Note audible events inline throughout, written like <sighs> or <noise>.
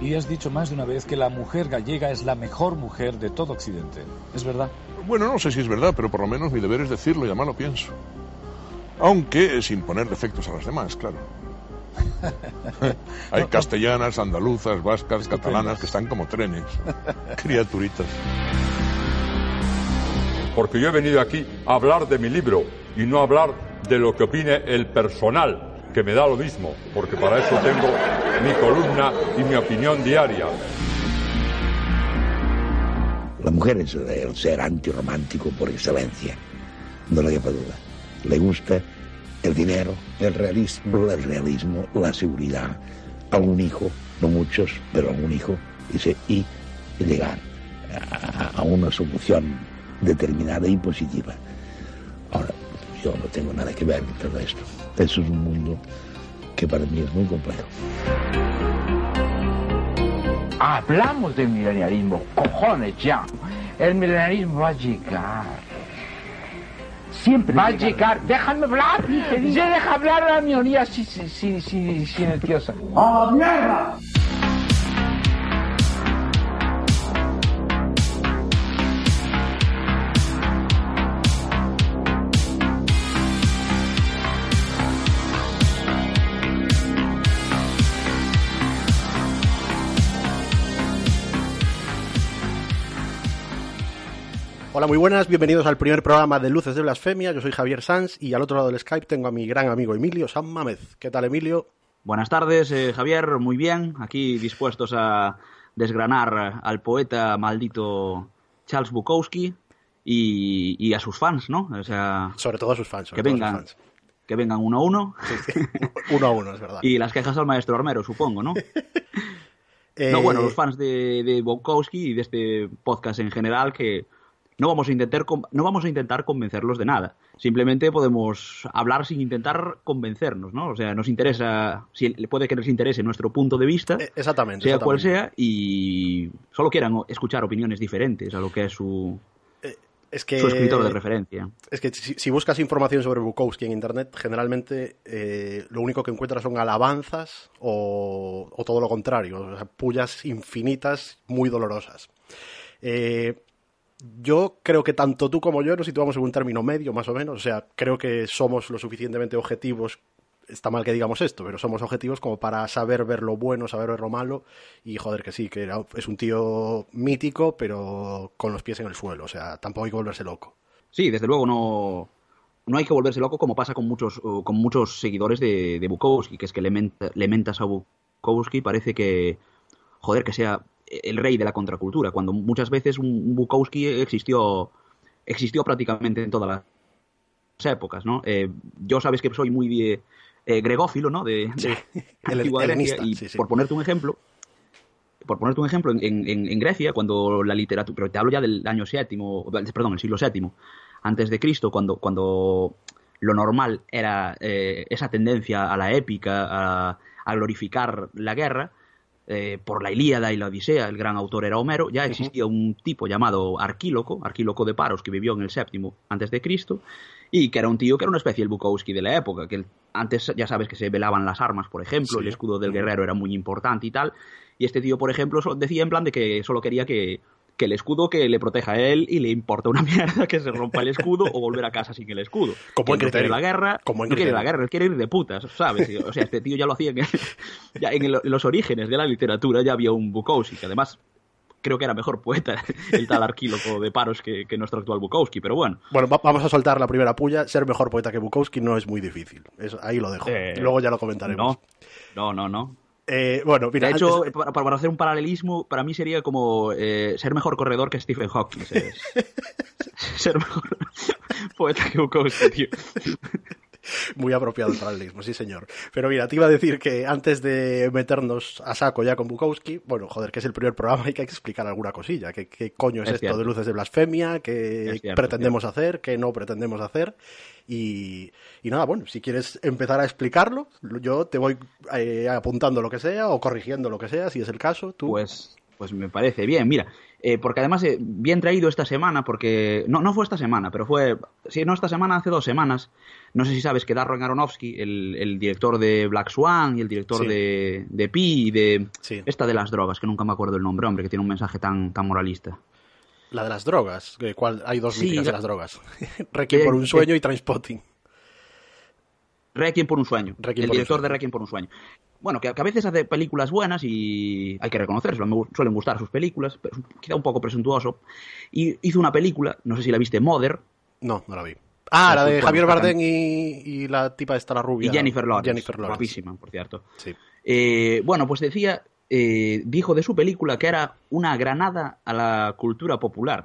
Y has dicho más de una vez que la mujer gallega es la mejor mujer de todo Occidente. ¿Es verdad? Bueno, no sé si es verdad, pero por lo menos mi deber es decirlo y además lo pienso. Aunque sin poner defectos a las demás, claro. <laughs> Hay castellanas, andaluzas, vascas, catalanas que están como trenes. Criaturitas. Porque yo he venido aquí a hablar de mi libro y no a hablar de lo que opine el personal, que me da lo mismo, porque para eso tengo mi columna y mi opinión diaria. La mujer es el ser antirromántico por excelencia, no le quepa duda. Le gusta el dinero, el realismo, el realismo, la seguridad, algún hijo, no muchos, pero algún hijo, y llegar a, a una solución determinada y positiva. Ahora, yo no tengo nada que ver con todo esto. Eso es un mundo que para mí es muy complejo. Hablamos del milenarismo, cojones ya. El milenarismo va a llegar. Siempre va a llegar. Déjame hablar. Ya deja hablar a la minoría sin, sin, sin, sin nerviosa. ¡Oh, mierda! Hola, muy buenas, bienvenidos al primer programa de Luces de Blasfemia. Yo soy Javier Sanz y al otro lado del Skype tengo a mi gran amigo Emilio San Mamez. ¿Qué tal, Emilio? Buenas tardes, eh, Javier, muy bien. Aquí dispuestos a desgranar al poeta maldito Charles Bukowski y, y a sus fans, ¿no? O sea, Sobre todo a sus fans. sobre que vengan, sus fans. que vengan uno a uno Sí, sí. <laughs> Uno a uno, es verdad. y las quejas al maestro armero, supongo, ¿no? Eh, <laughs> No, bueno, los fans de, de Bukowski y de este podcast en general que no vamos a intentar no vamos a intentar convencerlos de nada. Simplemente podemos hablar sin intentar convencernos, ¿no? O sea, nos interesa, si puede que les interese nuestro punto de vista, eh, Exactamente. sea cual sea, y solo quieran escuchar opiniones diferentes a lo que es su, Es que, su escritor de referencia. Es que si, si buscas información sobre Bukowski en internet, generalmente eh, lo único que encuentras son alabanzas o, o todo lo contrario, o sea, pullas infinitas muy dolorosas. Eh, yo creo que tanto tú como yo nos situamos en un término medio, más o menos. O sea, creo que somos lo suficientemente objetivos. Está mal que digamos esto, pero somos objetivos como para saber ver lo bueno, saber ver lo malo. Y joder, que sí, que es un tío mítico, pero con los pies en el suelo. O sea, tampoco hay que volverse loco. Sí, desde luego no, no hay que volverse loco como pasa con muchos, con muchos seguidores de, de Bukowski, que es que le, menta- le mentas a Bukowski, parece que, joder, que sea el rey de la contracultura, cuando muchas veces un, Bukowski existió, existió prácticamente en todas las épocas, ¿no? Eh, yo sabes que soy muy de, eh, gregófilo, ¿no? De, de Sí, <laughs> el- y sí, sí. por ponerte un ejemplo, por ponerte un ejemplo, en, en- en Grecia, cuando la literatura, pero te hablo ya del año séptimo, perdón, el siglo séptimo, antes de Cristo, cuando, cuando lo normal era eh, esa tendencia a la épica, a, a glorificar la guerra, eh, por la Ilíada y la Odisea, el gran autor era Homero, ya existía un tipo llamado Arquíloco, Arquíloco de Paros, que vivió en el séptimo antes de Cristo, y que era un tío que era una especie del Bukowski de la época, que antes ya sabes que se velaban las armas, por ejemplo, Sí. el escudo del guerrero era muy importante y tal, y este tío, por ejemplo, decía en plan de que solo quería que, que el escudo que le proteja a él y le importa una <laughs> mierda que se rompa el escudo o volver a casa sin el escudo. No quiere la guerra, buen no quiere la guerra, él quiere ir de putas, ¿sabes? O sea, este tío ya lo hacía en, el- ya en, el- en los orígenes de la literatura, ya había un Bukowski, que además creo que era mejor poeta <laughs> el tal Arquíloco de Paros que, que nuestro actual Bukowski, pero bueno. Bueno, va- vamos a soltar la primera puya. Ser mejor poeta que Bukowski no es muy difícil. Eso- ahí lo dejo. Eh, Luego ya lo comentaremos. No, no, no, no. Eh, bueno, mira, de hecho, antes- para, para hacer un paralelismo, para mí sería como eh, ser mejor corredor que Stephen Hawking. <laughs> ser mejor <laughs> poeta que tío. Muy apropiado el paralelismo, sí señor. Pero mira, te iba a decir que antes de meternos a saco ya con Bukowski, bueno, joder, que es el primer programa, hay que explicar alguna cosilla. ¿Qué, qué coño es, Es esto cierto. de luces de blasfemia? ¿Qué cierto, pretendemos hacer? ¿Qué no pretendemos hacer? Y, y nada, bueno, si quieres empezar a explicarlo, yo te voy eh, apuntando lo que sea o corrigiendo lo que sea, si es el caso. Tú, Pues, Pues me parece bien, mira, eh, porque además eh, bien traído esta semana, porque no, no fue esta semana, pero fue, sí, no esta semana, hace dos semanas, no sé si sabes que Darren Aronofsky, el, el director de Black Swan y el director Sí. de, de Pi y de Sí. esta de las drogas, que nunca me acuerdo el nombre, hombre, que tiene un mensaje tan, tan moralista. La de las drogas, que cuál- hay dos Sí, de la- las drogas. <laughs> Requiem Eh, por un eh, sueño y Trainspotting. Requiem por un sueño. Requiem el director sueño. de Requiem por un sueño. Bueno, que, a veces hace películas buenas y hay que reconocerlo. Me suelen gustar sus películas, pero quizá un poco presuntuoso. Y hizo una película, no sé si la viste, Mother, No, no la vi. Ah, la de Javier Bardem y, y la tipa esta, la rubia. y Jennifer Lawrence. Jennifer Lawrence. Guapísima, por cierto. Sí. Eh, bueno, pues decía, eh, dijo de su película que era una granada a la cultura popular.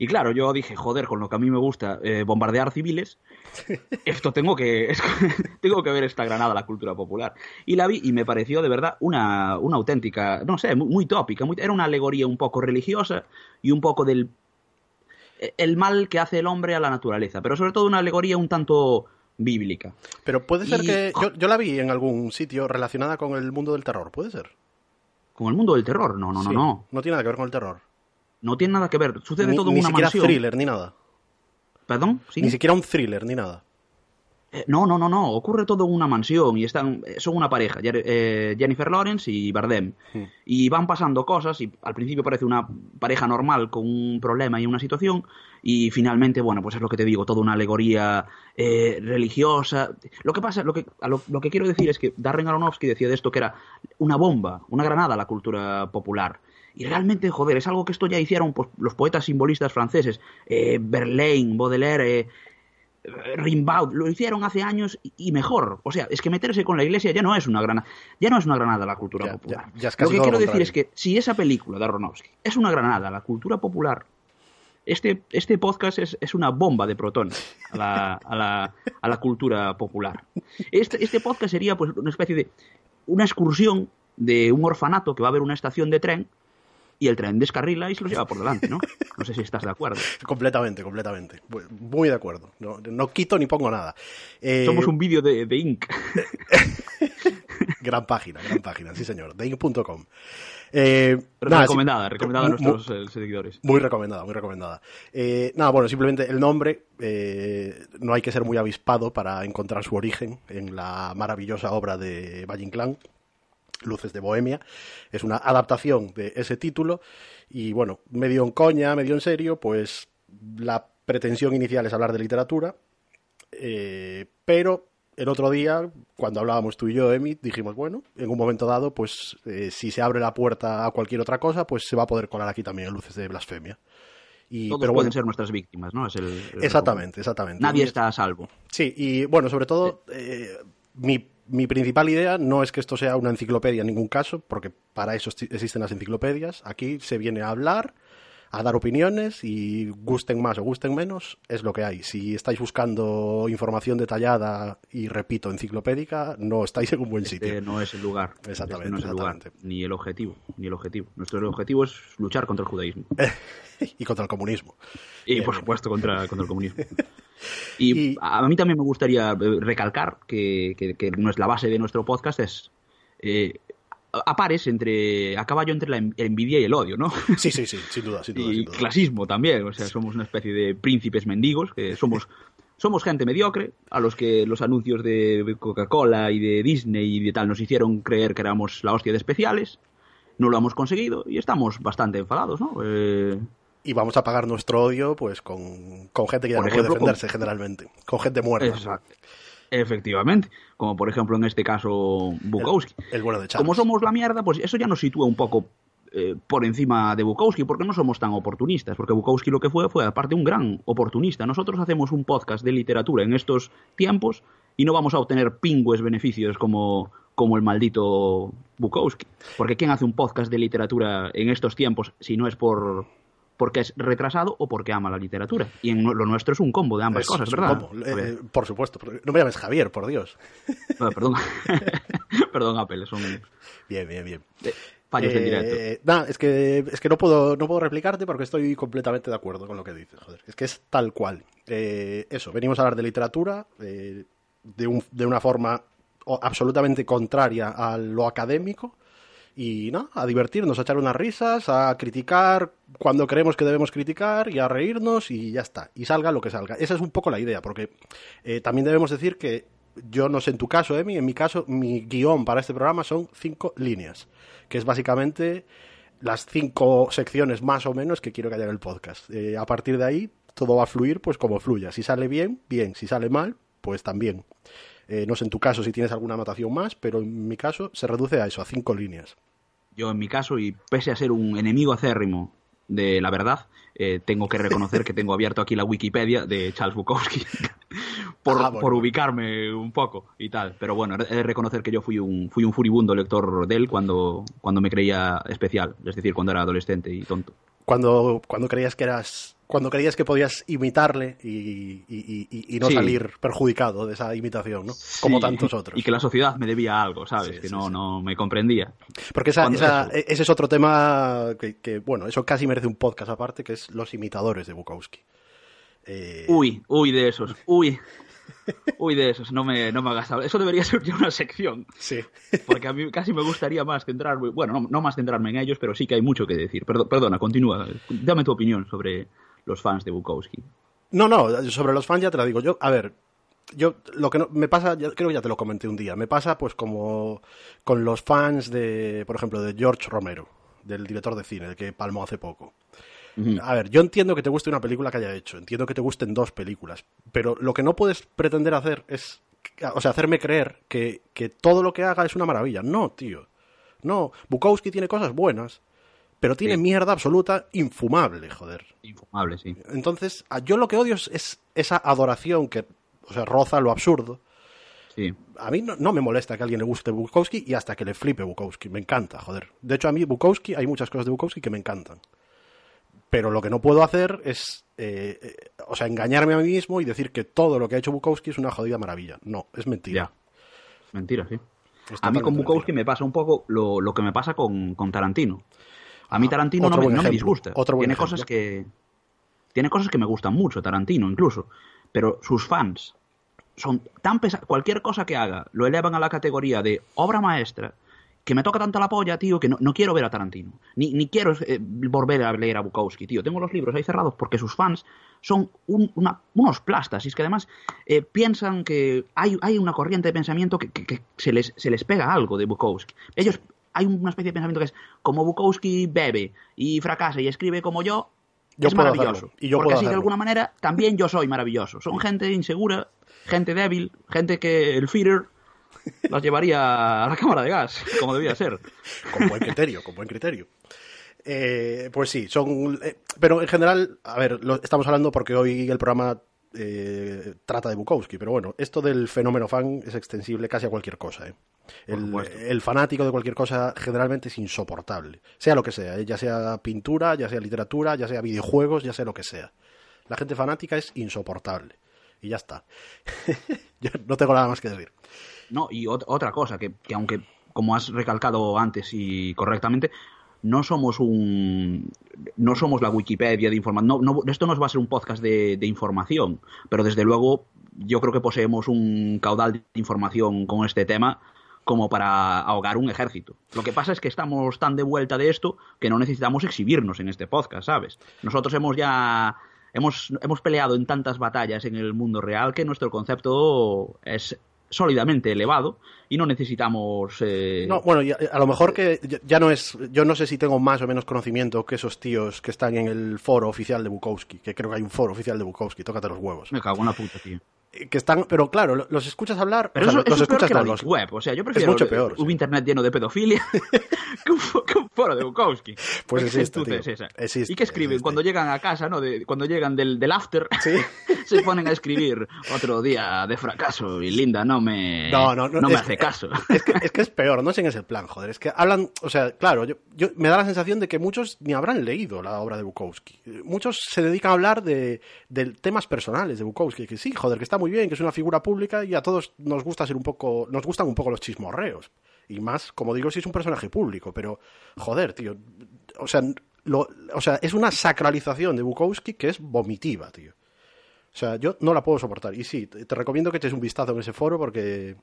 Y claro, yo dije, joder, con lo que a mí me gusta eh, bombardear civiles, <laughs> esto tengo que, <laughs> tengo que ver esta granada a la cultura popular. Y la vi y me pareció de verdad una, una auténtica, no sé, muy, muy tópica. muy- era una alegoría un poco religiosa y un poco del el mal que hace el hombre a la naturaleza, pero sobre todo una alegoría un tanto bíblica. Pero puede ser Y- que. Yo, yo la vi en algún sitio relacionada con el mundo del terror, ¿puede ser? Con el mundo del terror, no, no, no, Sí. no. No tiene nada que ver con el terror. No tiene nada que ver. Sucede Ni, todo en ni una siquiera mansión. thriller, ni nada. ¿Perdón? ¿Sí? Ni siquiera un thriller, ni nada. Eh, no, no, no, no. Ocurre todo en una mansión y están, eh, son una pareja, eh, Jennifer Lawrence y Bardem. Hmm. Y van pasando cosas y al principio parece una pareja normal con un problema y una situación y finalmente, bueno, pues es lo que te digo, toda una alegoría eh, religiosa. Lo que pasa, lo que, a lo, lo que quiero decir es que Darren Aronofsky decía de esto que era una bomba, una granada a la cultura popular. Y realmente, joder, es algo que esto ya hicieron pues, los poetas simbolistas franceses, eh, Verlaine, Baudelaire, Rimbaud, lo hicieron hace años y- mejor. O sea, es que meterse con la iglesia ya no es una granada, ya no es una granada a la cultura Ya- popular. ya- lo que quiero lo decir es que si esa película de Aronofsky es una granada a la cultura popular, este, este podcast es, es una bomba de protones a la, a la, a la cultura popular. Este, este podcast sería pues una especie de una excursión de un orfanato que va a haber una estación de tren y el tren descarrila y se los lleva por delante, ¿no? No sé si estás de acuerdo. <laughs> Completamente, completamente. Muy- de acuerdo. No, no quito ni pongo nada. Eh, Somos un vídeo de, de Inc. <laughs> Gran página, gran página, sí señor. Dein.com. Eh, nada, recomendada, recomendada a nuestros eh, seguidores. Muy recomendada, muy recomendada. Eh, nada, bueno, simplemente el nombre, eh, no hay que ser muy avispado para encontrar su origen en la maravillosa obra de Valle Inclán, Luces de Bohemia. Es una adaptación de ese título y bueno, medio en coña, medio en serio, pues la pretensión inicial es hablar de literatura, eh, pero el otro día, cuando hablábamos tú y yo, Emi, dijimos, bueno, en un momento dado, pues eh, si se abre la puerta a cualquier otra cosa, pues se va a poder colar aquí también en Luces de Blasfemia. Y, Todos pero pueden bueno, ser nuestras víctimas, ¿no? Es el, el- exactamente, exactamente. Nadie está a salvo. Sí, y bueno, sobre todo, eh, mi, mi principal idea no es que esto sea una enciclopedia en ningún caso, porque para eso existen las enciclopedias. Aquí se viene a hablar, a dar opiniones y gusten más o gusten menos, es lo que hay. Si estáis buscando información detallada y, repito, enciclopédica, no estáis en un buen sitio. Este no es el lugar. Exactamente, Este no es el lugar. exactamente. Ni el objetivo. Ni el objetivo. Nuestro objetivo es luchar contra el judaísmo. <laughs> y contra el comunismo. Y por bien. supuesto contra, contra el comunismo. <laughs> Y, Y- a mí también me gustaría eh, recalcar que, que, que no es la base de nuestro podcast es eh, a pares entre a caballo entre la en- envidia y el odio, ¿no? <laughs> Sí, sí, sí, sin duda, sin duda. y sin duda. clasismo también, o sea, somos una especie de príncipes mendigos, que somos <laughs> somos gente mediocre a los que los anuncios de Coca-Cola y de Disney y de tal nos hicieron creer que éramos la hostia de especiales. No lo hemos conseguido y estamos bastante enfadados, ¿no? Eh, Y vamos a pagar nuestro odio pues con, con gente que ya Por no ejemplo, puede defenderse generalmente. Con gente muerta. Exacto. Efectivamente, como por ejemplo en este caso Bukowski. El, el bueno de Charles. Como somos la mierda, pues eso ya nos sitúa un poco eh, por encima de Bukowski, porque no somos tan oportunistas, porque Bukowski lo que fue fue aparte un gran oportunista. Nosotros hacemos un podcast de literatura en estos tiempos y no vamos a obtener pingües beneficios como, como el maldito Bukowski. Porque ¿quién hace un podcast de literatura en estos tiempos si no es por porque es retrasado o porque ama la literatura? Y en lo nuestro es un combo de ambas Es- cosas, es un ¿verdad? Eh, por supuesto. No me llames Javier, por Dios. No, perdón. <laughs> perdón, Apple, son Bien, bien, bien. eh, fallos en Eh, directo. nada, es que, es que no, puedo, no puedo replicarte porque estoy completamente de acuerdo con lo que dices. Joder. Es que es tal cual. Eh, eso, venimos a hablar de literatura eh, de, un- de una forma absolutamente contraria a lo académico Y no, a divertirnos, a echar unas risas, a criticar cuando creemos que debemos criticar y a reírnos y ya está. Y salga lo que salga. Esa es un poco la idea, porque eh, también debemos decir que yo no sé en tu caso, Emi, en mi caso, mi guion para este programa son cinco líneas, que es básicamente las cinco secciones más o menos que quiero que haya en el podcast. Eh, a partir de ahí, todo va a fluir pues como fluya. Si sale bien, bien. Si sale mal, pues también. Eh, no sé en tu caso si tienes alguna anotación más, pero en mi caso se reduce a eso, a cinco líneas. Yo en mi caso, y pese a ser un enemigo acérrimo de la verdad, eh, tengo que reconocer que tengo abierto aquí la Wikipedia de Charles Bukowski <laughs> por, Ah, bueno. por ubicarme un poco y tal. Pero bueno, he de reconocer que yo fui un, fui un furibundo lector de él cuando, cuando me creía especial, es decir, cuando era adolescente y tonto. Cuando, cuando creías que eras. Cuando creías que podías imitarle y, y- y- no Sí. salir perjudicado de esa imitación, ¿no? Como Sí, tantos otros. Y que la sociedad me debía algo, ¿sabes? Sí, que no, no me comprendía. Porque esa, e- ese es otro tema que, que, bueno, eso casi merece un podcast aparte, que es los imitadores de Bukowski. Eh, Uy, uy de esos, <laughs> uy. Uy de esos, no me, no me hagas hablar. Eso debería ser ya una sección. Sí. Porque a mí casi me gustaría más centrarme, bueno, no, no más centrarme en ellos, pero sí que hay mucho que decir. Perdo- perdona, continúa. Dame tu opinión sobre los fans de Bukowski. No, no, sobre los fans ya te lo digo. Yo, a ver, yo lo que no, me pasa, ya- creo que ya te lo comenté un día, me pasa pues como con los fans de, por ejemplo, de George Romero, del director de cine, el que palmó hace poco. A ver, yo entiendo que te guste una película que haya hecho, entiendo que te gusten dos películas, pero lo que no puedes pretender hacer es, o sea, hacerme creer que, que todo lo que haga es una maravilla. No, tío. No, Bukowski tiene cosas buenas, pero tiene Sí. mierda absoluta infumable, joder. Infumable, sí. Entonces, yo lo que odio es, es esa adoración que, o sea, roza lo absurdo. Sí. A mí no, no me molesta que a alguien le guste Bukowski y hasta que le flipe Bukowski. Me encanta, joder. De hecho, a mí Bukowski, hay muchas cosas de Bukowski que me encantan. Pero lo que no puedo hacer es, eh, eh, o sea, engañarme a mí mismo y decir que todo lo que ha hecho Bukowski es una jodida maravilla. No, es mentira. Ya. Mentira, sí. Es A mí con Bukowski mentira. me pasa un poco lo, lo que me pasa con, con Tarantino. A mí Tarantino no me, no disgusta. otro tiene ejemplo. cosas que tiene cosas que me gustan mucho, Tarantino incluso, pero sus fans son tan pesados, cualquier cosa que haga lo elevan a la categoría de obra maestra que me toca tanto la polla, tío, que no, no quiero ver a Tarantino. Ni, ni quiero eh, volver a leer a Bukowski, tío. Tengo los libros ahí cerrados porque sus fans son un- una- unos plastas. Y es que además eh, piensan que hay, hay una corriente de pensamiento que, que- que se, les, se les pega algo de Bukowski. Ellos, hay una especie de pensamiento que es, como Bukowski bebe y fracasa y escribe como yo, Yo es maravilloso. hacerlo, y yo porque así de alguna manera también yo soy maravilloso. Son gente insegura, gente débil, gente que el Führer las llevaría a la cámara de gas, como debía ser. <laughs> con buen criterio, con buen criterio. Eh, pues sí, son. eh, pero en general, a ver, lo- estamos hablando porque hoy el programa eh, trata de Bukowski, pero bueno, esto del fenómeno fan es extensible casi a cualquier cosa. ¿eh? El, fanático de cualquier cosa generalmente es insoportable, sea lo que sea, ¿eh? ya sea pintura, ya sea literatura, ya sea videojuegos, ya sea lo que sea. La gente fanática es insoportable. Y ya está. <laughs> Yo no tengo nada más que decir. No, y ot- otra cosa, que, que aunque, como has recalcado antes y correctamente, no somos un. No somos la Wikipedia de información. No, no, esto no va a ser un podcast de, de información, pero desde luego yo creo que poseemos un caudal de información con este tema como para ahogar un ejército. Lo que pasa es que estamos tan de vuelta de esto que no necesitamos exhibirnos en este podcast, ¿sabes? Nosotros hemos ya hemos, hemos peleado en tantas batallas en el mundo real que nuestro concepto es sólidamente elevado y no necesitamos eh, No, bueno, a, a lo mejor que ya- ya no es. Yo no sé si tengo más o menos conocimiento que esos tíos que están en el foro oficial de Bukowski, que creo que hay un foro oficial de Bukowski, tócate los huevos. me cago en la puta, tío. Que están, pero claro, lo- los escuchas hablar. Pero o sea, eso, los eso es peor escuchas que la no, los- web. O sea, yo prefiero mucho peor, un sí. internet lleno de pedofilia <laughs> que, un, que un foro de Bukowski. Pues ¿Qué <laughs> existe, tío. es esa? Existe, y que escriben existe. cuando llegan a casa, ¿no? De, cuando llegan del, del after, <laughs> se ponen a escribir otro día de fracaso y Linda no me, No, no, no, me es- hace caso. Es que, es que es peor, no es en ese plan, joder. Es que hablan, o sea, claro, yo, yo- me da la sensación de que muchos ni habrán leído la obra de Bukowski. Muchos se dedican a hablar de, de temas personales de Bukowski, que sí, joder, que está muy bien, que es una figura pública y a todos nos gusta ser un poco, nos gustan un poco los chismorreos. Y más, como digo, si es un personaje público, pero, joder, tío, o sea, o sea, es una sacralización de Bukowski que es vomitiva, tío. O sea, yo no la puedo soportar. Y sí, te recomiendo que eches un vistazo en ese foro porque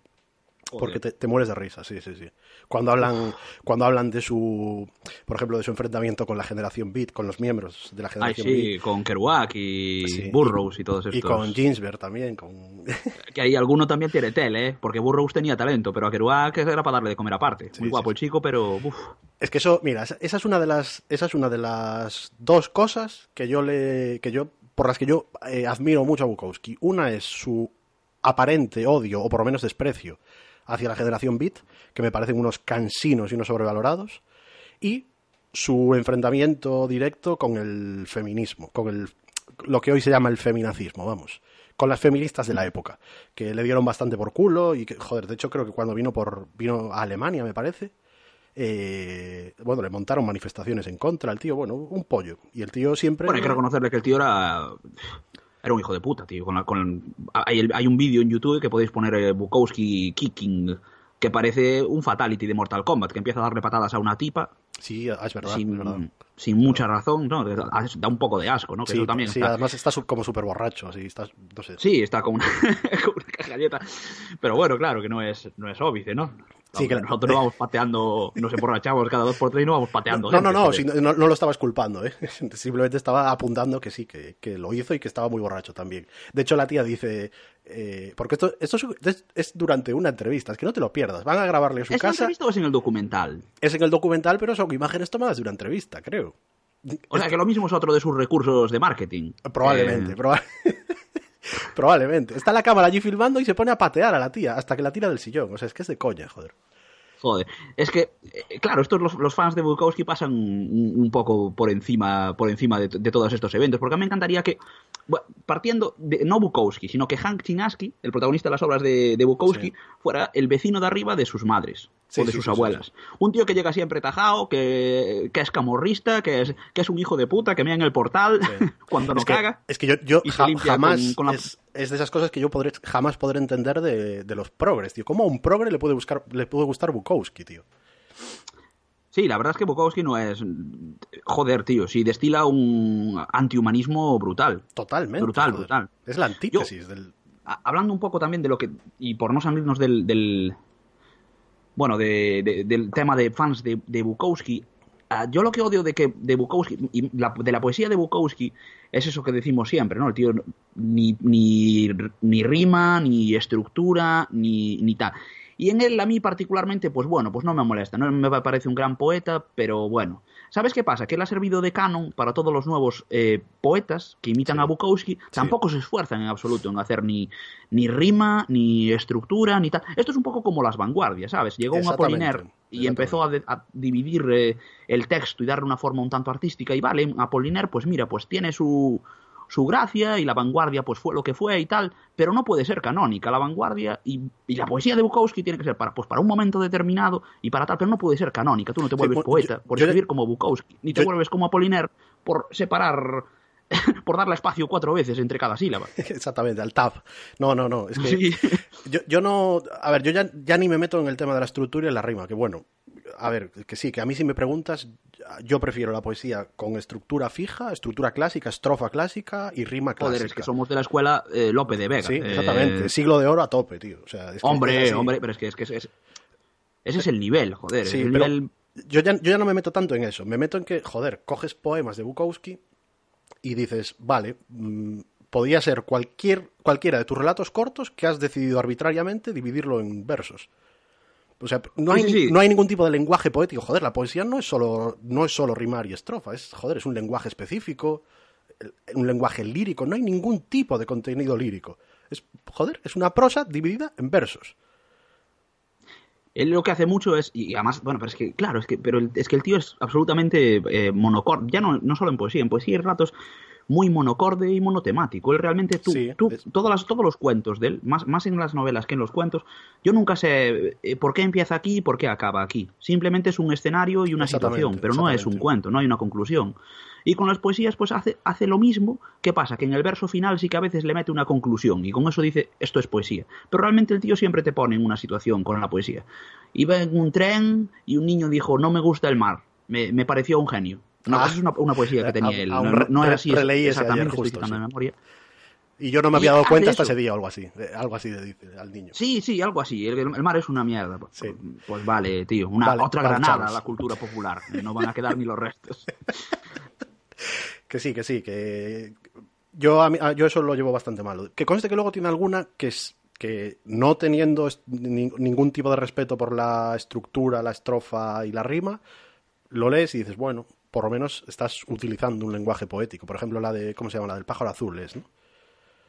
porque te, te mueres de risa, sí, sí, sí. Cuando hablan, cuando hablan de su, por ejemplo, de su enfrentamiento con la generación Beat, con los miembros de la Ay, generación sí, Beat. con Kerouac y Sí, Burroughs y, todos estos. Y con Ginsberg también, con... <laughs> Que ahí alguno también tiene tele, ¿eh? Porque Burroughs tenía talento, pero a Kerouac era para darle de comer aparte. Muy sí, guapo el chico, pero... uf. Es que eso, mira, esa esa es una de las, esa es una de las dos cosas que yo le, que yo, por las que yo eh, admiro mucho a Bukowski. Una es su aparente odio, o por lo menos desprecio, hacia la generación beat, que me parecen unos cansinos y unos sobrevalorados, y su enfrentamiento directo con el feminismo, con el, lo que hoy se llama el feminacismo, vamos, con las feministas de la época, que le dieron bastante por culo y que, joder, de hecho creo que cuando vino por, vino a Alemania, me parece, eh, bueno, le montaron manifestaciones en contra al tío, bueno, un pollo. Y el tío siempre... Bueno, hay que reconocerle que el tío era... Era un hijo de puta, tío. Con la- con- hay, hay un vídeo en YouTube que podéis poner eh, Bukowski kicking, que parece un fatality de Mortal Kombat, que empieza a darle patadas a una tipa Sí, es verdad, es verdad. sin, sin mucha razón, ¿no? Da un poco de asco, ¿no? Que Sí, eso también sí, está- además está como súper borracho, así, está, no sé. Sí, está <laughs> con una, galleta. Pero bueno, claro, que no es, no es óbice, ¿no? Sí, que- Nosotros no vamos pateando, nos emborrachamos cada dos por tres y no vamos pateando. No, no, gente, no, no, no lo estaba esculpando, ¿eh? <laughs> simplemente estaba apuntando que sí, que, que lo hizo y que estaba muy borracho también. De hecho, la tía dice, eh, porque esto, esto es, es durante una entrevista, es que no te lo pierdas, van a grabarle en su ¿Es en la casa, entrevista o es en el documental? es en el documental, pero son imágenes tomadas de una entrevista, creo. O sea, que lo mismo es otro de sus recursos de marketing. Probablemente, Eh, proba- <laughs> probablemente. Está la cámara allí filmando y se pone a patear a la tía hasta que la tira del sillón. O sea, es que es de coña, joder. Joder, es que, eh, claro, estos los, los fans de Bukowski pasan un, un poco por encima, por encima de, de todos estos eventos, porque a mí me encantaría que, partiendo de no Bukowski, sino que Hank Chinaski, el protagonista de las obras de, de Bukowski, Sí. fuera el vecino de arriba de sus madres Sí, o de sí, sus abuelas. Un tío que llega siempre tajado, que, que es camorrista, que es, que es un hijo de puta, que mea en el portal <laughs> cuando no es que, caga. Es que yo, yo y ja- jamás con- con la- es, es de esas cosas que yo podré, jamás podré entender de, de los progres, tío. ¿Cómo a un progre le puede, buscar, le puede gustar Bukowski, tío? Sí, la verdad es que Bukowski no es. Joder, tío, sí, destila un antihumanismo brutal. Totalmente. Brutal, joder. brutal. Es la antítesis del... Hablando un poco también de lo que. Y por no salirnos del. del bueno, de- de- del tema de fans de, de Bukowski. ah, yo lo que odio de que de Bukowski y la- de la poesía de Bukowski es eso que decimos siempre, ¿no? El tío ni, ni, ni rima, ni estructura, ni, ni tal. Y en él, a mí particularmente, pues bueno, pues no me molesta. No me parece un gran poeta, pero bueno. ¿Sabes qué pasa? Que él ha servido de canon para todos los nuevos eh, poetas que imitan Sí. a Bukowski. Tampoco se esfuerzan en absoluto en hacer ni, ni rima, ni estructura, ni tal. Esto es un poco como las vanguardias, ¿sabes? Llegó un Apollinaire y empezó a, de- a dividir eh, el texto y darle una forma un tanto artística. Y vale, Apollinaire, pues mira, pues tiene su, su gracia y la vanguardia pues fue lo que fue y tal, pero no puede ser canónica la vanguardia y, y la poesía de Bukowski tiene que ser para, pues, para un momento determinado y para tal, pero no puede ser canónica. Tú no te Sí, vuelves bueno, poeta yo- por yo- escribir como Bukowski, ni te yo- vuelves como Apollinaire por separar, <laughs> por darle espacio cuatro veces entre cada sílaba. <laughs> Exactamente, al tab. No, no, no. Es que Sí. <laughs> yo, yo no. A ver, yo ya, ya ni me meto en el tema de la estructura y la rima, que bueno. A ver, que sí, que a mí si me preguntas, yo prefiero la poesía con estructura fija, estructura clásica, estrofa clásica y rima clásica. Joder, es que somos de la escuela eh, Lope de Vega. Sí, Eh, exactamente. Siglo de oro a tope, tío. O sea, es que hombre, hombre, pero es que, es que es- es- ese es el nivel, joder. Sí, es el pero nivel yo, ya, yo ya no me meto tanto en eso. Me meto en que, joder, coges poemas de Bukowski y dices, vale, mm, podía ser cualquier, cualquiera de tus relatos cortos que has decidido arbitrariamente dividirlo en versos. O sea, no hay, Sí, sí, sí. no hay ningún tipo de lenguaje poético. Joder, la poesía no es solo, no es solo rimar y estrofa. Es, joder, es un lenguaje específico, un lenguaje lírico. No hay ningún tipo de contenido lírico. Es, joder, es una prosa dividida en versos. Él lo que hace mucho es, y además, bueno, pero es que, claro, es que, pero el- es que el tío es absolutamente eh, monocorde, ya no, no solo en poesía, en poesía hay ratos muy monocorde y monotemático. Él realmente, tú, Sí, tú todas las, todos los cuentos de él, más, más en las novelas que en los cuentos, yo nunca sé eh, por qué empieza aquí y por qué acaba aquí. Simplemente es un escenario y una situación, pero no es un cuento, no hay una conclusión. Y con las poesías, pues hace, hace lo mismo. ¿Qué pasa? Que en el verso final sí que a veces le mete una conclusión y con eso dice, esto es poesía. Pero realmente el tío siempre te pone en una situación con la poesía. Iba en un tren y un niño dijo, no me gusta el mar. Me, me pareció un genio. No, Ah. esa es una, una poesía que tenía A- él. aún No, re- no era así exactamente, estoy justo, sí. de memoria. Y yo no me había dado cuenta hasta eso. ese día o algo así. Algo así dice al niño. Sí, sí, algo así. El, el mar es una mierda. Pues, Sí. pues vale, tío. Una, Vale, otra vale, granada a la cultura popular. No van a quedar ni los restos. <laughs> Que sí, que sí, que yo, a mí- a- yo eso lo llevo bastante mal. Que conste que luego tiene alguna que es que no teniendo ni- ningún tipo de respeto por la estructura, la estrofa y la rima, lo lees y dices, bueno, por lo menos estás utilizando un lenguaje poético. Por ejemplo, la de, ¿cómo se llama? La del pájaro azul es, ¿no?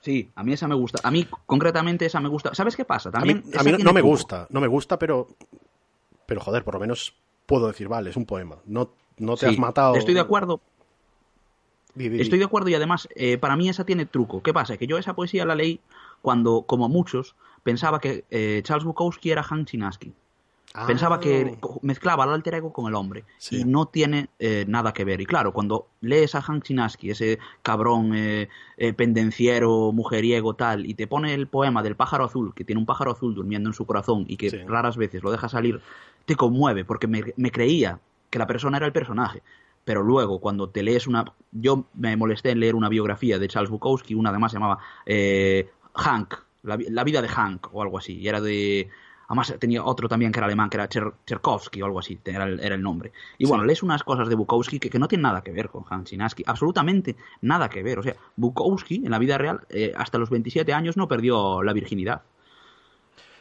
Sí, a mí esa me gusta. A mí, concretamente, esa me gusta. ¿Sabes qué pasa? A mí, También a mí no, me truco. gusta, no me gusta, pero, pero joder, por lo menos puedo decir, vale, es un poema. No, no te Sí, has matado. Estoy de acuerdo. Di, di, di. Estoy de acuerdo y además, eh, para mí esa tiene truco. ¿Qué pasa? Que yo esa poesía la leí cuando, como muchos, pensaba que eh, Charles Bukowski era Hank Chinaski. Ah. Pensaba que co- mezclaba el alter ego con el hombre. Sí. Y no tiene eh, nada que ver. Y claro, cuando lees a Hank Chinaski, ese cabrón eh, eh, pendenciero, mujeriego, tal, y te pone el poema del pájaro azul, que tiene un pájaro azul durmiendo en su corazón y que Sí. raras veces lo deja salir, te conmueve, porque me, me creía que la persona era el personaje. Pero luego, cuando te lees una. Yo me molesté en leer una biografía de Charles Bukowski, una además se llamaba eh, Hank, la, la vida de Hank, o algo así. Y era de. Además tenía otro también que era alemán, que era Cher- Cherkovsky o algo así, era el, era el nombre. Y bueno, lees unas cosas de Bukowski que, que no tienen nada que ver con Hank Chinaski, absolutamente nada que ver. O sea, Bukowski en la vida real, eh, hasta los 27 años no perdió la virginidad.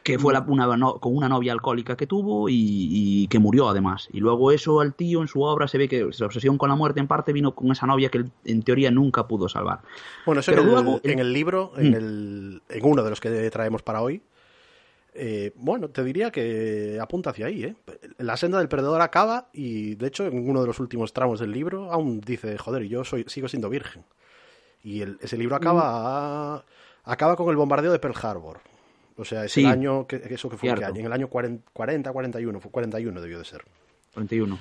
Que fue la- una, no- con una novia alcohólica que tuvo y, y que murió además. Y luego eso al tío en su obra se ve que su obsesión con la muerte en parte vino con esa novia que él, en teoría nunca pudo salvar. Bueno, eso Pero en, el, luego en el libro, en, Mm. el, en uno de los que traemos para hoy, eh, bueno, te diría que apunta hacia ahí. ¿eh? La senda del perdedor acaba y, de hecho, en uno de los últimos tramos del libro aún dice, joder, yo soy, sigo siendo virgen. Y el- ese libro acaba, acaba con el bombardeo de Pearl Harbor. O sea, es Sí. el año, que, eso que fue año, en el año 40, 40, 41, fue 41 debió de ser. 41.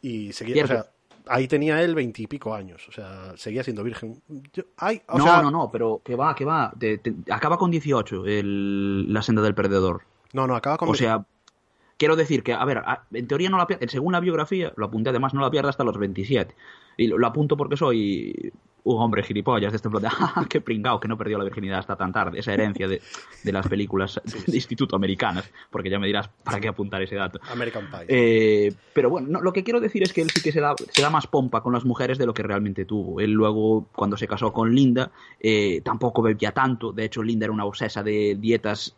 Y seguía, o Cierto. sea, ahí tenía él veintipico años, o sea, seguía siendo virgen. Yo- ay, o no, sea, no, no, pero que va, que va. Te- te- acaba con 18 el- la senda del perdedor. No, no, acaba con O sea, quiero decir que, a ver, en teoría no la según la biografía, lo apunté además, no la pierde hasta los 27. Y lo, lo apunto porque soy un hombre gilipollas de este plan de, ¡ah, <laughs> qué pringao que no perdió la virginidad hasta tan tarde! Esa herencia de, de las películas de instituto americanas, porque ya me dirás, ¿para qué apuntar ese dato? American Pie. Eh, pero bueno, no, lo que quiero decir es que él sí que se da, se da más pompa con las mujeres de lo que realmente tuvo. Él luego, cuando se casó con Linda, eh, tampoco bebía tanto. De hecho, Linda era una obsesa de dietas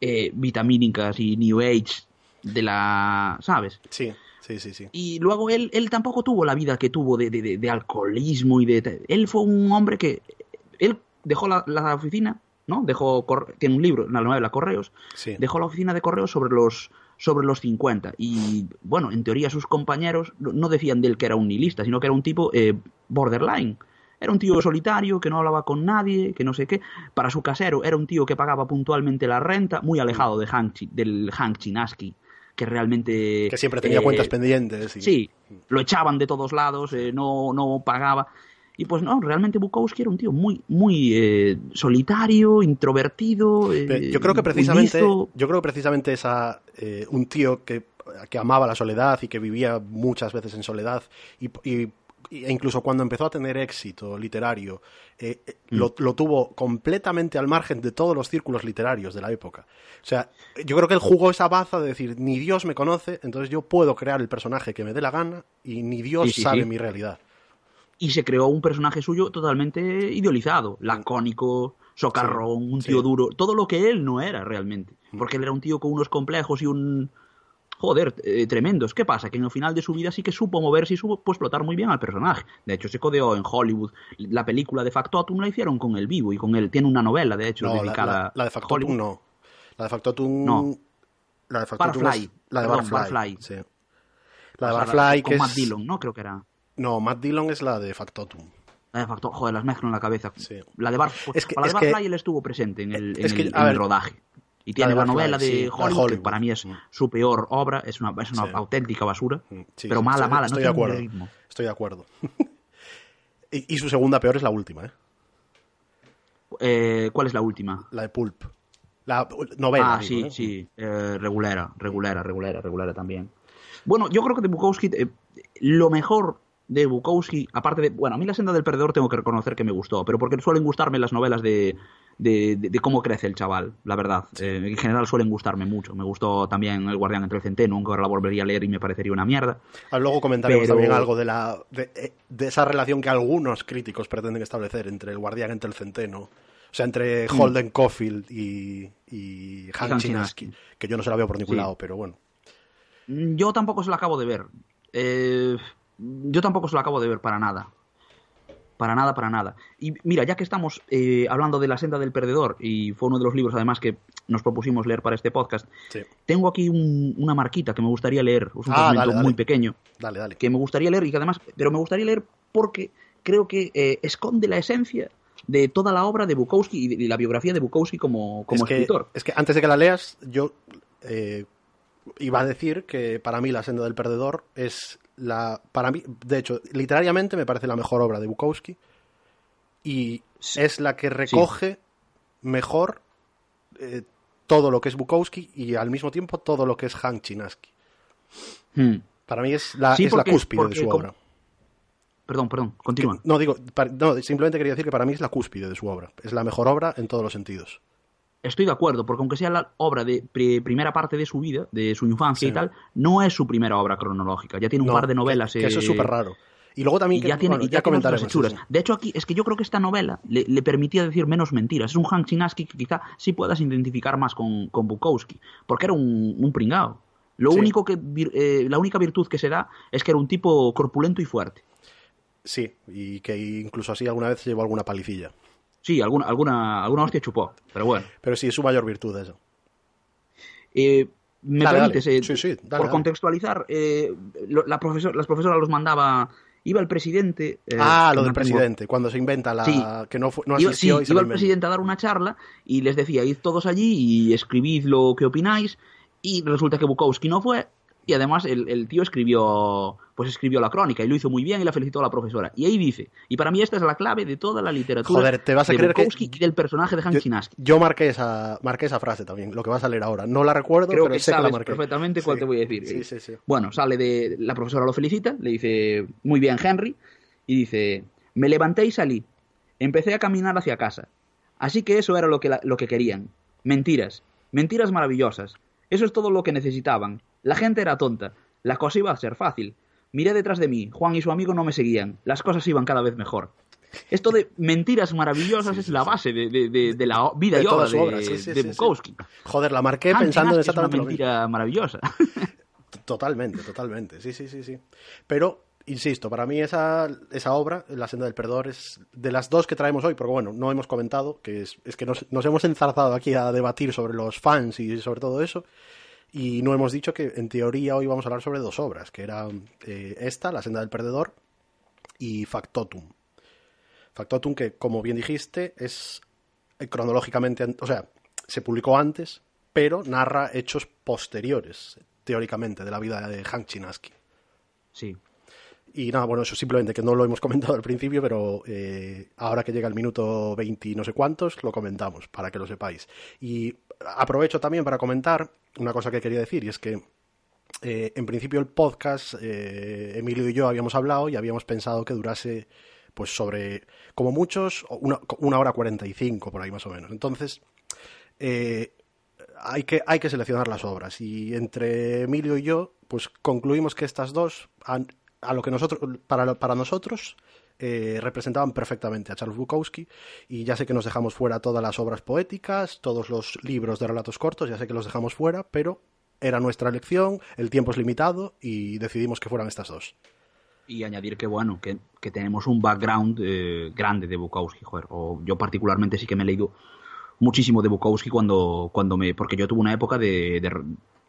eh, vitamínicas y New Age de la... ¿Sabes? Sí, sí, sí, sí. Y luego él, él tampoco tuvo la vida que tuvo de, de- de- alcoholismo y de... Él fue un hombre que... Él dejó la, la oficina, ¿no? Dejó... Tiene un libro, la novela Correos, sí. dejó la oficina de correos sobre los sobre los 50 y bueno en teoría sus compañeros no- decían de él que era un nihilista sino que era un tipo eh, borderline era un tío solitario que no hablaba con nadie que no sé qué para su casero era un tío que pagaba puntualmente la renta muy alejado de Hank, del Hank Chinaski que realmente Que siempre tenía eh, cuentas pendientes. y- Sí, lo echaban de todos lados, eh, no, no pagaba. Y pues no, realmente Bukowski era un tío muy, muy eh, solitario, introvertido. eh, Yo creo que precisamente, yo creo que precisamente esa, eh, un tío que, que amaba la soledad y que vivía muchas veces en soledad y, y- e incluso cuando empezó a tener éxito literario, eh, eh, Mm. lo, lo tuvo completamente al margen de todos los círculos literarios de la época. O sea, yo creo que él jugó esa baza de decir, ni Dios me conoce, entonces yo puedo crear el personaje que me dé la gana y ni Dios Sí, sí, sabe sí. mi realidad. Y se creó un personaje suyo totalmente idealizado, lacónico, socarrón, un tío duro, todo lo que él no era realmente. Porque él era un tío con unos complejos y un... Joder, eh, tremendos. ¿Qué pasa? Que en el final de su vida sí que supo moverse y supo explotar muy bien al personaje. De hecho, se codeó en Hollywood. La película de Factotum la hicieron con él vivo y con él. Tiene una novela, de hecho, No, la, dedicada la- la de Factotum Hollywood. no. La de Factotum... No. La de Factotum Barfly. es- La de Perdón, Barfly. Barfly. sí. La de O sea, Barfly, con que Matt es... Dillon, ¿no? Creo que era. No, Matt Dillon es la de Factotum. La de Factor, joder, las mezclo en la cabeza. Sí. La de, Bar, Es que- la de que- Barfly él estuvo presente en el, en que, en el rodaje. Y tiene la, novela sí, de de Hollywood, que para mí es Mm. su peor obra, es una, es una Sí. auténtica basura, Sí, pero sí, mala, mala, Estoy no de acuerdo. ritmo. Estoy de acuerdo. <laughs> y, y su segunda peor es la última, ¿eh? Eh, ¿Cuál es la última? La de Pulp. La novela. ah, digo, sí, ¿eh? sí, eh, regulera, regulera, regulera, regulera también. Bueno, yo creo que de Bukowski eh, lo mejor de Bukowski, aparte de... Bueno, a mí La senda del perdedor tengo que reconocer que me gustó, pero porque suelen gustarme las novelas de, de, de- de cómo crece el chaval, la verdad. Eh, en general suelen gustarme mucho. Me gustó también El guardián entre el centeno, aunque ahora la volvería a leer y me parecería una mierda. Ah, Luego comentaremos Pero- también algo de, la, de, eh, de esa relación que algunos críticos pretenden establecer entre el guardián entre el centeno. O sea, entre Holden Caulfield y, y Hank Chinaski. Que yo no se la veo por ningún Sí. lado, pero bueno. Mm, Yo tampoco se la acabo de ver. Eh, yo tampoco se la acabo de ver para nada. Para nada, para nada. Y mira, ya que estamos eh, hablando de La senda del perdedor, y fue uno de los libros además que nos propusimos leer para este podcast, Sí. tengo aquí un- una marquita que me gustaría leer. Es un Ah, fragmento dale, dale. muy pequeño Dale, dale. que me gustaría leer y que además, pero me gustaría leer porque creo que eh, esconde la esencia de toda la obra de Bukowski y, de- la biografía de Bukowski como, como es que, escritor. Es que antes de que la leas, yo eh, iba a decir que para mí La senda del perdedor es la. Para mí, de hecho, literariamente me parece la mejor obra de Bukowski. Y Sí. es la que recoge mejor eh, todo lo que es Bukowski y al mismo tiempo todo lo que es Hank Chinaski. Hmm. Para mí es la, Sí, es la cúspide de su como- obra. Perdón, perdón, continúa. No, digo, no, simplemente quería decir que para mí es la cúspide de su obra. Es la mejor obra en todos los sentidos. Estoy de acuerdo, porque aunque sea la obra de pri- primera parte de su vida, de su infancia Sí. y tal, no es su primera obra cronológica. Ya tiene un No, par de novelas. Que, que eso es eh, súper raro. Y luego también Y que- ya tiene, bueno, y ya ya tiene otras hechuras. sí, sí. De hecho, aquí es que yo creo que esta novela le, le permitía decir menos mentiras. Es un Hank Chinaski que quizá sí puedas identificar más con, con Bukowski, porque era un, un pringao. Lo Sí. único que eh, la única virtud que se da es que era un tipo corpulento y fuerte. Sí, y que incluso así alguna vez llevó alguna palicilla. Sí, alguna, alguna, alguna hostia chupó, pero bueno. Pero sí, es su mayor virtud eso. Eh, ¿Me Dale, permites? dale. eh, Sí, sí, dale, por contextualizar, eh, la profesor, las profesoras los mandaba. Iba el presidente. eh, ah, lo del presidente, cuando se inventa la Sí. que no, no iba, sí, asistió y se iba el presidente a dar una charla y les decía, id todos allí y escribid lo que opináis. Y resulta que Bukowski no fue. Y además el, el tío escribió, pues escribió la crónica y lo hizo muy bien y la felicitó a la profesora. Y ahí dice, y para mí esta es la clave de toda la literatura Joder, te vas a de creer que- Bukowski y del personaje de Hank Yo, Chinaski. yo marqué esa marqué esa frase también, lo que vas a leer ahora. No la recuerdo, Creo pero que sé que la sabes marqué. perfectamente cuál Sí. te voy a decir. Sí, sí, sí. Bueno, sale de. La profesora lo felicita, le dice, muy bien, Henry, y dice: Me levanté y salí. Empecé a caminar hacia casa. Así que eso era lo que, la- lo que querían. Mentiras. Mentiras maravillosas. Eso es todo lo que necesitaban. La gente era tonta. La cosa iba a ser fácil. Miré detrás de mí. Juan y su amigo no me seguían. Las cosas iban cada vez mejor. Esto de mentiras maravillosas es la base de, de- de- de la vida De y obra de, sí, sí. Bukowski. Joder, la marqué Hank pensando en Chinaski es una exactamente mentira maravillosa. <laughs> Totalmente, totalmente. Sí, sí, sí, sí. Pero, insisto, para mí esa, esa obra, La senda del perdedor, es de las dos que traemos hoy, porque bueno, no hemos comentado, que es, es que nos, nos hemos enzarzado aquí a debatir sobre los fans y sobre todo eso, y no hemos dicho que en teoría hoy vamos a hablar sobre dos obras, que eran eh, esta, La senda del perdedor, y Factotum. Factotum, que como bien dijiste, es eh, cronológicamente, o sea, se publicó antes, pero narra hechos posteriores, teóricamente, de la vida de Hank Chinaski. Sí. Y nada, bueno, eso simplemente que no lo hemos comentado al principio, pero eh, ahora que llega el minuto 20 y no sé cuántos, lo comentamos, para que lo sepáis. Y aprovecho también para comentar una cosa que quería decir, y es que eh, en principio el podcast, eh, Emilio y yo habíamos hablado y habíamos pensado que durase, pues sobre, como muchos, una, una hora 45 por ahí más o menos. Entonces, eh, hay, que, hay que seleccionar las obras y entre Emilio y yo, pues concluimos que estas dos, a, lo que nosotros, para, para nosotros, eh, representaban perfectamente a Charles Bukowski y ya sé que nos dejamos fuera todas las obras poéticas, todos los libros de relatos cortos, ya sé que los dejamos fuera, pero era nuestra elección, el tiempo es limitado y decidimos que fueran estas dos. Y añadir que, bueno, que, tenemos un background eh, grande de Bukowski, joder. O yo particularmente sí que me he leído muchísimo de Bukowski cuando, cuando me... Porque yo tuve una época de, de,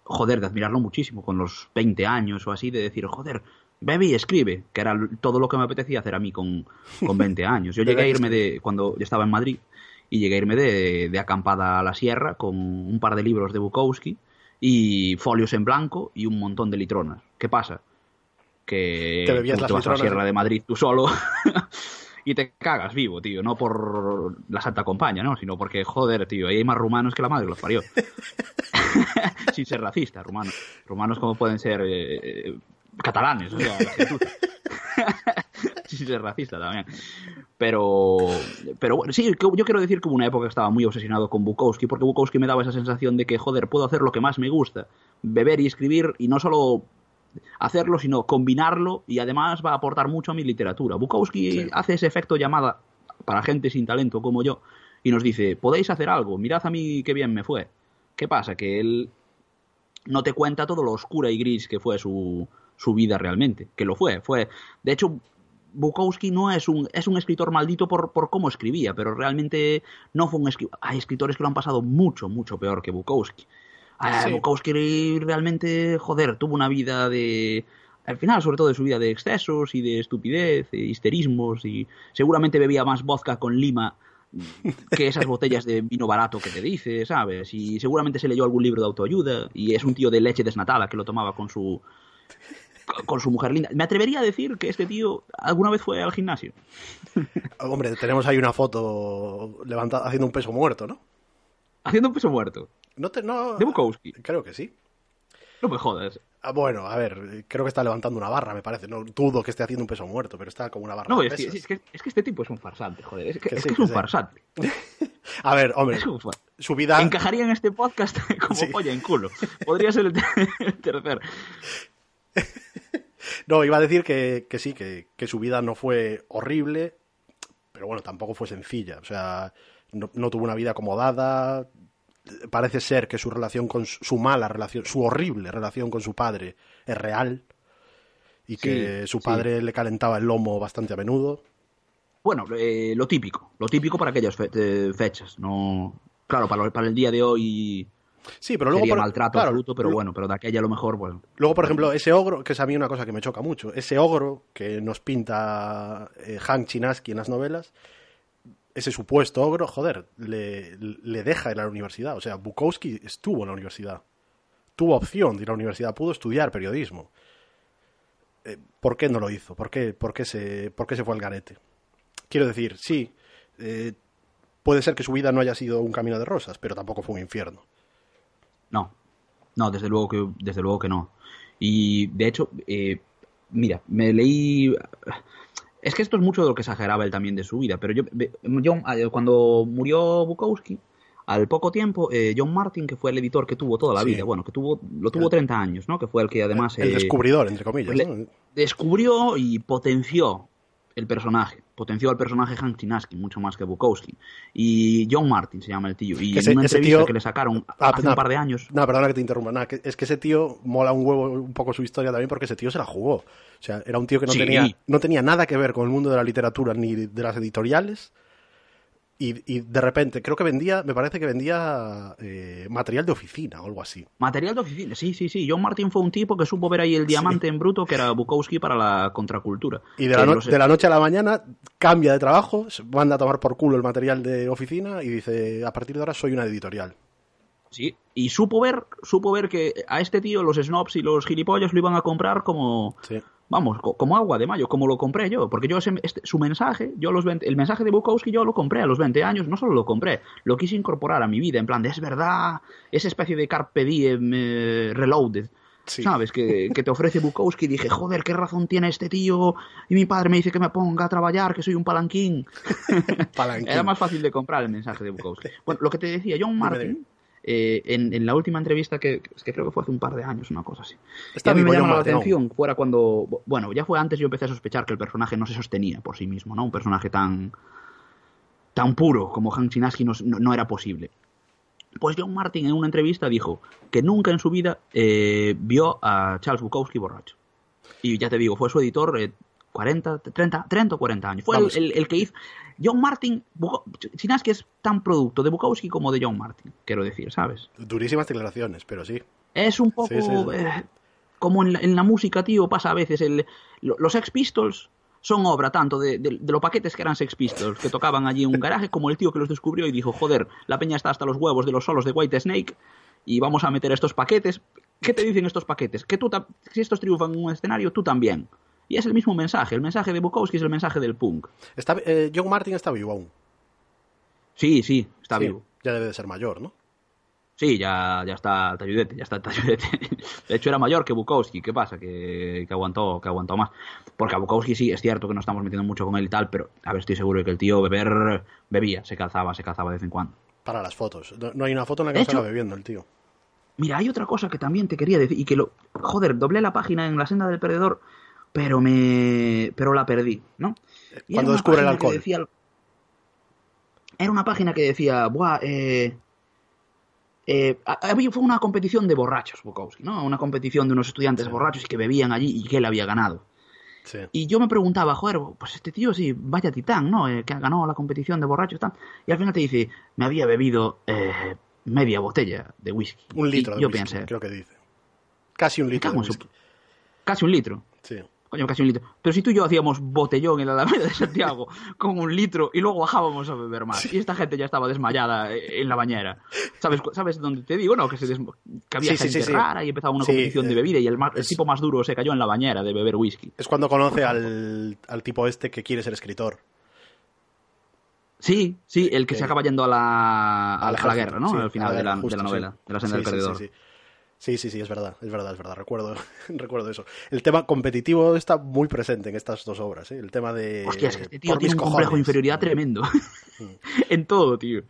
joder, de admirarlo muchísimo, con los 20 años o así, de decir, joder, bebe y escribe, que era todo lo que me apetecía hacer a mí con, con 20 <laughs> años. Yo llegué a irme de, cuando yo estaba en Madrid, y llegué a irme de, de acampada a la sierra con un par de libros de Bukowski y folios en blanco y un montón de litronas. ¿Qué pasa? Que Te bebías tú las te vas a la sierra ¿eh? de Madrid tú solo <laughs> y te cagas vivo, tío. No por la Santa Compañía, ¿no? Sino porque, joder, tío, ahí hay más rumanos que la madre que los parió. <laughs> Sin ser racista, rumanos. Rumanos como pueden ser eh, eh, catalanes, o sea, sin ser racista también. Pero, pero bueno, sí, yo quiero decir que hubo una época que estaba muy obsesionado con Bukowski, porque Bukowski me daba esa sensación de que, joder, puedo hacer lo que más me gusta, beber y escribir, y no solo hacerlo, sino combinarlo, y además va a aportar mucho a mi literatura. Bukowski hace ese efecto llamada para gente sin talento como yo, y nos dice, podéis hacer algo, mirad a mí qué bien me fue. ¿Qué pasa? Que él no te cuenta todo lo oscura y gris que fue su, su vida realmente, que lo fue. fue De hecho, Bukowski no es un, es un escritor maldito por, por cómo escribía, pero realmente no fue un escritor. Hay escritores que lo han pasado mucho, mucho peor que Bukowski. Ah, Bukowski realmente, joder, tuvo una vida de. Al final, sobre todo de su vida de excesos y de estupidez, de histerismos, y seguramente bebía más vodka con lima que esas botellas de vino barato que te dice, ¿sabes? Y seguramente se leyó algún libro de autoayuda y es un tío de leche desnatada que lo tomaba con su con su mujer linda. Me atrevería a decir que este tío alguna vez fue al gimnasio. <laughs> Hombre, tenemos ahí una foto levantada haciendo un peso muerto, ¿no? Haciendo un peso muerto. No te, no, de Bukowski. Creo que sí. No me jodas. Ah, bueno, a ver, creo que está levantando una barra, me parece. No dudo que esté haciendo un peso muerto, pero está como una barra. No, de es, que, es, que, es que este tipo es un farsante, joder. Es que, Que es, sí, que es que un sí. farsante. <laughs> a ver, hombre, Es un su vida. Encajaría en este podcast <laughs> como Sí. polla en culo. Podría ser el tercer. <laughs> No, iba a decir que, que sí, que, que su vida no fue horrible, pero bueno, tampoco fue sencilla. O sea, no, no tuvo una vida acomodada. Parece ser que su relación con su, su mala relación, su horrible relación con su padre es real y que Sí, su sí. padre le calentaba el lomo bastante a menudo. Bueno, eh, lo típico. Lo típico para aquellas fe- eh, fechas. No. Claro, para el día de hoy Sí, pero luego sería por, maltrato claro, absoluto, pero lo- bueno, pero de aquella a lo mejor, bueno. Luego, por ejemplo, ese ogro, que es a mí una cosa que me choca mucho, ese ogro que nos pinta eh, Hank Chinaski en las novelas, ese supuesto ogro, joder, le, le deja ir a la universidad. O sea, Bukowski estuvo en la universidad. Tuvo opción de ir a la universidad, pudo estudiar periodismo. Eh, ¿Por qué no lo hizo? ¿Por qué, por qué, se, por qué se fue al garete? Quiero decir, sí, eh, puede ser que su vida no haya sido un camino de rosas, pero tampoco fue un infierno. No, no, desde luego que, desde luego que no. Y de hecho, eh, mira, me leí. Es que esto es mucho de lo que exageraba él también de su vida, pero yo, yo eh, cuando murió Bukowski, al poco tiempo, eh, John Martin, que fue el editor que tuvo toda la Sí. vida, bueno, que tuvo, lo tuvo El- 30 años, ¿no? Que fue el que además el eh, descubridor, entre comillas. descubrió y potenció el personaje. Potenció al personaje Hank Chinaski mucho más que Bukowski. Y John Martin se llama el tío. Y ese- en una entrevista tío- que le sacaron Ah, hace no, un par de años. No, perdona que te interrumpa. nada, que- es que ese tío mola un huevo un poco su historia también porque ese tío se la jugó. O sea, era un tío que no, Sí. tenía, no tenía nada que ver con el mundo de la literatura ni de las editoriales. Y, y de repente, creo que vendía, me parece que vendía eh, material de oficina o algo así. Material de oficina, sí, sí, sí. John Martin fue un tipo que supo ver ahí el diamante en bruto que era Bukowski para la contracultura. Y de la, Que no- los- de la noche a la mañana cambia de trabajo, manda a tomar por culo el material de oficina y dice, a partir de ahora soy una editorial. Sí, y supo ver, supo ver que a este tío los snobs y los gilipollas lo iban a comprar como, Sí. Vamos, co- como agua de mayo, como lo compré yo, porque yo ese- este- su mensaje, yo los 20 el mensaje de Bukowski yo lo compré a los 20 años, no solo lo compré, lo quise incorporar a mi vida, en plan de es verdad, esa especie de carpe diem eh, reloaded. Sí. ¿Sabes? Que, que te ofrece Bukowski y dije, joder, qué razón tiene este tío. Y mi padre me dice que me ponga a trabajar, que soy un palanquín. <laughs> Palanquín. Era más fácil de comprar el mensaje de Bukowski. Bueno, lo que te decía, John. Martin, eh, en, en la última entrevista que, creo que fue hace un par de años, una cosa así. Está y a mí me llama la atención, fuera cuando, bueno, ya fue antes yo empecé a sospechar que el personaje no se sostenía por sí mismo, ¿no? Un personaje tan, tan puro como Hank Chinaski no, no- no era posible. Pues John Martin en una entrevista dijo que nunca en su vida eh, vio a Charles Bukowski borracho. Y ya te digo, fue su editor eh, 40, 30, 30 o 40 años. Fue el, el- el que hizo. John Martin, Chinaski es tan producto de Bukowski como de John Martin, quiero decir, ¿sabes? Durísimas declaraciones, pero sí. Es un poco Sí, sí, sí. eh, como en la, en la música, tío, pasa a veces. El, lo- los Sex Pistols son obra tanto de, de- de los paquetes que eran Sex Pistols, que tocaban allí en un garaje, como el tío que los descubrió y dijo, joder, la peña está hasta los huevos de los solos de White Snake y vamos a meter estos paquetes. ¿Qué te dicen estos paquetes? Que tú, si estos triunfan en un escenario, tú también. Y es el mismo mensaje. El mensaje de Bukowski es el mensaje del punk. Está, eh, John Martin está vivo aún. Sí, sí, está Sí, vivo. Ya debe de ser mayor, ¿no? Sí, ya, ya está Talludete, ya está Talludete. <laughs> De hecho, era mayor que Bukowski. ¿Qué pasa? Que, que, aguantó, que aguantó más. Porque a Bukowski sí, es cierto que no estamos metiendo mucho con él y tal, pero a ver, estoy seguro de que el tío beber bebía, se calzaba, se calzaba de vez en cuando. Para las fotos. No, hay una foto en la que hecho- bebiendo el tío. Mira, hay otra cosa que también te quería decir y que lo... Joder, doblé la página en la senda del perdedor, pero me... pero la perdí, ¿no? Y era Cuando descubre el alcohol. decía- Era una página que decía, buah, eh... eh, fue una competición de borrachos, Bukowski, ¿no? Una competición de unos estudiantes borrachos que bebían allí y que él había ganado. Sí. Y yo me preguntaba, joder, pues este tío sí, vaya titán, ¿no? Eh, que ganó la competición de borrachos, tal. Y al final te dice, me había bebido eh, media botella de whisky. Un litro Y de yo whisky, pensé, creo que dice. Casi un litro de whisky. casi un litro. Sí. Coño, casi un litro. Pero si tú y yo hacíamos botellón en la Alameda de Santiago <laughs> con un litro y luego bajábamos a beber más. Y esta gente ya estaba desmayada eh, en la bañera. ¿Sabes, cu- ¿sabes dónde te digo? No, que, se desmo- que había Sí, gente sí, rara y empezaba una competición de eh, bebida y el, ma- el tipo más duro se cayó en la bañera de beber whisky. Es cuando conoce al, al tipo este que quiere ser escritor. Sí, sí, el que se acaba yendo a la, a, Al a la ejército, guerra, ¿no? sí, Al final de, la, justo, de la novela, sí. de la senda del Sí, sí, perdedor. Sí, sí. Sí, es verdad, es verdad, es verdad. Recuerdo, <laughs> recuerdo eso. El tema competitivo está muy presente en estas dos obras, ¿eh? El tema de. Hostia, es que este tío tiene un complejo de cojones. inferioridad tremendo. <laughs> en todo, tío.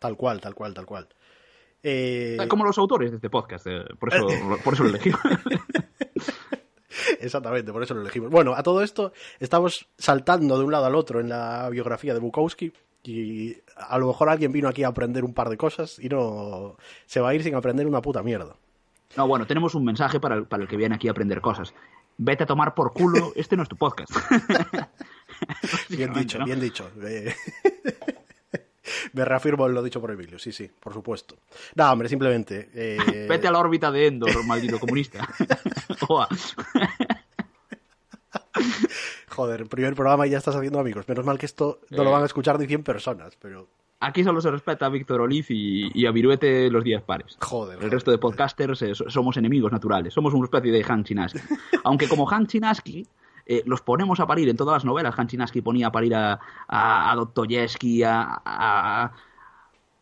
Tal cual, tal cual, tal cual. Eh, Como los autores de este podcast, eh, por, eso, <laughs> por eso lo elegí. Exactamente, por eso lo elegimos. Bueno, a todo esto estamos saltando de un lado al otro en la biografía de Bukowski y a lo mejor alguien vino aquí a aprender un par de cosas y no se va a ir sin aprender una puta mierda. No, bueno, tenemos un mensaje para el, para el que viene aquí a aprender cosas. Vete a tomar por culo, <laughs> este no es tu podcast. <laughs> Bien dicho, ¿no? bien dicho. <laughs> Me reafirmo en lo dicho por Emilio, sí, sí, por supuesto. No, hombre, simplemente. eh, Vete a la órbita de Endor, maldito comunista. Joder, primer programa y ya estás haciendo amigos. Menos mal que esto no lo Eh. van a escuchar ni 100 personas, pero. Aquí solo se respeta a Víctor Oliz y, y a Viruete los días pares. Joder. El resto de podcasters eh, so- somos enemigos naturales. Somos una especie de Han Chinaski. <laughs> Aunque como Han Chinaski eh, los ponemos a parir en todas las novelas. Han Chinaski ponía a parir a, a, a Dostoyevsky, a, a-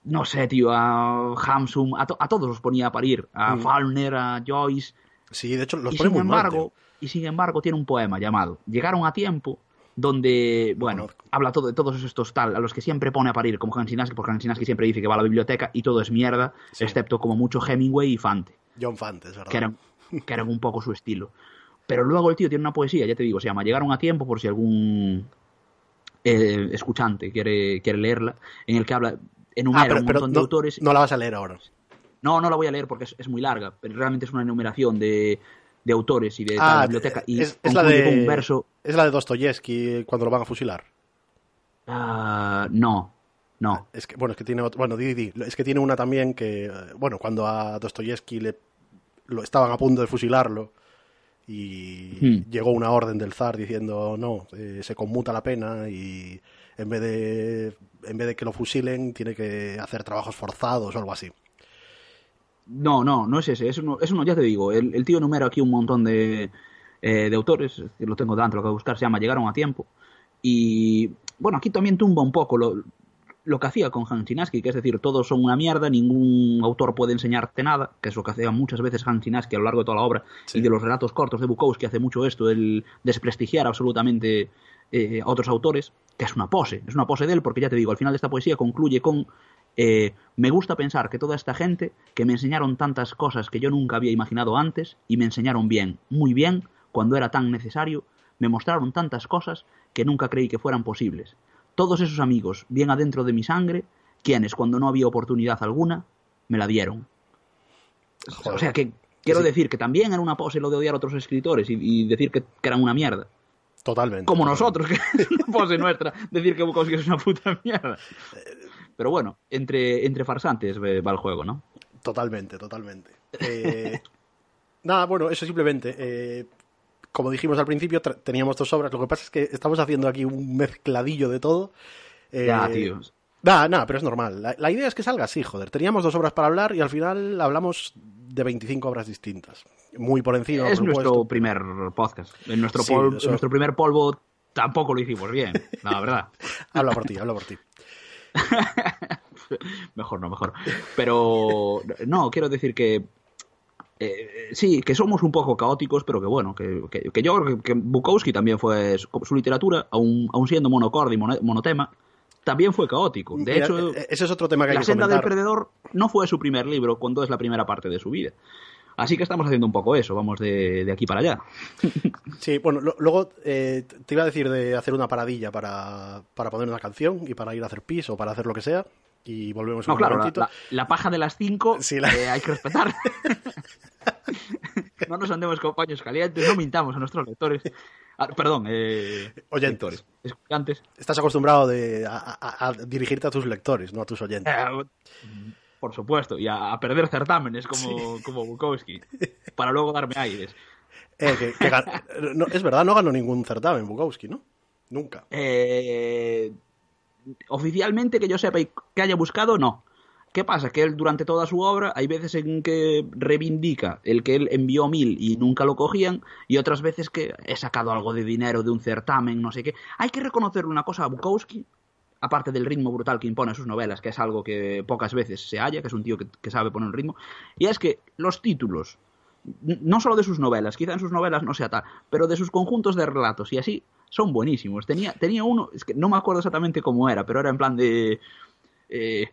No sé, tío, a Hamsum, a, to- a todos los ponía a parir. A Mm. A Joyce. Sí, de hecho, los y pone sin muy mal, embargo, y sin embargo tiene un poema llamado Llegaron a tiempo donde, bueno, habla todo de todos estos tal, a los que siempre pone a parir, como Hansinaski, porque Hansinaski siempre dice que va a la biblioteca y todo es mierda, Sí. excepto como mucho Hemingway y Fante. John Fante, es verdad. que eran, que eran un poco su estilo. Pero luego el tío tiene una poesía, ya te digo, se llama Llegaron a tiempo, por si algún eh, escuchante quiere, quiere leerla, en el que habla, enumera Ah, pero, un pero montón no, de autores. no la vas a leer ahora. No, no la voy a leer porque es, es muy larga, pero realmente es una enumeración de, de autores y de Ah, tal biblioteca. Y es, es la con de. un verso. Es la de Dostoyevsky cuando lo van a fusilar. ah, no, no. Es que, bueno, es que tiene ot- bueno, di, di, es que tiene una también que, bueno, cuando a Dostoyevsky le lo estaban a punto de fusilarlo y Hmm. llegó una orden del zar diciendo no, eh, se conmuta la pena y en vez de en vez de que lo fusilen tiene que hacer trabajos forzados o algo así. No, no, no es ese. Es uno, es uno ya te digo. El, el tío enumera aquí un montón de, eh, de autores. Lo tengo delante, lo que buscar se llama Llegaron a tiempo. Y bueno, aquí también tumba un poco lo, lo que hacía con Hans Chinaski, que es decir, todos son una mierda, ningún autor puede enseñarte nada, que es lo que hacía muchas veces Hans Chinaski a lo largo de toda la obra, Sí. y de los relatos cortos de Bukowski hace mucho esto, el desprestigiar absolutamente eh, a otros autores, que es una pose, es una pose de él, porque ya te digo, al final de esta poesía concluye con eh, me gusta pensar que toda esta gente que me enseñaron tantas cosas que yo nunca había imaginado antes y me enseñaron bien, muy bien, cuando era tan necesario, me mostraron tantas cosas que nunca creí que fueran posibles. Todos esos amigos, bien adentro de mi sangre, quienes cuando no había oportunidad alguna, me la dieron. O sea que quiero Sí. decir que también era una pose lo de odiar a otros escritores y, y decir que, que eran una mierda. Totalmente. Como totalmente. nosotros, que es una pose nuestra, decir que Bukowski es una puta mierda. Pero bueno, entre, entre farsantes va el juego, ¿no? Totalmente, totalmente. Eh, <laughs> nada, bueno, eso simplemente. eh, como dijimos al principio, teníamos dos obras. Lo que pasa es que estamos haciendo aquí un mezcladillo de todo. Eh, Ya, tío. Nada, nada, pero es normal. La, la idea es que salga así, joder. Teníamos dos obras para hablar y al final hablamos de 25 obras distintas. Muy por encima. Es por nuestro supuesto. primer podcast. En nuestro, Sí, eso- en nuestro primer polvo tampoco lo hicimos bien, la verdad. <laughs> Habla por ti, habla por ti. <laughs> mejor no, mejor. Pero no, quiero decir que eh, sí, que somos un poco caóticos, pero que bueno, que, que, que yo creo que, Bukowski también fue su, literatura, aún, aún, siendo monocorde y monotema, también fue caótico. De Mira, hecho, e-, ese es otro tema que hay La que senda del comentar. perdedor no fue su primer libro, cuando es la primera parte de su vida. Así que estamos haciendo un poco eso, vamos de, de aquí para allá. <laughs> Sí, bueno, lo- luego eh, te iba a decir de hacer una paradilla para, para poner una canción y para ir a hacer pis o para hacer lo que sea. Y volvemos No, un claro, la, momentito. la- la paja de las 5 Sí, la- hay que respetar. <laughs> no nos andemos con paños calientes, no mintamos a nuestros lectores. Ah, perdón, eh, Oyentes. lectores. Estás acostumbrado de, a, a- a dirigirte a tus lectores, no a tus oyentes. Eh, por supuesto, y a, a perder certámenes como, como Bukowski, <laughs> para luego darme aires. Eh, que- que gan- no, es verdad, no ganó ningún certamen Bukowski, ¿no? Nunca. Eh, oficialmente que yo sepa y que haya buscado, no. ¿Qué pasa? Que él durante toda su obra hay veces en que reivindica el que él envió mil y nunca lo cogían y otras veces que he sacado algo de dinero de un certamen, no sé qué. Hay que reconocer una cosa a Bukowski, aparte del ritmo brutal que impone a sus novelas, que es algo que pocas veces se halla, que es un tío que, que sabe poner un ritmo, y es que los títulos, no solo de sus novelas, quizá en sus novelas no sea tal, pero de sus conjuntos de relatos y así, son buenísimos. Tenía, tenía uno, es que no me acuerdo exactamente cómo era, pero era en plan de... eh,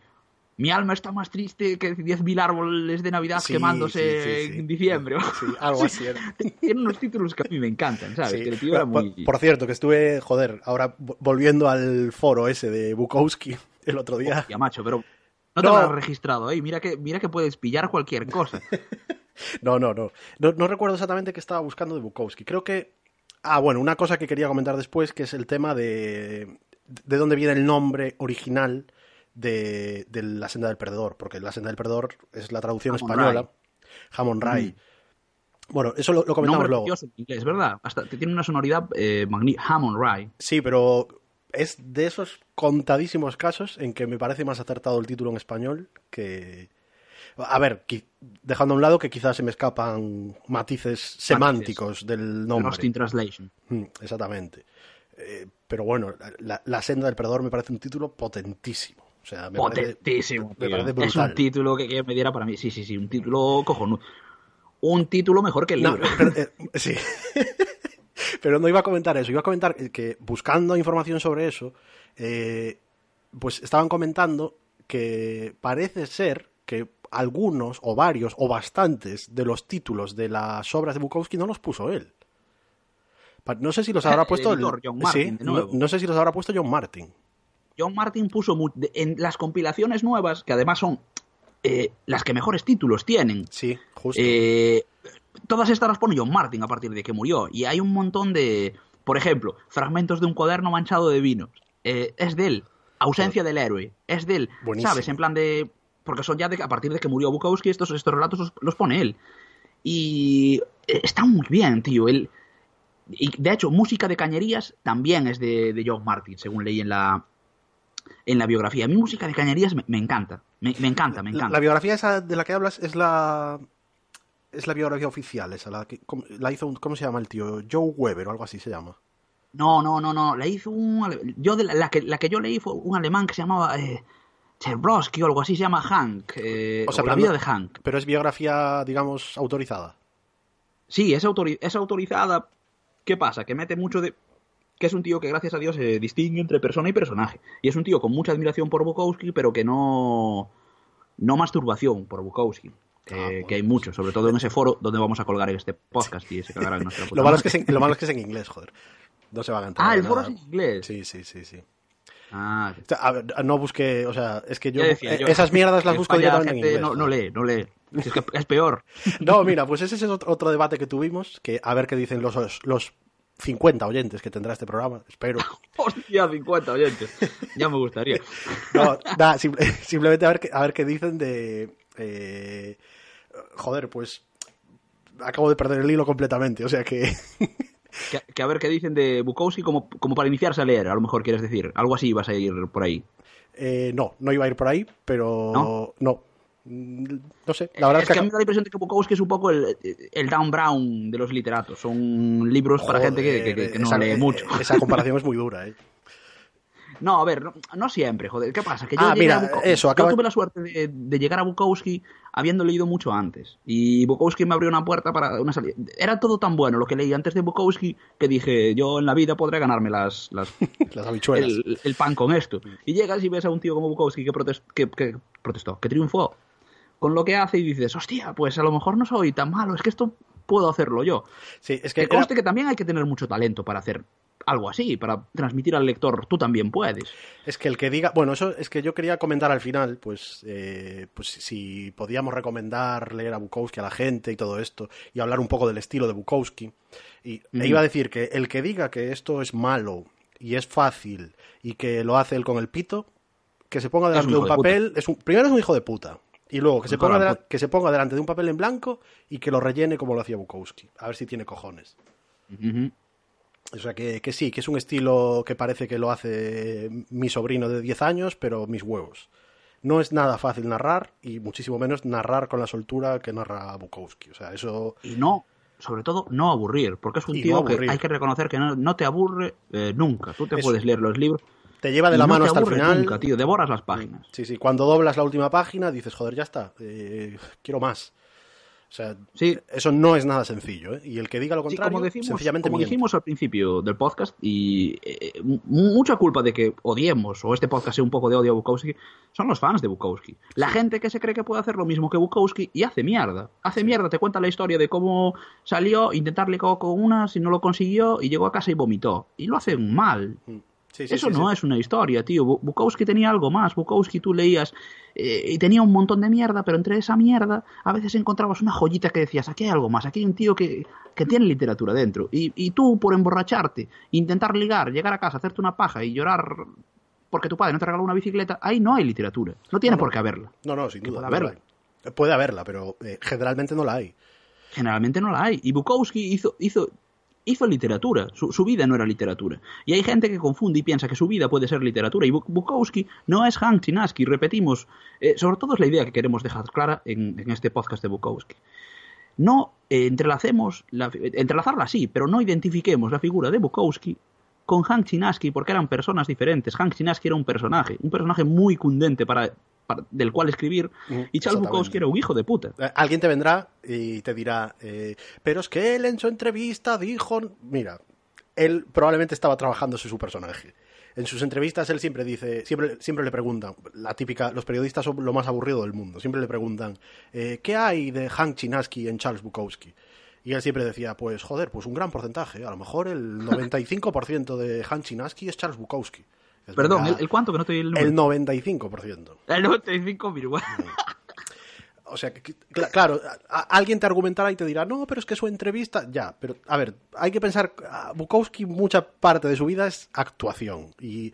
mi alma está más triste que 10.000 árboles de Navidad Sí, quemándose sí, sí, sí. en diciembre. Sí, algo así era. <laughs> Tiene unos títulos que a mí me encantan, ¿sabes? Sí. Que el tío era Por- muy... por, cierto, que estuve, joder, ahora vo- volviendo al foro ese de Bukowski <laughs> el otro día. Hostia, macho, pero no te No. lo has registrado ahí. Mira que, mira que puedes pillar cualquier cosa. <laughs> <laughs> No, no, no, no. no recuerdo exactamente qué estaba buscando de Bukowski. Creo que. Ah, bueno, una cosa que quería comentar después, que es el tema de. de dónde viene el nombre original de, de La Senda del Perdedor. Porque La Senda del Perdedor es la traducción española. Hammond Ray. Bueno, eso lo, lo comentamos luego. inglés, ¿verdad? Hasta que tiene una sonoridad eh, magnífica. Hammond Rye. Sí, pero es de esos contadísimos casos en que me parece más acertado el título en español que... A ver, dejando a un lado que quizás se me escapan matices semánticos del nombre. Lost in Translation. Mm, Exactamente. Eh, pero bueno, la, la senda del perdedor me parece un título potentísimo. O sea, me parece- Potentísimo, me tío. parece Es un título que, que me diera para mí. Sí, sí, sí, un título cojonudo. Un título mejor que el No, libro. <laughs> pero, eh, sí. <laughs> pero no iba a comentar eso. Iba a comentar que buscando información sobre eso, eh, pues estaban comentando que parece ser que algunos o varios o bastantes de los títulos de las obras de Bukowski no los puso él. No sé si los <laughs> habrá El puesto editor, John Martin, sí, no, sé si los habrá puesto John Martin. John Martin puso en las compilaciones nuevas, que además son eh, las que mejores títulos tienen. Sí, justo. Eh, todas estas las pone John Martin a partir de que murió. Y hay un montón de. Por ejemplo, fragmentos de un cuaderno manchado de vino. Eh, es de él. Ausencia del héroe. Es de él. Buenísimo. ¿Sabes? En plan de. Porque son ya de, a partir de que murió Bukowski, estos, estos relatos los, los pone él. Y eh, está muy bien, tío. Él, y de hecho, música de cañerías también es de, de John Martin, según leí en la, en la biografía. A mí música de cañerías me, me encanta. Me, me encanta, me encanta. la biografía esa de la que hablas es la es la biografía oficial, esa la que ¿cómo- la hizo un- ¿cómo se llama el tío? Joe Weber o algo así se llama. No, no, no, no. La hizo un. Yo de la, la que, la que yo leí fue un alemán que se llamaba eh, Cherbrowski o algo así, se llama Hank. eh, O sea, o la vida no- de Hank. Pero es biografía, digamos, autorizada. Sí, es, autori- es autorizada. ¿Qué pasa? Que mete mucho de. Que es un tío que, gracias a Dios, se distingue entre persona y personaje. Y es un tío con mucha admiración por Bukowski, pero que no. No masturbación por Bukowski. Que, Ah, bueno, que hay mucho, sobre todo en ese foro donde vamos a colgar este podcast y se cagará en nuestra puta <laughs> Lo malo, es que es en, lo malo es que es en inglés, joder. No se van a enterar. Ah, el foro es en inglés. Sí, sí, sí, sí. Ah, O sea, a ver, no busqué, o sea, es que yo, decía eh, yo, esas mierdas las busco España directamente en gente inglés. No, no lee, no lee. Es que es peor. <laughs> No, mira, pues ese es otro, otro debate que tuvimos, que a ver qué dicen los, los 50 oyentes que tendrá este programa, espero. <laughs> Hostia, 50 oyentes. Ya me gustaría. <laughs> No, nada, simple- simplemente a ver, qué, a ver qué dicen de... eh, joder, pues acabo de perder el hilo completamente, o sea que... Que, que a ver qué dicen de Bukowski como, como para iniciarse a leer, a lo mejor quieres decir. Algo así vas a ir por ahí. eh, no, no iba a ir por ahí, pero ¿No? no. No sé, la verdad es es, que a mí me da la impresión de que Bukowski es un poco el, el Dan Brown de los literatos. Son libros para gente que, que- no esa, lee mucho. Esa comparación es muy dura, ¿eh? <laughs> No, a ver, no, no siempre, joder. ¿Qué pasa? Que yo Ah, llegué mira, a Bukowski- eso, yo tuve la suerte de, de llegar a Bukowski habiendo leído mucho antes. Y Bukowski me abrió una puerta para una salida. Era todo tan bueno lo que leí antes de Bukowski que dije, yo en la vida podré ganarme las, las <laughs> Las habichuelas. el, el pan con esto. Y llegas y ves a un tío como Bukowski que, protes- que, que protestó, que triunfó con lo que hace y dices, hostia, pues a lo mejor no soy tan malo, es que esto puedo hacerlo yo. Sí, es Que que era- conste que también hay que tener mucho talento para hacer algo así, para transmitir al lector, tú también puedes. Es que el que diga, bueno, eso es que yo quería comentar al final, pues, eh, pues si podíamos recomendar leer a Bukowski a la gente y todo esto, y hablar un poco del estilo de Bukowski. Y e Ujú. iba a decir que el que diga que esto es malo y es fácil y que lo hace él con el pito, que se ponga delante de un de papel, es un, primero es un hijo de puta. Y luego que se, ponga que se ponga delante de un papel en blanco y que lo rellene como lo hacía Bukowski. A ver si tiene cojones. O sea, que, que sí, que es un estilo que parece que lo hace mi sobrino de 10 años, pero mis huevos. No es nada fácil narrar y muchísimo menos narrar con la soltura que narra Bukowski. O sea, eso... Y no, sobre todo, no aburrir, porque es un tío no que hay que reconocer que no, no te aburre eh, nunca. Tú te Eso. puedes leer los libros. Te lleva de la no mano hasta el final. Nunca, tío, devoras las páginas. Sí, sí, cuando doblas la última página dices, joder, ya está, eh, quiero más. O sea, Sí. eso no es nada sencillo, ¿eh? Y el que diga lo Sí, contrario, como decimos, sencillamente como miente. dijimos al principio del podcast, y eh, mu- mucha culpa de que odiemos, o este podcast sea un poco de odio a Bukowski, son los fans de Bukowski. La gente que se cree que puede hacer lo mismo que Bukowski y hace mierda. Hace mierda, te cuenta la historia de cómo salió, intentarle con una, si no lo consiguió, y llegó a casa y vomitó. Y lo hacen mal. Sí, sí, Eso sí, no es una historia, tío. Bu- Bukowski tenía algo más. Bukowski tú leías eh, y tenía un montón de mierda, pero entre esa mierda a veces encontrabas una joyita que decías, aquí hay algo más, aquí hay un tío que, que tiene literatura dentro. Y, y tú, por emborracharte, intentar ligar, llegar a casa, hacerte una paja y llorar porque tu padre no te regaló una bicicleta, ahí no hay literatura. No tiene No, por qué haberla. No, no, sin Que duda. puede haberla. Puede haberla, pero eh, generalmente no la hay. Generalmente no la hay. Y Bukowski hizo, hizo, hizo literatura. Su, vida no era literatura. Y hay gente que confunde y piensa que su vida puede ser literatura. Y Bu- Bukowski no es Hank Chinaski. Repetimos, eh, sobre todo es la idea que queremos dejar clara en, este podcast de Bukowski. No eh, entrelacemos, la, entrelazarla sí, pero no identifiquemos la figura de Bukowski con Hank Chinaski porque eran personas diferentes. Hank Chinaski era un personaje, un personaje muy cundente para- del cual escribir. Y Charles. Bukowski era un hijo de puta. Eh, Alguien te vendrá y te dirá, eh, pero es que él en su entrevista dijo, mira, él probablemente estaba trabajándose su personaje. En sus entrevistas él siempre dice, siempre, siempre le preguntan, la típica, los periodistas son lo más aburrido del mundo, siempre le preguntan, eh, ¿qué hay de Hank Chinaski en Charles Bukowski? Y él siempre decía, pues joder, pues un gran porcentaje, a lo mejor el <laughs> 95% de Hank Chinaski es Charles Bukowski. Perdón, ¿el, el cuánto que no estoy el número? el 95%. El 95 mil, igual. O sea, que, que- cla- claro, a- a- alguien te argumentará y te dirá, no, pero es que su entrevista, ya, pero a ver, hay que pensar, Bukowski mucha parte de su vida es actuación y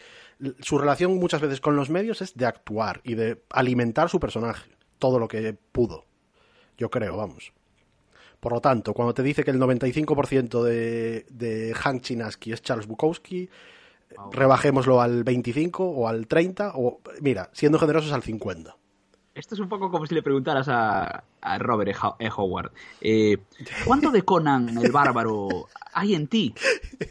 su relación muchas veces con los medios es de actuar y de alimentar su personaje, todo lo que pudo, yo creo, vamos. Por lo tanto, cuando te dice que el 95% de, de Hank Chinaski es Charles Bukowski, rebajémoslo al 25 o al 30 o, mira, siendo generosos al 50. Esto es un poco como si le preguntaras a, a Robert E. Ho-. Howard. eh, ¿Cuánto de Conan el bárbaro hay en ti?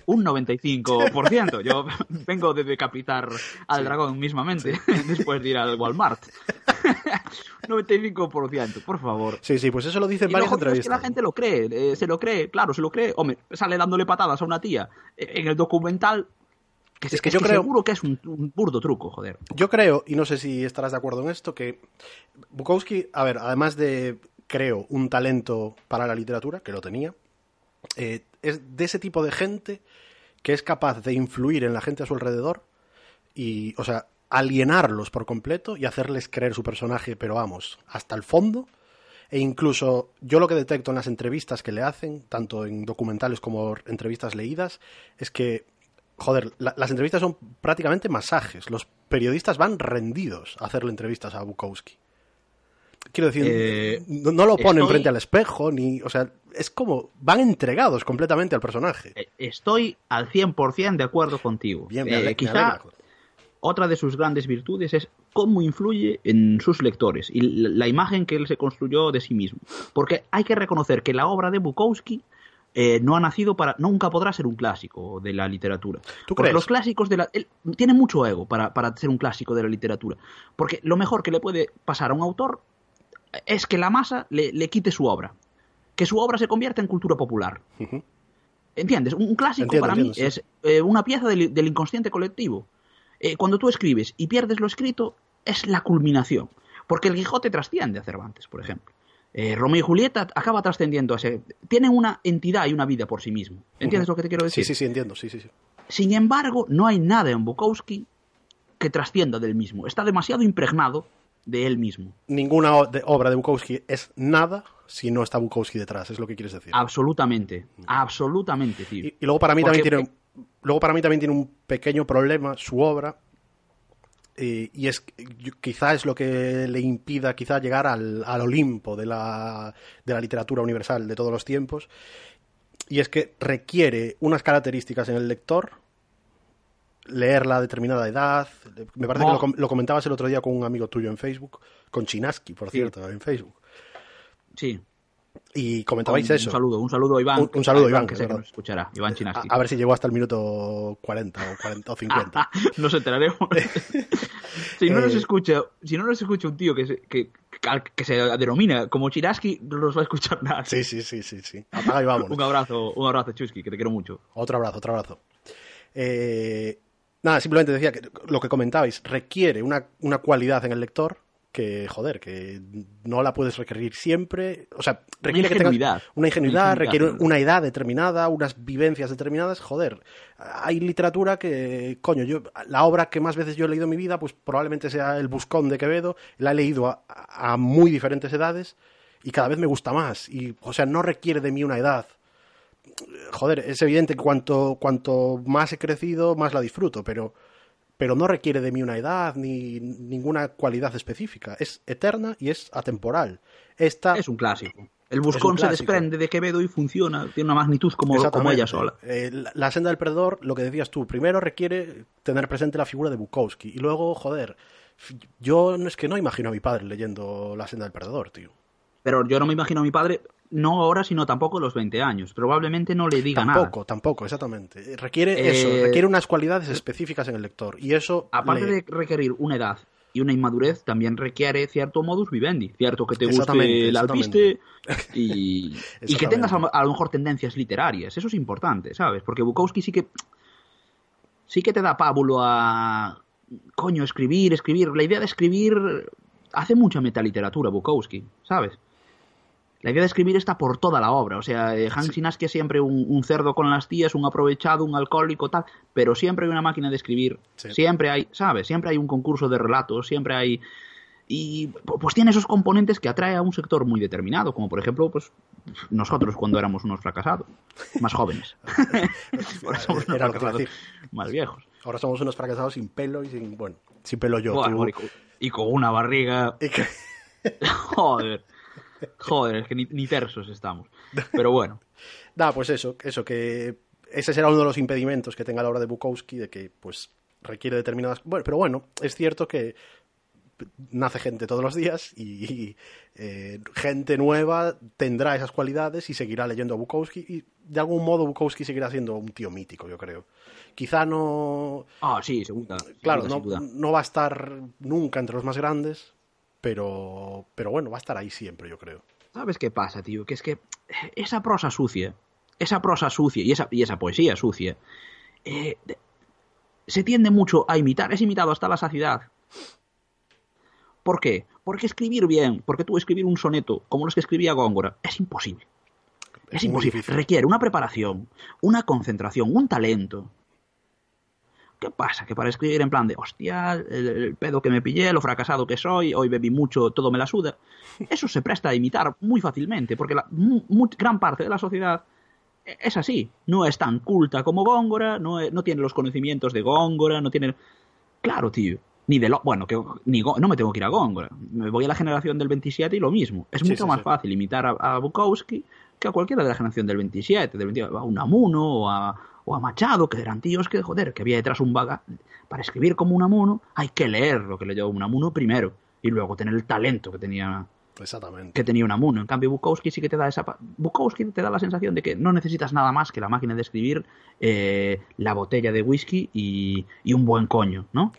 Un 95%. Yo <laughs> vengo de decapitar al dragón mismamente <laughs> después de ir al Walmart. <laughs> 95%, por favor. Sí, sí, pues eso lo dicen varias jodido es entrevistas. que la gente lo cree, eh, se lo cree, claro, se lo cree. Hombre, sale dándole patadas a una tía eh, en el documental. Que, Es que yo que creo- seguro que es un, un burdo truco, joder. Yo creo, y no sé si estarás de acuerdo en esto, que Bukowski, a ver, además de, creo, un talento para la literatura, que lo tenía, eh, es de ese tipo de gente que es capaz de influir en la gente a su alrededor y, o sea, alienarlos por completo y hacerles creer su personaje, pero vamos, hasta el fondo. E incluso yo lo que detecto en las entrevistas que le hacen, tanto en documentales como entrevistas leídas, es que, joder, la- las entrevistas son prácticamente masajes. Los periodistas van rendidos a hacerle entrevistas a Bukowski. Quiero decir, Eh, no, no lo ponen estoy- frente al espejo, ni, o sea, es como, van entregados completamente al personaje. Eh, Estoy al 100% de acuerdo contigo. Bien, me Eh, me quizá otra de sus grandes virtudes es cómo influye en sus lectores y la imagen que él se construyó de sí mismo. Porque hay que reconocer que la obra de Bukowski eh, no ha nacido para, nunca podrá ser un clásico de la literatura. ¿Tú crees? los clásicos de la, él tiene mucho ego para, para ser un clásico de la literatura. Porque lo mejor que le puede pasar a un autor es que la masa le, le quite su obra. Que su obra se convierta en cultura popular. ¿Entiendes? Un clásico Entiendo, para entiendo, mí es eh, una pieza del, del inconsciente colectivo. Eh, cuando tú escribes y pierdes lo escrito, es la culminación. Porque el Quijote trasciende a Cervantes, por ejemplo. Eh, Romeo y Julieta acaba trascendiendo a ese. Tienen una entidad y una vida por sí mismo. ¿Entiendes lo que te quiero decir? Sí, sí, sí, entiendo, sí, sí, sí. Sin embargo, no hay nada en Bukowski que trascienda del mismo. Está demasiado impregnado de él mismo. Ninguna obra de Bukowski es nada si no está Bukowski detrás, es lo que quieres decir. Absolutamente. Absolutamente, tío. Y, y luego para mí Porque- también tiene luego para mí también tiene un pequeño problema su obra eh, y es quizá es lo que le impida quizá llegar al, al Olimpo de la, de la literatura universal de todos los tiempos y es que requiere unas características en el lector leerla a determinada edad me parece que lo, lo comentabas el otro día con un amigo tuyo en Facebook con Chinaski por Sí. cierto en Facebook Sí. Y comentabais un, eso Un saludo, un saludo Iván. Un- un saludo a Iván, que sé que nos escuchará. Iván Chinaski. a, a ver si llegó hasta el minuto 40 o 40 o 50 <laughs> nos enteraremos. <laughs> si no nos Eh, escucha, si no nos escucha un tío que se, que, que, se denomina como Chiraski, no nos va a escuchar nada. Sí, sí, sí, sí, sí. Apaga y vámonos. <laughs> Un abrazo, un abrazo, Chusky, que te quiero mucho. Otro abrazo, otro abrazo. Eh, nada, simplemente decía que lo que comentabais requiere una, una cualidad en el lector que, joder, que no la puedes requerir siempre. O sea, requiere que tengas ingenuidad. una ingenuidad, requiere una edad determinada, unas vivencias determinadas. Joder, hay literatura que, coño, yo la obra que más veces yo he leído en mi vida, pues probablemente sea El Buscón de Quevedo. La he leído a, a muy diferentes edades y cada vez me gusta más. Y, o sea, no requiere de mí una edad joder, es evidente que cuanto, cuanto más he crecido, más la disfruto, pero, pero no requiere de mí una edad ni ninguna cualidad específica. Es eterna y es atemporal. Esta, Es un clásico. El Buscón se desprende de Quevedo y funciona, tiene una magnitud como, como ella sola. Eh, la, la senda del perdedor, lo que decías tú, primero requiere tener presente la figura de Bukowski y luego, joder, yo no es que no imagino a mi padre leyendo La senda del perdedor, tío. Pero yo no me imagino a mi padre, no ahora, sino tampoco los 20 años. Probablemente no le diga Tampoco, nada. tampoco, exactamente. Requiere Eh, eso, requiere unas cualidades específicas en el lector y eso Aparte le- de requerir una edad y una inmadurez, también requiere cierto modus vivendi. Cierto que te guste el alpiste y, <laughs> y que tengas a, a lo mejor tendencias literarias. Eso es importante, ¿sabes? Porque Bukowski sí que sí que te da pábulo a coño, escribir, escribir. La idea de escribir hace mucha metaliteratura Bukowski, ¿sabes? La idea de escribir está por toda la obra. O sea, eh, Hank Sinaski es siempre un, un cerdo con las tías, un aprovechado, un alcohólico, tal. Pero siempre hay una máquina de escribir. Sí. Siempre hay, ¿sabes? Siempre hay un concurso de relatos, siempre hay. Y pu- pues tiene esos componentes que atrae a un sector muy determinado, como por ejemplo, pues nosotros cuando éramos unos fracasados, más jóvenes. <laughs> Ahora somos unos fracasados más viejos. Ahora somos unos fracasados sin pelo y sin. Bueno, sin pelo yo. Buah, tú- y, con, y con una barriga. y que- <laughs> Joder. <laughs> Joder, es que ni, ni tersos estamos. Pero bueno. <laughs> Nada, pues eso, eso, que ese será uno de los impedimentos que tenga la obra de Bukowski, de que, pues, requiere determinadas. Bueno, pero bueno, es cierto que nace gente todos los días y, y, eh, gente nueva tendrá esas cualidades y seguirá leyendo a Bukowski y de algún modo Bukowski seguirá siendo un tío mítico, yo creo. Quizá no, Ah, sí, segunda. claro, no va a estar nunca entre los más grandes, pero, pero bueno, va a estar ahí siempre, yo creo. ¿Sabes qué pasa, tío? Que es que esa prosa sucia, esa prosa sucia y esa, y esa poesía sucia, eh, se tiende mucho a imitar. Es imitado hasta la saciedad. ¿Por qué? Porque escribir bien, porque tú escribir un soneto como los que escribía Góngora, es imposible. Es, imposible. Requiere una preparación, una concentración, un talento. ¿Qué pasa? Que para escribir en plan de, hostia, el, el pedo que me pillé, lo fracasado que soy, hoy bebí mucho, todo me la suda, eso se presta a imitar muy fácilmente, porque la mu- mu- gran parte de la sociedad es así. No es tan culta como Góngora, no, no tiene los conocimientos de Góngora, no tiene... Claro, tío. Ni de lo... Bueno, que ni no me tengo que ir a Góngora. Me voy a la generación del 27 y lo mismo. Es Sí, mucho sí, más sí. fácil imitar a, a Bukowski que a cualquiera de la generación del 27, del 27 a Unamuno o a, o a Machado, que eran tíos que, joder, que había detrás un vaga... Para escribir como Unamuno hay que leer lo que leyó Unamuno primero y luego tener el talento que tenía Exactamente. que tenía Unamuno. En cambio, Bukowski sí que te da esa... Bukowski te da la sensación de que no necesitas nada más que la máquina de escribir, eh, la botella de whisky y, y un buen coño, ¿no?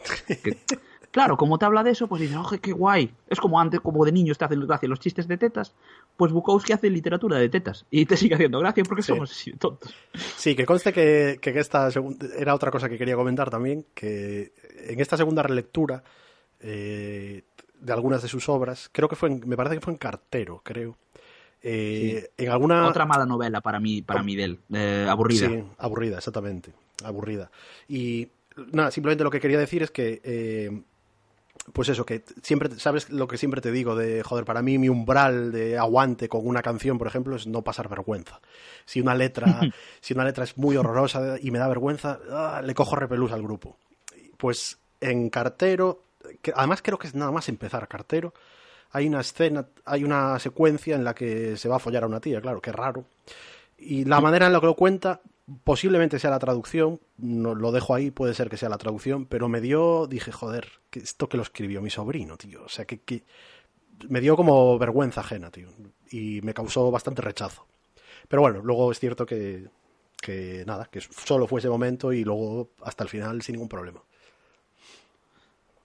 Que- <laughs> claro, como te habla de eso, pues dices, oye, qué guay. Es como antes, como de niños te hacen gracia los chistes de tetas, pues Bukowski hace literatura de tetas y te sigue haciendo gracia porque Sí. somos así de tontos. Sí, que conste que, que esta segun- era otra cosa que quería comentar también, que en esta segunda relectura eh, de algunas de sus obras, creo que fue, en- me parece que fue en Cartero, creo. Eh, En alguna... Otra mala novela para mí, para mí de él, eh, aburrida. Sí, aburrida, exactamente. Aburrida. Y nada, simplemente lo que quería decir es que, eh, pues eso, que siempre, ¿sabes lo que siempre te digo? De, joder, para mí mi umbral de aguante con una canción, por ejemplo, es no pasar vergüenza. Si una letra, <laughs> si una letra es muy horrorosa y me da vergüenza, ah, le cojo repelús al grupo. Pues en Cartero, que además creo que es nada más empezar Cartero, hay una escena, hay una secuencia en la que se va a follar a una tía, claro, que raro. Y la manera en la que lo cuenta, posiblemente sea la traducción, no, lo dejo ahí, puede ser que sea la traducción, pero me dio, dije, joder, que esto que lo escribió mi sobrino, tío. O sea, que, que me dio como vergüenza ajena, tío. Y me causó bastante rechazo. Pero bueno, luego es cierto que, que nada, que solo fue ese momento y luego hasta el final sin ningún problema.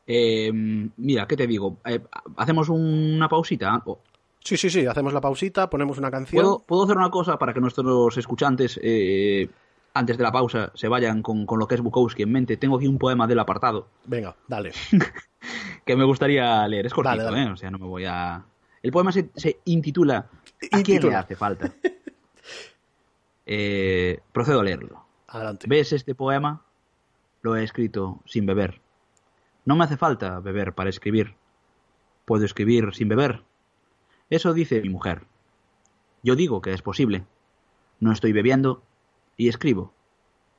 Eh, mira, ¿qué te digo? Eh, ¿Hacemos una pausita? Sí, sí, sí, hacemos la pausita, ponemos una canción. ¿Puedo, puedo hacer una cosa para que nuestros escuchantes, eh, antes de la pausa, se vayan con, con lo que es Bukowski en mente? Tengo aquí un poema del apartado Venga, dale. <laughs> que me gustaría leer. Es cortito, Dale, dale. ¿eh? O sea, no me voy a... El poema se, se intitula ¿A quién le hace falta? <laughs> Eh, procedo a leerlo. Adelante. ¿Ves este poema? Lo he escrito sin beber. No me hace falta beber para escribir. Puedo escribir sin beber. Eso dice mi mujer. Yo digo que es posible. No estoy bebiendo y escribo.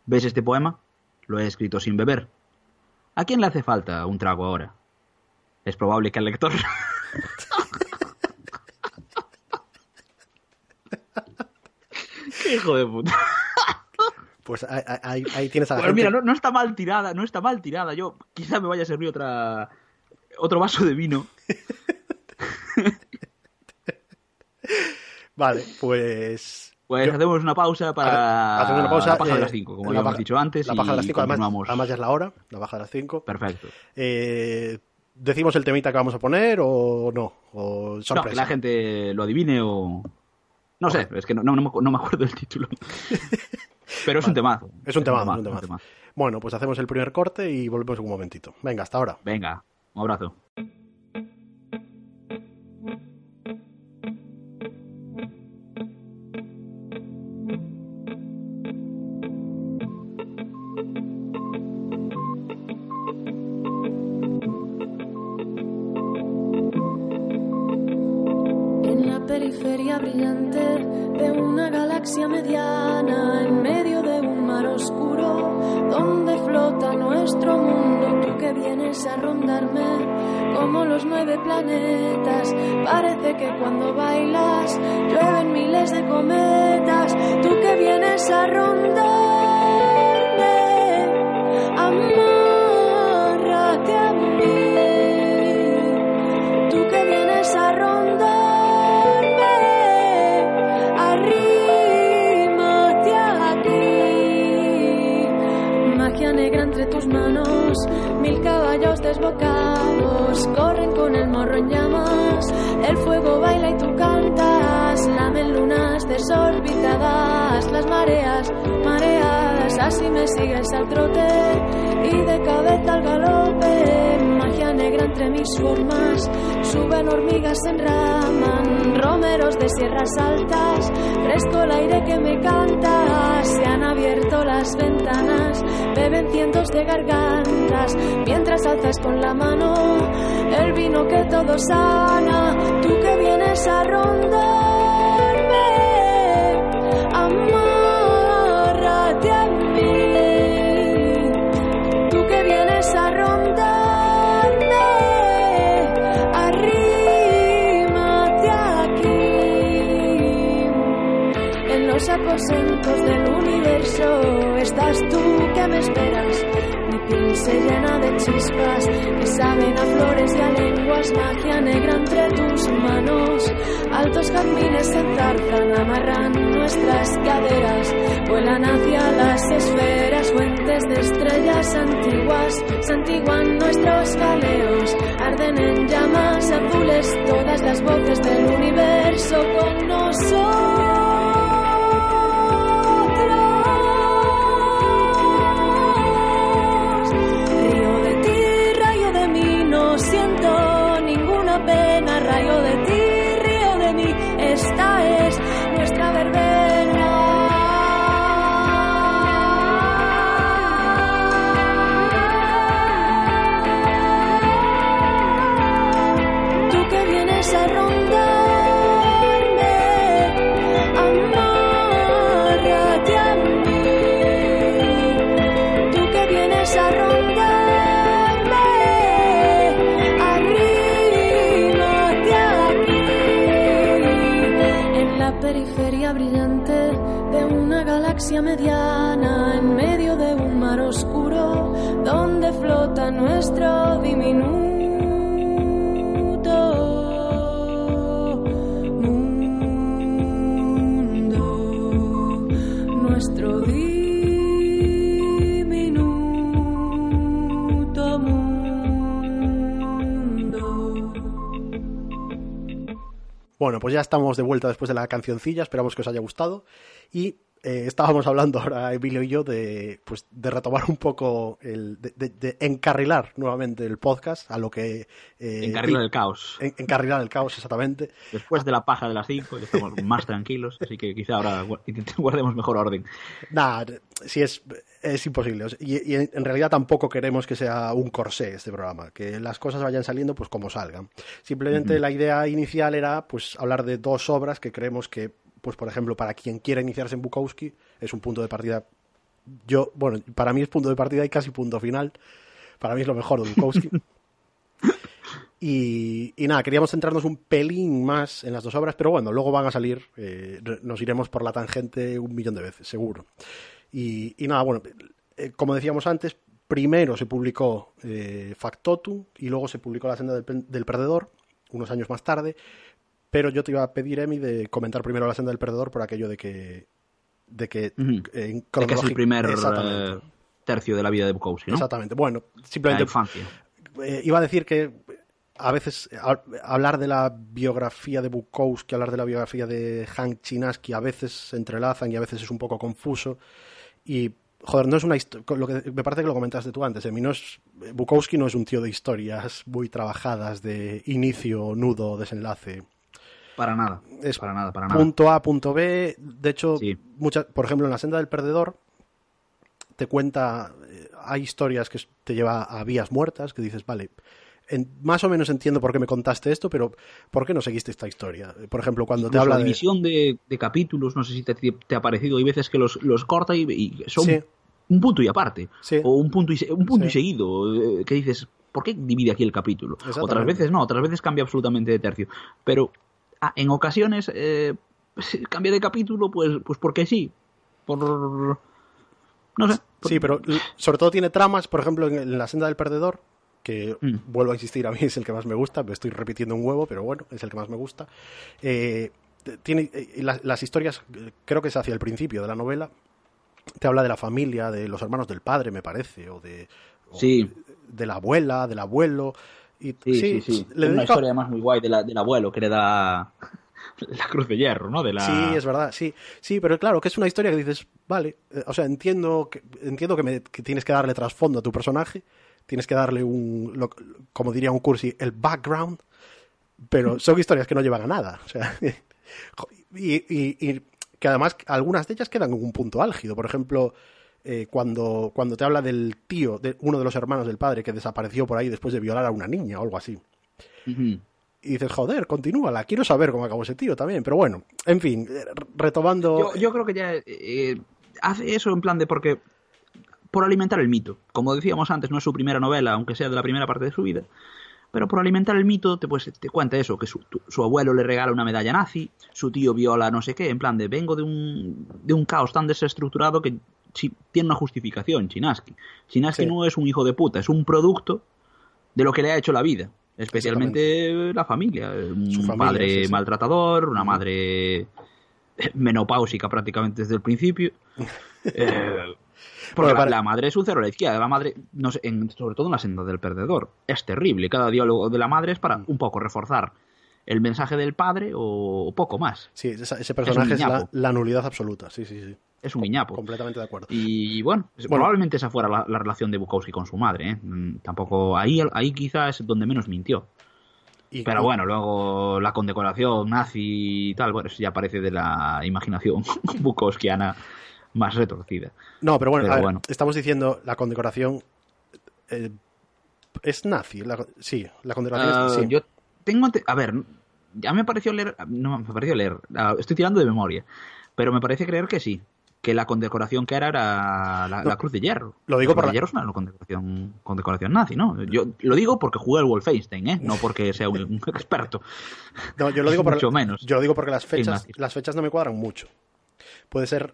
¿Ves este poema? Lo he escrito sin beber. ¿A quién le hace falta un trago ahora? Es probable que al lector. <laughs> ¡Qué hijo de puta! Pues ahí, ahí- ahí tienes a la Pues gente. mira, no, no está mal tirada, no está mal tirada. Yo quizá me vaya a servir otra otro vaso de vino. <laughs> Vale, pues. Pues Yo- hacemos una pausa para Hacemos una pausa. la paja de eh, las 5, como habíamos paja- dicho antes. La y paja de las 5, además, continuamos. además ya es la hora, la baja de las 5. Perfecto. Eh, ¿Decimos el temita que vamos a poner o no? ¿O No, sorpresa? que la gente lo adivine o... No sé, es que no, no, no me acu- no me acuerdo del título. <laughs> Pero es un temazo. Es un temazo, es un temazo, temazo. Bueno, pues hacemos el primer corte y volvemos en un momentito. Venga, hasta ahora. Venga, un abrazo. Periferia brillante de una galaxia mediana, en medio de un mar oscuro, donde flota nuestro mundo, tú que vienes a rondarme como los nueve planetas. Parece que cuando bailas llueven miles de cometas, tú que vienes a rondarme, amárrate corren con el morro en llamas. El fuego baila y tú cantas, lamen lunas desorbitadas, las mareas, mareadas. Así me sigues al trote y de cabeza al galope. Magia negra entre mis formas, suben hormigas, se enraman, romeros de sierras altas, fresco el aire que me canta, se han abierto las ventanas, beben cientos de gargantas, mientras alzas con la mano el vino que todo sana, tú que vienes a rondarme, amárrate a mí, tú que vienes a rondarme, arrímate aquí. En los aposentos del universo estás tú que me esperas. Se llena de chispas que saben a flores y a lenguas, magia negra entre tus manos. Altos jardines se enzarzan, amarran nuestras caderas, vuelan hacia las esferas, fuentes de estrellas antiguas, santiguan nuestros galeos, arden en llamas azules todas las voces del universo con nosotros. Bueno, pues ya estamos de vuelta después de la cancioncilla, esperamos que os haya gustado. Y eh, estábamos hablando ahora, Emilio y yo, de, pues, de retomar un poco, el, de, de- de encarrilar nuevamente el podcast a lo que... eh, Encarrilar el caos. en- encarrilar el caos, exactamente. Después de la paja de las 5 ya estamos más tranquilos, así que quizá ahora <laughs> guardemos mejor orden. Nada, si es, es imposible. Y, y en realidad tampoco queremos que sea un corsé este programa, que las cosas vayan saliendo pues como salgan. Simplemente la idea inicial era pues hablar de dos obras que creemos que, pues por ejemplo, para quien quiera iniciarse en Bukowski, es un punto de partida. Yo, bueno, para mí es punto de partida y casi punto final. Para mí es lo mejor de Bukowski. <laughs> Y, y nada, queríamos centrarnos un pelín más en las dos obras, pero bueno, luego van a salir, eh, nos iremos por la tangente un millón de veces, seguro. Y, y nada, bueno, eh, como decíamos antes, primero se publicó eh, Factotum y luego se publicó La senda del perdedor, unos años más tarde, pero yo te iba a pedir, Emi, de comentar primero La senda del perdedor por aquello de que... De que, en De que es el primer eh, tercio de la vida de Bukowski, ¿no? Exactamente. Bueno, La simplemente infancia. eh, iba a decir que a veces a- hablar de la biografía de Bukowski, hablar de la biografía de Hank Chinaski, a veces se entrelazan y a veces es un poco confuso. Y, joder, no es una lo que Me parece que lo comentaste tú antes. Emi, no es, Bukowski no es un tío de historias muy trabajadas, de inicio, nudo, desenlace. Para nada. Es para nada, para nada. Punto A, punto B. De hecho, Sí. muchas, por ejemplo, en La senda del perdedor te cuenta, eh, hay historias que te lleva a vías muertas, que dices, vale, en- más o menos entiendo por qué me contaste esto, pero ¿por qué no seguiste esta historia? Por ejemplo, cuando te habla la división de, de capítulos, no sé si te, te ha parecido, hay veces que los, los corta y, y son Sí. un punto y aparte. Sí. O un punto y, un punto y seguido, eh, que dices, ¿por qué divide aquí el capítulo? Otras veces no, otras veces cambia absolutamente de tercio. Pero en ocasiones eh, cambia de capítulo, pues, pues porque sí. Por... No sé. por- Sí, pero sobre todo tiene tramas, por ejemplo, en, La senda del perdedor, que Mm. vuelvo a insistir, a mí es el que más me gusta, me estoy repitiendo un huevo, pero bueno, es el que más me gusta. Eh, tiene eh, las, las historias, creo que es hacia el principio de la novela, te habla de la familia, de los hermanos del padre, me parece, o de, o Sí. de la abuela, del abuelo. Y, Sí, sí, sí. le Una historia además muy guay de la- del abuelo que le da <laughs> la cruz de hierro, ¿no? De la... Sí, es verdad, sí. Sí, pero claro, que es una historia que dices, vale, eh, o sea, entiendo que, entiendo que, me- que tienes que darle trasfondo a tu personaje, tienes que darle un, lo- como diría un cursi, el background, pero son historias que no llevan a nada. O sea, <laughs> y, y- y que además algunas de ellas quedan en un punto álgido. Por ejemplo, eh, cuando, cuando te habla del tío, de uno de los hermanos del padre que desapareció por ahí después de violar a una niña o algo así. Y dices, joder, continúala, quiero saber cómo acabó ese tío también. Pero bueno, en fin, eh, retomando... Yo, yo creo que ya eh, hace eso en plan de porque por alimentar el mito. Como decíamos antes, no es su primera novela, aunque sea de la primera parte de su vida. Pero por alimentar el mito te, pues, te cuenta eso, que su, tu- su abuelo le regala una medalla nazi, su tío viola no sé qué, en plan de vengo de un, de un caos tan desestructurado que tiene una justificación, Chinaski. Chinaski Sí. no es un hijo de puta, es un producto de lo que le ha hecho la vida. Especialmente la familia. Un Su familia, padre sí, sí. maltratador, una madre menopáusica prácticamente desde el principio. <laughs> Eh, porque la, la madre es un cero a la izquierda. La madre, no sé, en- sobre todo en la senda del perdedor, es terrible. Cada diálogo de la madre es Mm. para un poco reforzar el mensaje del padre o, poco más. Sí, ese personaje es, la, la nulidad absoluta, sí, sí, sí. Es un guiñapo. Completamente de acuerdo. Y bueno, Bueno. probablemente esa fuera la, la relación de Bukowski con su madre. ¿eh? Mm, Tampoco ahí, ahí quizá es donde menos mintió. Y- Pero bueno, luego la condecoración nazi y tal, bueno, eso ya parece de la imaginación <laughs> bukowskiana más retorcida. No, pero bueno, Pero a ver, bueno. estamos diciendo la condecoración. eh, es nazi. la- sí, la condecoración Ah, es sí. Yo tengo. A ver, ya me pareció leer. No, me pareció leer. ah, Estoy tirando de memoria. Pero me parece creer que sí. Que la condecoración que era era la, No, la Cruz de Hierro. lo digo la Cruz por de la- Hierro es una condecoración, condecoración nazi, ¿no? Yo lo digo porque jugué al Wolfenstein, ¿eh? No porque sea un, un experto. No, yo lo digo <laughs> por- Mucho menos. Yo lo digo porque las fechas, las fechas no me cuadran mucho. Puede ser.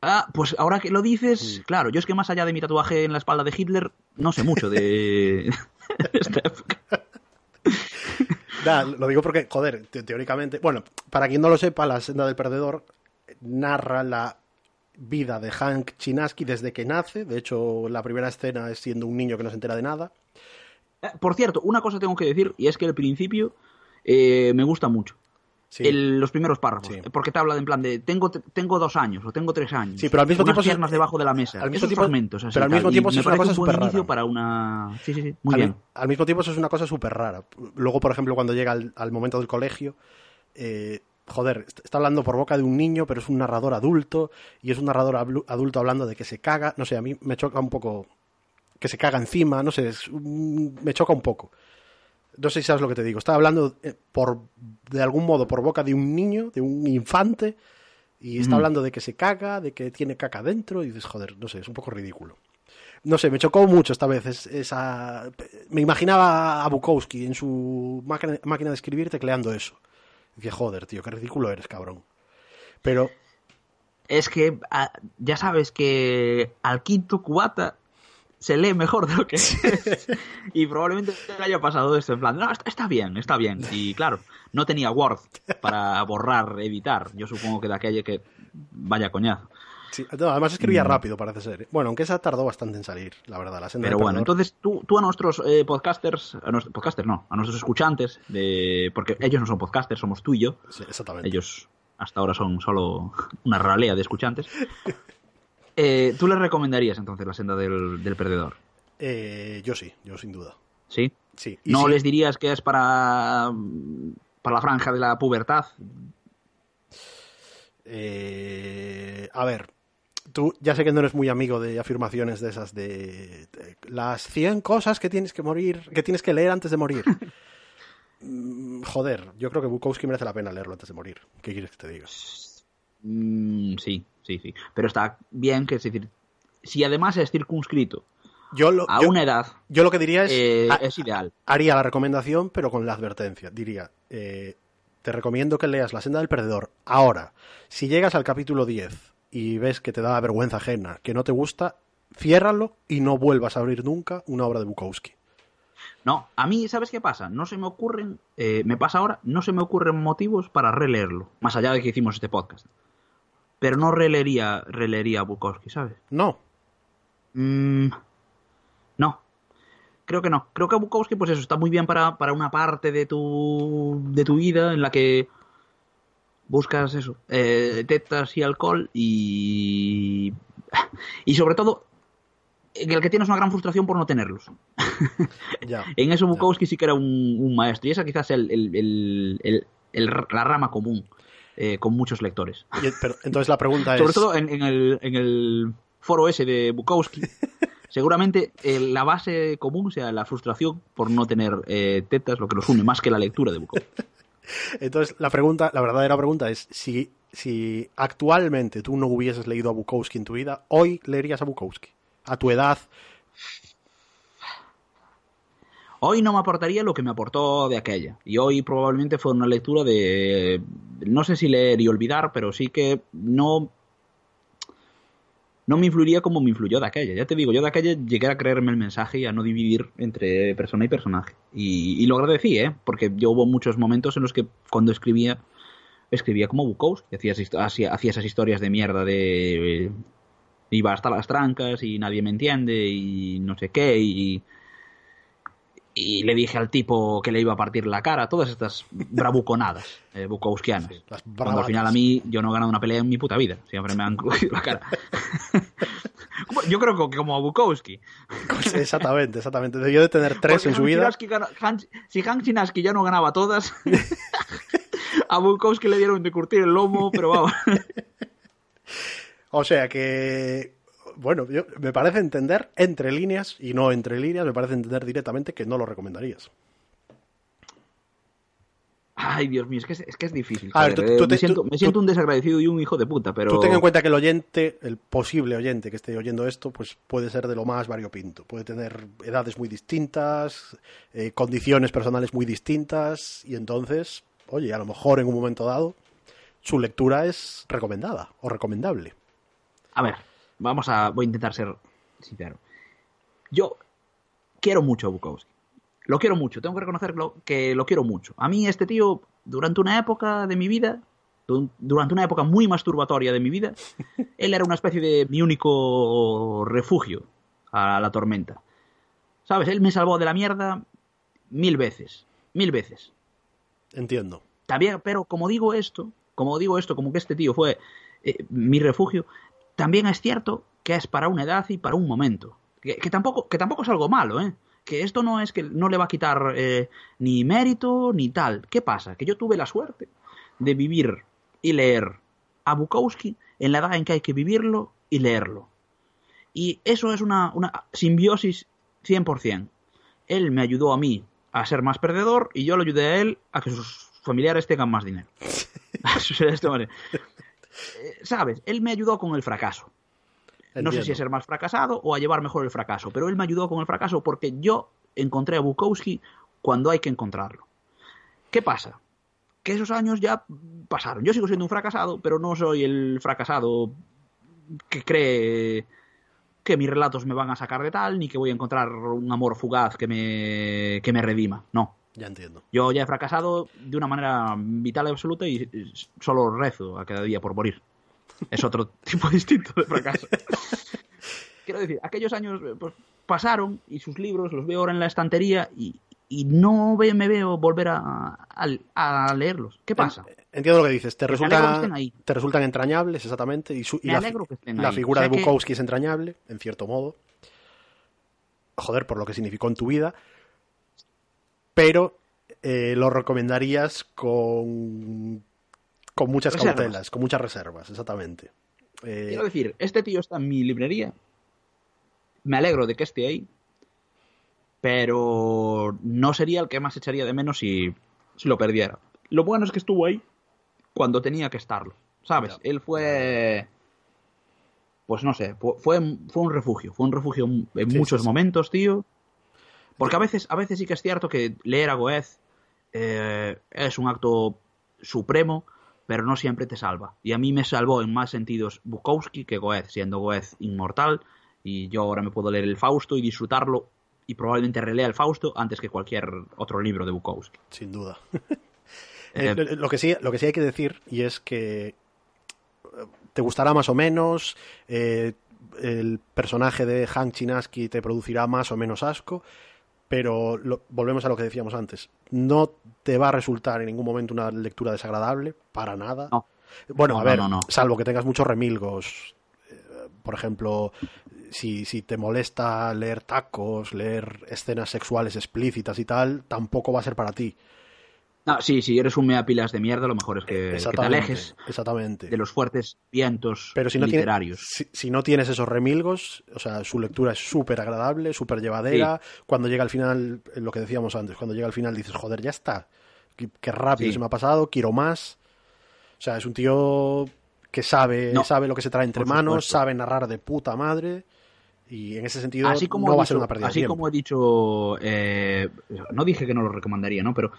Ah, pues ahora que lo Mm. dices, claro, yo es que más allá de mi tatuaje en la espalda de Hitler, no sé mucho de <laughs> esta época. Da, lo digo porque, joder, te- teóricamente. Bueno, para quien no lo sepa, La senda del perdedor narra la vida de Hank Chinaski desde que nace. De hecho, la primera escena es siendo un niño que no se entera de nada. Eh, Por cierto, una cosa tengo que decir, y es que el principio eh, me gusta mucho. Sí. El- los primeros párrafos. Sí. Porque te habla de en plan de tengo, tengo dos años o tengo tres años. Sí, pero al mismo unas tiempo es- piernas debajo de la mesa. al mismo Esos tiempo- fragmentos así, pero al mismo tiempo eso es una cosa un superrara. inicio para una... Sí, sí, sí, muy al, bien. al mismo tiempo, eso es una cosa súper rara. Luego, por ejemplo, cuando llega al, al momento del colegio, eh, joder, est- está hablando por boca de un niño, pero es un narrador adulto, y es un narrador adulto hablando de que se caga. No sé, a mí me choca un poco que se caga encima, no sé, es me choca un poco. No sé si sabes lo que te digo. Está hablando eh, por de algún modo por boca de un niño, de un infante, y está Mm. hablando de que se caga, de que tiene caca dentro, y dices, joder, no sé, es un poco ridículo. No sé, me chocó mucho esta vez es- esa... Me imaginaba a Bukowski en su máquina, máquina de escribir tecleando eso. Dije, joder, tío, qué ridículo eres, cabrón. Pero, Es que ya sabes que al quinto cubata se lee mejor de lo que es. y probablemente le haya pasado esto en plan, no, está, está bien, está bien. Y claro, no tenía Word para borrar, editar. Yo supongo que de aquella que vaya coñazo. Sí, no, además escribía Mm. rápido, parece ser. ¿eh? Bueno, aunque esa tardó bastante en salir, la verdad. La senda Pero bueno, entonces tú, tú a nuestros eh, podcasters, a nuestros podcasters no, a nuestros escuchantes, de, porque ellos no son podcasters, somos tú y yo. Sí, exactamente. Ellos hasta ahora son solo una ralea de escuchantes. <laughs> Eh, ¿Tú les recomendarías entonces la senda del, del perdedor? Eh, yo sí, yo sin duda. ¿Sí? Sí. ¿No sí, les dirías que es para, para la franja de la pubertad? eh, a ver, tú ya sé que no eres muy amigo de afirmaciones de esas de, de las 100 cosas que tienes que morir, que tienes que leer antes de morir. <laughs> Mm, Joder, yo creo que Bukowski merece la pena leerlo antes de morir. ¿Qué quieres que te diga? Mm, sí, sí, sí. Pero está bien que es decir, si además es circunscrito Yo lo, a yo, una edad, yo lo que diría es, eh, ha- es ideal. haría la recomendación, pero con la advertencia. Diría, eh, te recomiendo que leas La senda del perdedor. Ahora, si llegas al capítulo 10 y ves que te da vergüenza ajena, que no te gusta, ciérralo y no vuelvas a abrir nunca una obra de Bukowski. No, a mí, ¿sabes qué pasa? No se me ocurren, eh, me pasa ahora, no se me ocurren motivos para releerlo, más allá de que hicimos este podcast. Pero no releería, releería a Bukowski, ¿sabes? No, Mm, no. Creo que no. Creo que Bukowski, pues eso, está muy bien para, para una parte de tu, de tu vida en la que buscas eso, eh, tetas y alcohol y... Y sobre todo, en el que tienes una gran frustración por no tenerlos. ya. <laughs> En eso Bukowski sí que era un, un maestro y esa quizás es el, el- el- la rama común eh, con muchos lectores. Y- pero, entonces la pregunta es... Sobre todo en, en el, en el foro ese de Bukowski. <laughs> Seguramente eh, la base común sea la frustración por no tener eh, tetas, lo que los une más que la lectura de Bukowski. Entonces, la pregunta, la verdadera pregunta es si, si actualmente tú no hubieses leído a Bukowski en tu vida, hoy leerías a Bukowski. A tu edad. Hoy no me aportaría lo que me aportó de aquella. Y hoy probablemente fue una lectura de. No sé si leer y olvidar, pero sí que no. No me influiría como me influyó de aquella. Ya te digo, yo de aquella llegué a creerme el mensaje y a no dividir entre persona y personaje. Y, lo agradecí, ¿eh? Porque yo hubo muchos momentos en los que cuando escribía, escribía como Bukowski. Hacía, hacía, hacía esas historias de mierda de... eh, iba hasta las trancas y nadie me entiende y no sé qué y... Y le dije al tipo que le iba a partir la cara, todas estas bravuconadas <laughs> eh, bukowskianas. Cuando al final a mí yo no he ganado una pelea en mi puta vida. Siempre me han cogido la cara. <laughs> Yo creo que como a Bukowski. Pues exactamente, exactamente. Debió de tener tres Porque en su vida. Si Hank Chinaski ya no ganaba todas, <laughs> a Bukowski le dieron de curtir el lomo, pero vamos. O sea que, bueno, yo- me parece entender entre líneas y no entre líneas, me parece entender directamente que no lo recomendarías. Ay, Dios mío, es que es, es que es difícil. A ver, tú- eh, tú me, te- siento, tú- me siento tú- un desagradecido y un hijo de puta, pero... Tú ten en cuenta que el oyente, el posible oyente que esté oyendo esto, pues puede ser de lo más variopinto. Puede tener edades muy distintas, eh, condiciones personales muy distintas, y entonces, oye, a lo mejor en un momento dado, su lectura es recomendada o recomendable. A ver, vamos a. Voy a intentar ser sincero. Yo quiero mucho a Bukowski. Lo quiero mucho, tengo que reconocerlo que lo quiero mucho. A mí, este tío, durante una época de mi vida, du- durante una época muy masturbatoria de mi vida, <laughs> él era una especie de mi único refugio a la tormenta. ¿Sabes? Él me salvó de la mierda mil veces. Mil veces. Entiendo. También, pero como digo esto, como digo esto, como que este tío fue eh, mi refugio, también es cierto que es para una edad y para un momento. Que, que tampoco, que tampoco es algo malo, ¿eh? Que esto no es que no le va a quitar eh, ni mérito ni tal. ¿Qué pasa? Que yo tuve la suerte de vivir y leer a Bukowski en la edad en que hay que vivirlo y leerlo. Y eso es una, una simbiosis 100%. Él me ayudó a mí a ser más perdedor y yo le ayudé a él a que sus familiares tengan más dinero. <laughs> <laughs> Eh, ¿Sabes? Él me ayudó con el fracaso. No sé si a ser más fracasado o a llevar mejor el fracaso, pero él me ayudó con el fracaso porque yo encontré a Bukowski cuando hay que encontrarlo. ¿Qué pasa? Que esos años ya pasaron. Yo sigo siendo un fracasado, pero no soy el fracasado que cree que mis relatos me van a sacar de tal, ni que voy a encontrar un amor fugaz que me, que me redima. No. Ya entiendo. Yo ya he fracasado de una manera vital y absoluta y solo rezo a cada día por morir. Es otro <laughs> tipo distinto de fracaso. <laughs> Quiero decir, aquellos años eh, pues, pasaron y sus libros los veo ahora en la estantería y, y no me veo volver a, a- a leerlos. ¿Qué pasa? Entiendo lo que dices. Te, Que me alegro que resulta, estén ahí. te resultan entrañables, exactamente. Y, su- y Me la, figura O sea de que- Bukowski es entrañable, en cierto modo. Joder, por lo que significó en tu vida. Pero eh, lo recomendarías con, con muchas Reservas. cautelas, con muchas reservas, exactamente. Eh, Quiero decir, este tío está en mi librería. Me alegro de que esté ahí. Pero no sería el que más echaría de menos si, si lo perdiera. Lo bueno es que estuvo ahí cuando tenía que estarlo. ¿Sabes? Él fue. Pues no sé, fu- fue, fue un refugio. Fue un refugio en Sí, muchos sí, sí. momentos, tío. Porque a veces, a veces sí que es cierto que leer a Goethe eh, es un acto supremo, pero no siempre te salva. Y a mí me salvó en más sentidos Bukowski que Goethe, siendo Goethe inmortal. Y yo ahora me puedo leer el Fausto y disfrutarlo y probablemente relea el Fausto antes que cualquier otro libro de Bukowski. sin duda. <laughs> Eh, lo, que sí, lo que sí hay que decir, y es que eh, te gustará más o menos, eh, el personaje de Hank Chinaski te producirá más o menos asco, pero lo- volvemos a lo que decíamos antes. No te va a resultar en ningún momento una lectura desagradable, para nada. No. Bueno, No, a ver, no, no. salvo que tengas muchos remilgos. eh, Por ejemplo, si, si te molesta leer tacos, leer escenas sexuales explícitas y tal, tampoco va a ser para ti. No, sí, si eres un meapilas de mierda, lo mejor es que, que te alejes Exactamente. de los fuertes vientos Pero si no, tiene- literarios. si, si no tienes esos remilgos, o sea, su lectura es súper agradable, súper llevadera. Cuando llega al final, eh, lo que decíamos antes, cuando llega al final dices, joder, ya está. Qué, qué rápido Sí. se me ha pasado, quiero más. O sea, es un tío que sabe, No, sabe lo que se trae entre manos, sabe narrar de puta madre. Y en ese sentido así como no he va a dicho, ser una pérdida así como he dicho eh, no dije que no lo recomendaría no pero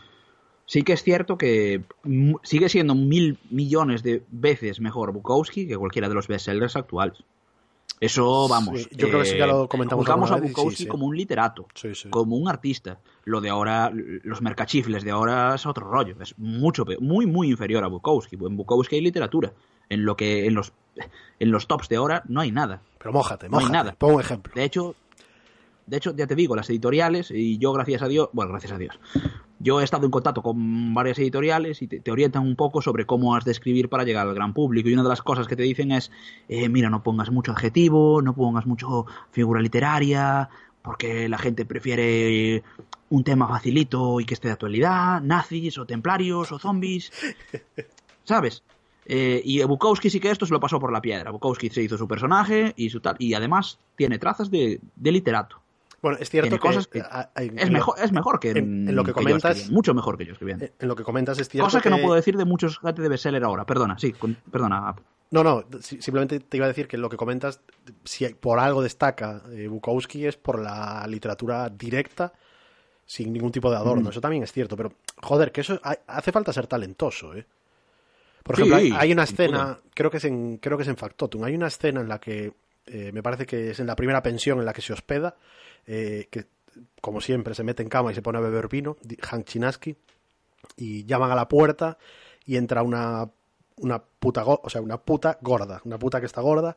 sí que es cierto que sigue siendo mil millones de veces mejor Bukowski que cualquiera de los bestsellers actuales Eso, vamos. Sí, yo creo que sí, ya lo comentamos Juzgamos a Bukowski sí, sí. como un literato, como un artista. Lo de ahora, los mercachifles de ahora es otro rollo. Es mucho peor, muy, muy inferior a Bukowski. En Bukowski hay literatura. En lo que, en los, en los tops de ahora no hay nada. Pero mójate, No hay nada. Pon un ejemplo. De hecho, de hecho, ya te digo, las editoriales, y yo gracias a Dios, bueno, gracias a Dios, yo he estado en contacto con varias editoriales y te, te orientan un poco sobre cómo has de escribir para llegar al gran público. Y una de las cosas que te dicen es, eh, mira, no pongas mucho adjetivo, no pongas mucho figura literaria, porque la gente prefiere un tema facilito y que esté de actualidad, nazis o templarios o zombies, <laughs> ¿sabes? Eh, y Bukowski sí que esto se lo pasó por la piedra. Bukowski se hizo su personaje y su tal, y además tiene trazas de, de literato. Bueno, es cierto que, cosas que a- a- en Es lo- mejor, es mejor que en, en- en lo que comentas- escribiendo, mucho mejor que yo escribiendo. en lo que comentas es cierto Cosa que, no puedo decir de muchos gente de bestseller ahora. Perdona, sí, con- perdona. No, no, si- simplemente te iba a decir que lo que comentas, si por algo destaca eh, Bukowski es por la literatura directa, sin ningún tipo de adorno. Mm. Eso también es cierto, pero joder, que eso ha- hace falta ser talentoso, ¿eh? Por Sí, ejemplo, hay, hay una escena, duda. creo que es en, creo que es en Factotum, hay una escena en la que eh, me parece que es en la primera pensión en la que se hospeda, eh, que como siempre se mete en cama y se pone a beber vino, Hank Chinaski, y llaman a la puerta y entra una una puta o sea una puta gorda una puta que está gorda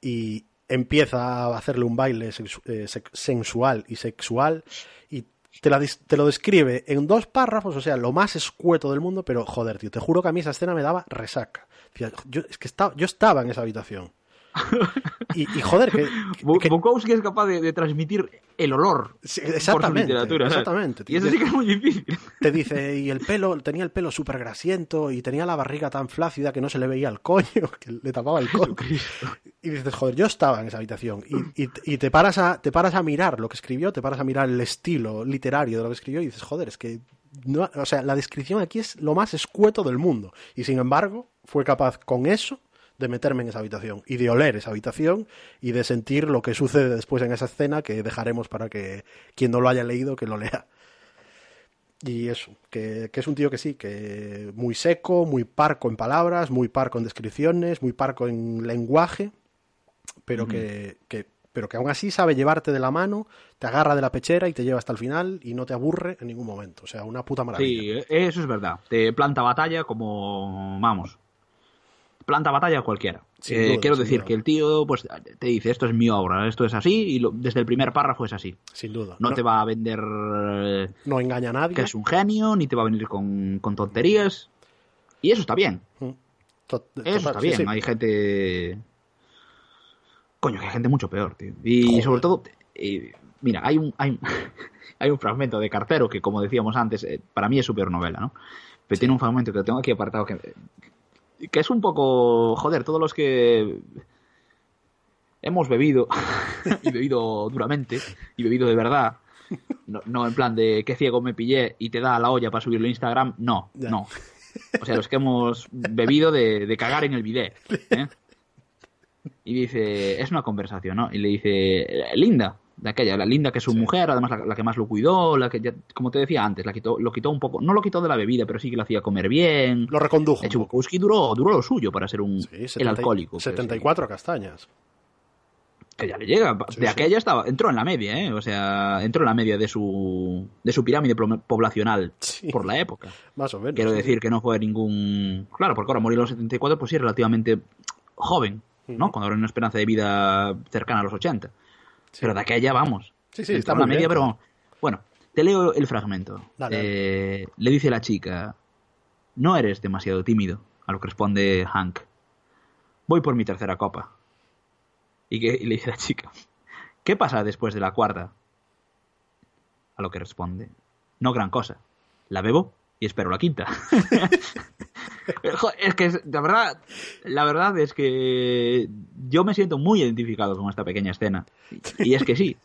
y empieza a hacerle un baile eh, sensual y sexual y te, la te lo describe en dos párrafos o sea lo más escueto del mundo pero joder tío te juro que a mí esa escena me daba resaca. Yo es que estaba yo estaba en esa habitación y, y, joder que, que- Bukowski es capaz de, de transmitir el olor Sí, por su exactamente, literatura. exactamente. Y eso sí que es muy difícil. te dice, y el pelo, tenía el pelo súper grasiento y tenía la barriga tan flácida que no se le veía el coño, <laughs> que le tapaba el coño. Y dices, joder, yo estaba en esa habitación. Y, y- y te, paras a, te paras a mirar lo que escribió, te paras a mirar el estilo literario de lo que escribió y dices, joder, es que. No, o sea, la descripción aquí es lo más escueto del mundo. Y sin embargo, fue capaz con eso de meterme en esa habitación y de oler esa habitación y de sentir lo que sucede después en esa escena que dejaremos para que quien no lo haya leído que lo lea. Y eso, que, que es un tío que sí, que muy seco, muy parco en palabras, muy parco en descripciones, muy parco en lenguaje, pero que, que, pero que aún así sabe llevarte de la mano, te agarra de la pechera y te lleva hasta el final y no te aburre en ningún momento. O sea, una puta maravilla. Sí, eso es verdad. Te planta batalla como, vamos, planta batalla cualquiera. Eh, duda, quiero decir duda. que el tío pues te dice, esto es mi obra, esto es así, y lo- desde el primer párrafo es así. Sin duda. No, te va a vender eh, no engaña a nadie. que es un genio, ni te va a venir con, con tonterías. Y eso está bien. To- Eso total, está sí, bien. sí. Hay gente. Coño, que hay gente mucho peor, tío. Y Joder. sobre todo, eh, mira, hay un, hay, <laughs> hay un fragmento de Cartero que, como decíamos antes, para mí es super novela, ¿no? Pero tiene un fragmento que lo tengo aquí apartado que, que es un poco. Joder, todos los que hemos bebido, <laughs> y bebido duramente, y bebido de verdad. No, no en plan de qué ciego me pillé y te da la olla para subirlo a Instagram. No, Ya. no. O sea, los que hemos bebido de, de cagar en el bidet. ¿eh? Y dice, es una conversación, ¿no? Y le dice, Linda, de aquella, la Linda que es su mujer, además la, la que más lo cuidó, la que ya, como te decía antes, la quitó, lo quitó un poco, no lo quitó de la bebida, pero sí que lo hacía comer bien. Lo recondujo. De un hecho, poco. Bukowski duró, duró lo suyo para ser un Sí, el 70 alcohólico. que- 74 castañas. que ya le llega. Sí, de aquella estaba, entró en la media, ¿eh? O sea, entró en la media de su, de su pirámide poblacional por la época. Más o menos. Quiero decir que no fue ningún. Claro, porque ahora morir a los 74, pues sí, relativamente joven, ¿no? Ujú. Cuando habrá una esperanza de vida cercana a los 80. Pero de aquella, vamos. Sí, sí, está muy media, bien. pero. Bueno, te leo el fragmento. Dale, Eh, le dice la chica: No eres demasiado tímido. A lo que responde Hank: Voy por mi tercera copa. Y, que, y le dice la chica: ¿Qué pasa después de la cuarta? A lo que responde: No gran cosa. La bebo y espero la quinta. <laughs> <laughs> Es que la verdad, la verdad es que yo me siento muy identificado con esta pequeña escena. Y es que sí,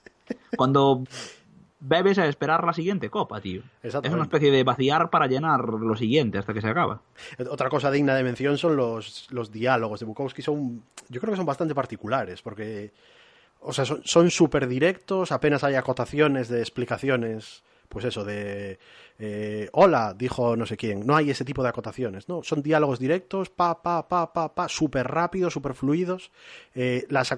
cuando bebes a esperar la siguiente copa, tío. Es una especie de vaciar para llenar lo siguiente hasta que se acaba. Otra cosa digna de mención son los, los diálogos de Bukowski. Son, yo creo que son bastante particulares, porque o sea, son son súper directos, apenas hay acotaciones de explicaciones, pues eso, de eh, hola, dijo no sé quién. No hay ese tipo de acotaciones, ¿no? Son diálogos directos, pa, pa, pa, pa, pa, súper rápidos, súper fluidos. Eh, las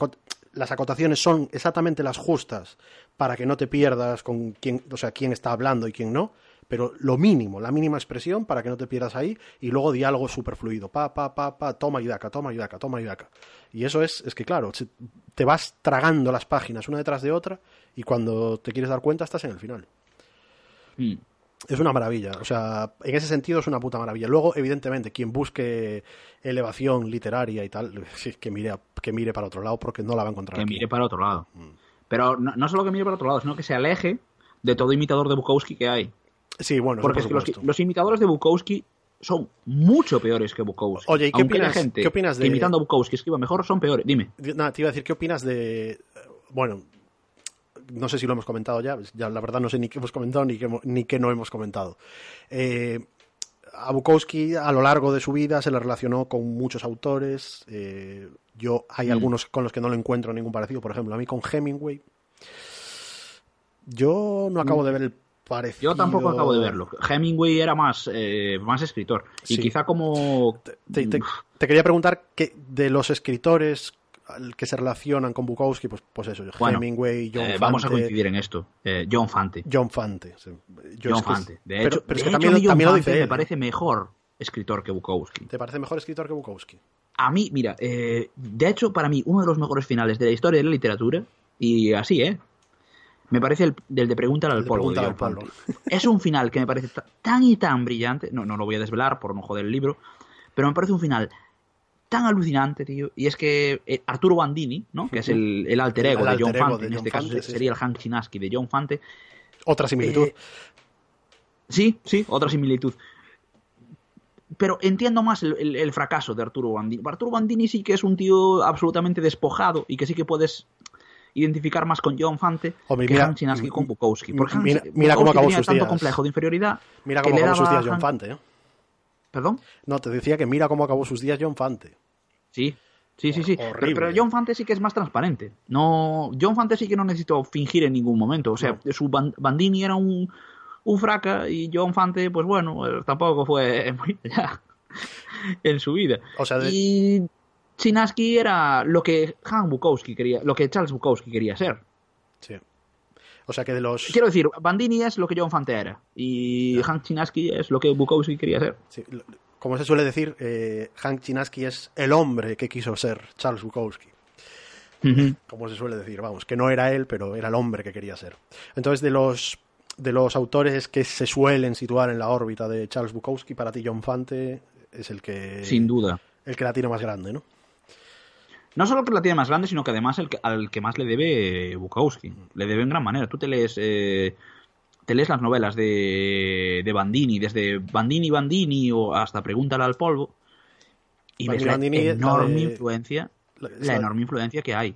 las acotaciones son exactamente las justas para que no te pierdas con quién, o sea, quién está hablando y quién no, pero lo mínimo, la mínima expresión para que no te pierdas ahí y luego diálogo súper fluido, pa, pa, pa, pa, toma y daca, toma y daca, toma y daca. Y eso es, es que claro, te vas tragando las páginas una detrás de otra y cuando te quieres dar cuenta estás en el final. Mm. Es una maravilla, o sea, en ese sentido es una puta maravilla. Luego, evidentemente, quien busque elevación literaria y tal, <laughs> que mire, que mire para otro lado porque no la va a encontrar que aquí. mire para otro lado. Pero no, no solo que mire para otro lado, sino que se aleje de todo imitador de Bukowski que hay. Sí, bueno, Porque por es que los, imitadores de Bukowski son mucho peores que Bukowski. Oye, ¿y qué Aunque opinas- gente qué opinas que de- imitando a Bukowski escriba mejor, son peores. Dime. Nada, te iba a decir, ¿qué opinas de... Bueno, no sé si lo hemos comentado ya, ya la verdad no sé ni qué hemos comentado ni qué, ni qué no hemos comentado. Eh, a Bukowski a lo largo de su vida se le relacionó con muchos autores. eh, yo hay Mm. algunos con los que no le encuentro ningún parecido. Por ejemplo, a mí con Hemingway. Yo no acabo de ver el parecido. Yo tampoco acabo de verlo. Hemingway era más, eh, más escritor. Y Sí. quizá como... Te, te- te quería preguntar que de los escritores que se relacionan con Bukowski, pues, pues eso, Bueno, Hemingway, John eh, Fante, vamos a coincidir en esto. Eh, John Fante. John Fante. sí. Yo John es que- Fante. De hecho, pero es de que hecho, también, John lo dice me parece mejor escritor que Bukowski. ¿Te parece mejor escritor que Bukowski? A mí, mira, eh, de hecho, para mí, uno de los mejores finales de la historia de la literatura, y así, ¿eh? Me parece el del de Pregúntale al polvo. John al polvo. Es un final que me parece ta- tan y tan brillante, no, no lo voy a desvelar por no joder el libro, pero me parece un final tan alucinante, tío. Y es que eh, Arturo Bandini, ¿no? Que es el, el alter ego El de alter John ego Fante, de en John este caso sí, sería el Hank Chinaski de John Fante, Otra similitud. eh, sí, sí, otra similitud. Pero entiendo más el, el- el fracaso de Arturo Bandini. Arturo Bandini sí que es un tío absolutamente despojado y que sí que puedes identificar más con John Fante Hombre, que mira- Hank Chinaski con Bukowski. Porque mira- mira cómo Bukowski acabó tenía sus tanto días. complejo de inferioridad Mira que cómo le acabó sus daba días John Fante, ¿eh? ¿Perdón? No, te decía que mira cómo acabó sus días John Fante. Sí, sí, sí, sí. Pero, John Fante sí que es más transparente. No, John Fante sí que no necesitó fingir en ningún momento. O sea, su Ban- Bandini era un, un fraca y John Fante, pues bueno, eh, tampoco fue <laughs> muy allá en su vida. O sea, de- Y Chinaski era lo que Hank Bukowski quería, lo que Charles Bukowski quería ser. O sea que de los... Quiero decir, Bandini es lo que John Fante era y Hank Chinaski es lo que Bukowski quería ser. sí, como se suele decir, eh, Hank Chinaski es el hombre que quiso ser Charles Bukowski. Como se suele decir, vamos, que no era él, pero era el hombre que quería ser. Entonces, de los de los autores que se suelen situar en la órbita de Charles Bukowski, para ti John Fante es el que Sin duda. el que la tiene más grande, ¿no? No solo que la tiene más grande, sino que además el que- al que más le debe Bukowski. Le debe en gran manera. Tú te lees, eh, te lees las novelas de, de Bandini, desde Bandini Bandini o hasta Pregúntale al polvo, y ves Bandini, la Bandini, la enorme de- influencia, la- enorme influencia que hay.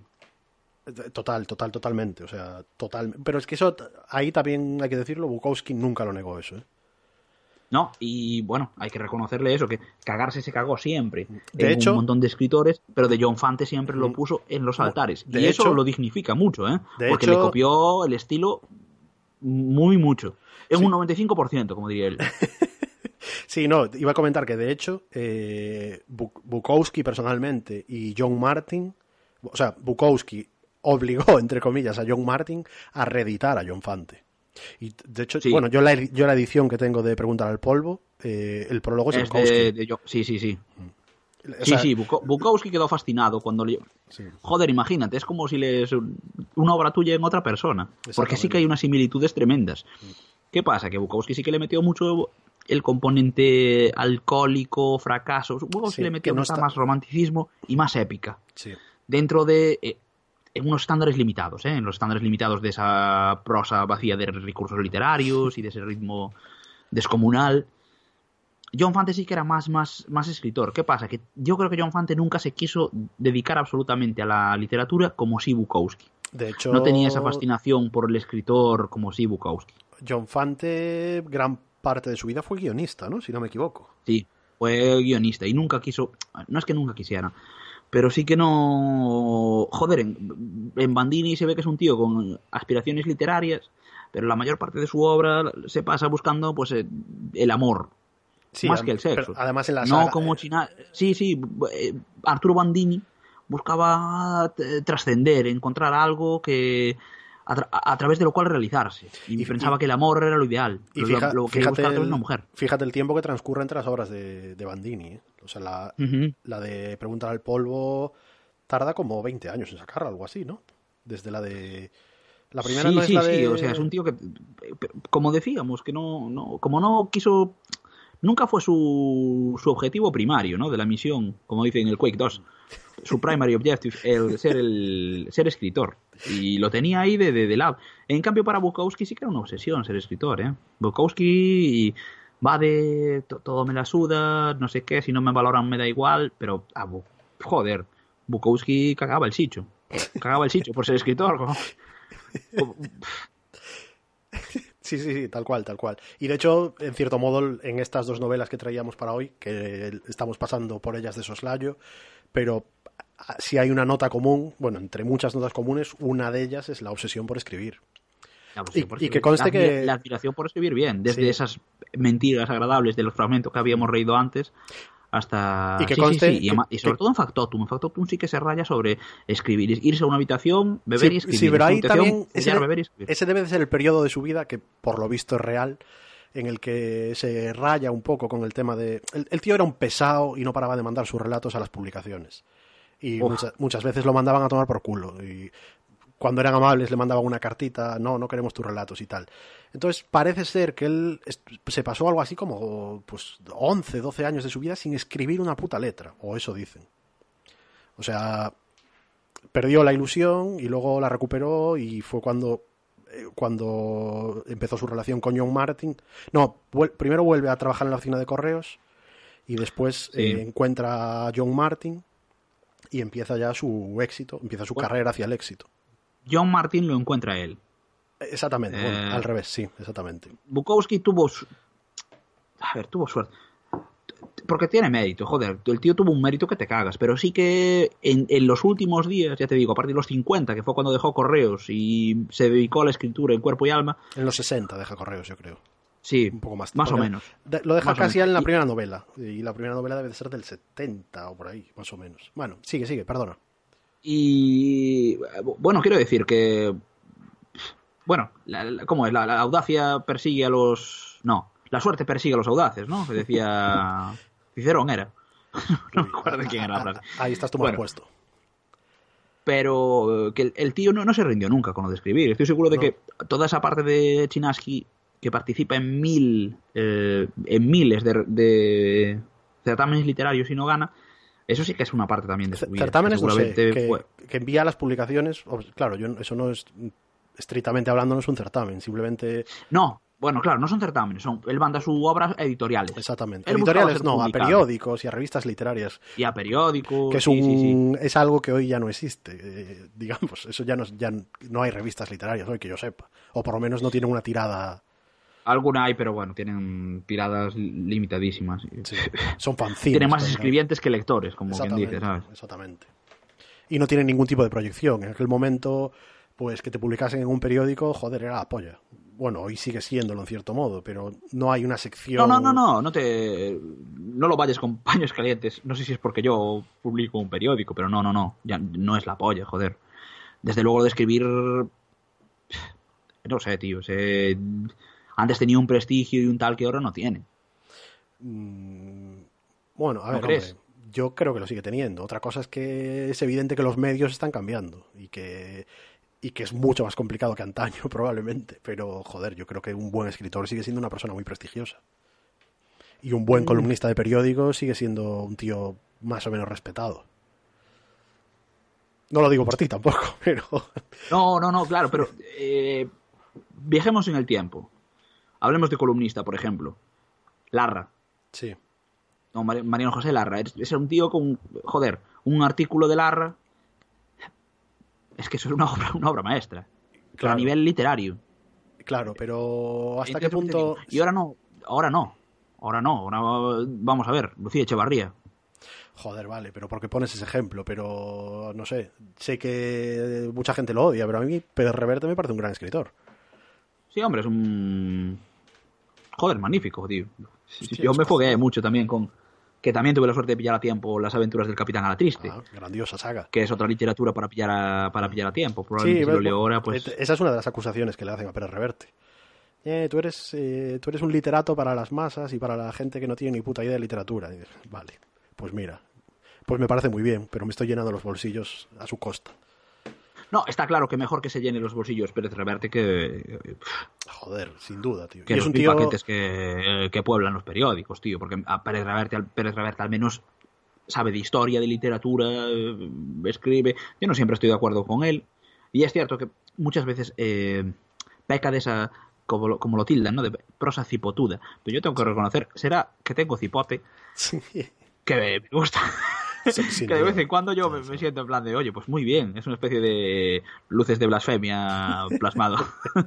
Total, total, totalmente. O sea, total. Pero es que eso, ahí también hay que decirlo, Bukowski nunca lo negó eso. ¿eh? ¿No? Y bueno, hay que reconocerle eso, que cagarse se cagó siempre. De en hecho- un montón de escritores, pero de John Fante siempre lo puso en los altares. de y eso lo dignifica mucho, ¿eh? de Porque hecho- le copió el estilo muy mucho. En Sí. un 95%, como diría él. <laughs> Sí, no, iba a comentar que de hecho eh, Bu- Bukowski personalmente y John Martin, o sea, Bukowski obligó, <laughs> entre comillas, a John Martin a reeditar a John Fante. Y de hecho, Sí. bueno, yo la, yo la edición que tengo de Preguntar al Polvo, eh, el prólogo es, Es de- sí, sí, sí. O Sí, sea, sí, Buko- Bukowski quedó fascinado cuando le... sí. Joder, imagínate, es como si lees un- una obra tuya en otra persona. Porque sí que hay unas similitudes tremendas. ¿Qué pasa? Que Bukowski sí que le metió mucho el componente alcohólico, fracaso. Bukowski Sí, le metió no está- más romanticismo y más épica. Sí. Dentro de eh, en unos estándares limitados, ¿eh? en los estándares limitados de esa prosa vacía de recursos literarios y de ese ritmo descomunal. John Fante sí que era más, más, más escritor. ¿Qué pasa? Que yo creo que John Fante nunca se quiso dedicar absolutamente a la literatura como si Bukowski. De hecho, No tenía esa fascinación por el escritor como si Bukowski. John Fante, gran parte de su vida fue guionista, ¿no? Si no me equivoco. Sí, fue guionista y nunca quiso. No es que nunca quisiera, pero sí que no. Joder, en, en Bandini se ve que es un tío con aspiraciones literarias, pero la mayor parte de su obra se pasa buscando pues eh, el amor. Sí, más que el sexo. además en la no saga- como China. Sí, sí, eh, Arturo Bandini buscaba eh, trascender, encontrar algo que a, tra- a través de lo cual realizarse. Y, Y- pensaba y- que el amor era lo ideal, Y lo, fija- lo que fíjate, el, una mujer. fíjate el tiempo que transcurre entre las obras de, de Bandini. ¿eh? O sea, la, la de Preguntar al polvo tarda como 20 años en sacarla, algo así, ¿no? Desde la de... La primera sí, no es sí, la sí, de... o sea, es un tío que, como decíamos, que no, no, como no quiso, nunca fue su, su objetivo primario, ¿no? De la misión, como dice en el Quake 2, su primary objective, el <laughs> ser el ser escritor. Y lo tenía ahí de, de, de lado. En cambio, para Bukowski sí que era una obsesión ser escritor, ¿eh? Bukowski va de "To- todo me la suda, no sé qué, si no me valoran me da igual, pero, ah, Bu- joder, Bukowski cagaba el sitio. Cagaba el sitio por ser escritor. <laughs> Sí, sí, sí, tal cual, tal cual. Y de hecho, en cierto modo, en estas dos novelas que traíamos para hoy, que estamos pasando por ellas de soslayo, pero si hay una nota común, bueno, entre muchas notas comunes, una de ellas es la obsesión por escribir. Y- por y escribir. que conste La- que- La admiración por escribir bien, desde Sí. esas mentiras agradables de los fragmentos que habíamos reído antes hasta... Y que Sí, conste sí, y, sobre que- todo en Factotum. En Factotum sí que se raya sobre escribir, irse a una habitación, beber y escribir. sí, pero ahí también ese, beber y escribir. ese debe de ser el periodo de su vida que por lo visto es real, en el que se raya un poco con el tema de... El, el tío era un pesado y no paraba de mandar sus relatos a las publicaciones. Y muchas, muchas veces lo mandaban a tomar por culo. Y cuando eran amables le mandaban una cartita, no, no queremos tus relatos y tal. Entonces parece ser que él se pasó algo así como pues 11, 12 años de su vida sin escribir una puta letra, o eso dicen. O sea, perdió la ilusión y luego la recuperó y fue cuando eh, cuando empezó su relación con John Martin. No, primero vuelve a trabajar en la oficina de correos y después Sí. eh, encuentra a John Martin y empieza ya su éxito, empieza su Bueno. carrera hacia el éxito. John Martin lo encuentra él. Exactamente, bueno, Eh. al revés, sí, exactamente. Bukowski tuvo... su- A ver, tuvo suerte. Porque tiene mérito, joder. El tío tuvo un mérito que te cagas. Pero sí que en, en los últimos días, ya te digo, a partir de los 50, que fue cuando dejó correos y se dedicó a la escritura en cuerpo y alma, En los 60 deja correos, yo creo. Sí, Un poco más. más o menos. lo deja Más casi en la primera novela. Y la primera novela debe de ser del 70 o por ahí, más o menos. Bueno, sigue, sigue, perdona. Y bueno, quiero decir que. Bueno, la- la- ¿cómo es? La, la audacia persigue a los. No, la suerte persigue a los audaces, ¿no? Que decía. <laughs> Cicerón era. <laughs> no me acuerdo de quién era la frase. <laughs> Ahí estás tú mal Bueno. puesto. Pero eh, que el, el tío no, no se rindió nunca con lo de escribir. Estoy seguro de No. que toda esa parte de Chinaski que participa en mil. eh, en miles de, de certámenes literarios y no gana. Eso sí que es una parte también de su vida. Certámenes, no sé, que, fue- que envía las publicaciones. Claro, yo, no- eso no es. Estrictamente hablando, no es un certamen, simplemente. No, bueno, claro, no son certámenes, son, él manda su obra a editoriales. Exactamente. Él Editoriales, no, a periódicos y a revistas literarias. Y a periódicos. Que es, sí, sí, sí. un, es algo que hoy ya no existe. eh, digamos, eso ya no, ya no hay revistas literarias hoy que yo sepa. O por lo menos no tienen una tirada. Alguna hay, pero bueno, tienen tiradas limitadísimas. sí, son fanzines. Tienen más ¿no? escribientes que lectores, como quien Exactamente, dice, ¿sabes? Exactamente. Y no tienen ningún tipo de proyección. En aquel momento, pues que te publicasen en un periódico, joder, era la polla. Bueno, hoy sigue siéndolo en cierto modo, pero no hay una No, sección. no, no, no, no te. No lo vayas con <laughs> paños calientes. No sé si es porque yo publico un periódico, pero no, no, no. Ya no es la polla, joder. Desde luego lo de escribir. <sighs> No sé, tío. sé- Antes tenía un prestigio y un tal que ahora no tiene. Mm, Bueno, a ¿No ver, crees? hombre, yo creo que lo sigue teniendo. Otra cosa es que es evidente que los medios están cambiando y que, y que es mucho más complicado que antaño, <laughs> probablemente. Pero, joder, yo creo que un buen escritor sigue siendo una persona muy prestigiosa. Y un Mm. buen columnista de periódico sigue siendo un tío más o menos respetado. No lo digo por ti tampoco, <laughs> pero... No, no, no, claro, pero eh, viajemos en el tiempo. Hablemos de columnista, por ejemplo. Larra. Sí. No, Mari- Mariano José Larra. Es, un tío con, joder, un artículo de Larra. Es que eso es una <laughs> obra, una obra maestra. Pero Claro. a nivel literario. Claro, pero ¿hasta qué punto...? Y ahora no, ahora no. Ahora no, ahora vamos a ver, Lucía Echevarría. Joder, vale, pero ¿por qué pones ese ejemplo? Pero no sé, sé que mucha gente lo odia, pero a mí Pedro Reverte me parece un gran escritor. Sí, hombre, es un. Joder, magnífico, tío. Yo me fogueé mucho también con. que también tuve la suerte de pillar a tiempo las aventuras del Capitán Alatriste, Ah, grandiosa saga. que es otra literatura para pillar a, para pillar a tiempo. Probablemente si pero- lo leo ahora, pues... Esa es una de las acusaciones que le hacen a Pérez Reverte. Eh, tú, eres, eh, tú eres un literato para las masas y para la gente que no tiene ni puta idea de literatura. Y dices, vale, pues mira, pues me parece muy bien, pero me estoy llenando los bolsillos a su costa. No, está claro que mejor que se llene los bolsillos Pérez Reverte que, Joder, sin duda, tío. que los un tío... paquetes que, que pueblan los periódicos, tío, porque a Pérez Reverte, al- Pérez Reverte al menos sabe de historia, de literatura, eh, escribe. Yo no siempre estoy de acuerdo con él. Y es cierto que muchas veces eh, peca de esa, como lo, como lo tildan, ¿no? De prosa cipotuda. Pero yo tengo que reconocer, será que tengo cipote, que me gusta. <laughs> que de vez en cuando yo me, me siento en plan de, oye, pues muy bien, es una especie de luces de blasfemia <laughs> plasmado. <laughs>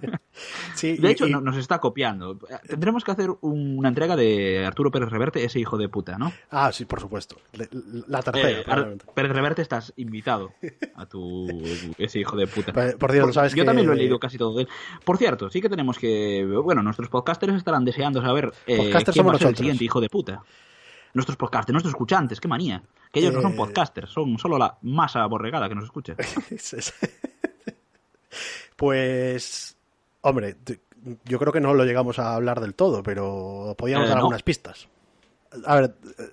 Sí, De hecho, y- nos está copiando. Tendremos que hacer un- una entrega de Arturo Pérez Reverte, ese hijo de puta, ¿no? Ah, sí, por supuesto. La tercera, Eh, probablemente. Pérez Reverte, estás invitado a tu ese hijo de puta. Por- cierto, ¿sabes Yo que- también lo he leído casi todo de él. Por cierto, sí que tenemos que. Bueno, nuestros podcasters estarán deseando saber eh, quién va somos a ser el siguiente hijo de puta. Nuestros podcasters, nuestros escuchantes, qué manía. Que ellos no son Eh, podcasters, son solo la masa aborregada que nos escucha. Es- <laughs> es- pues, hombre, yo creo que no lo llegamos a hablar del todo, pero podíamos Eh, dar no. algunas pistas. A ver, eh,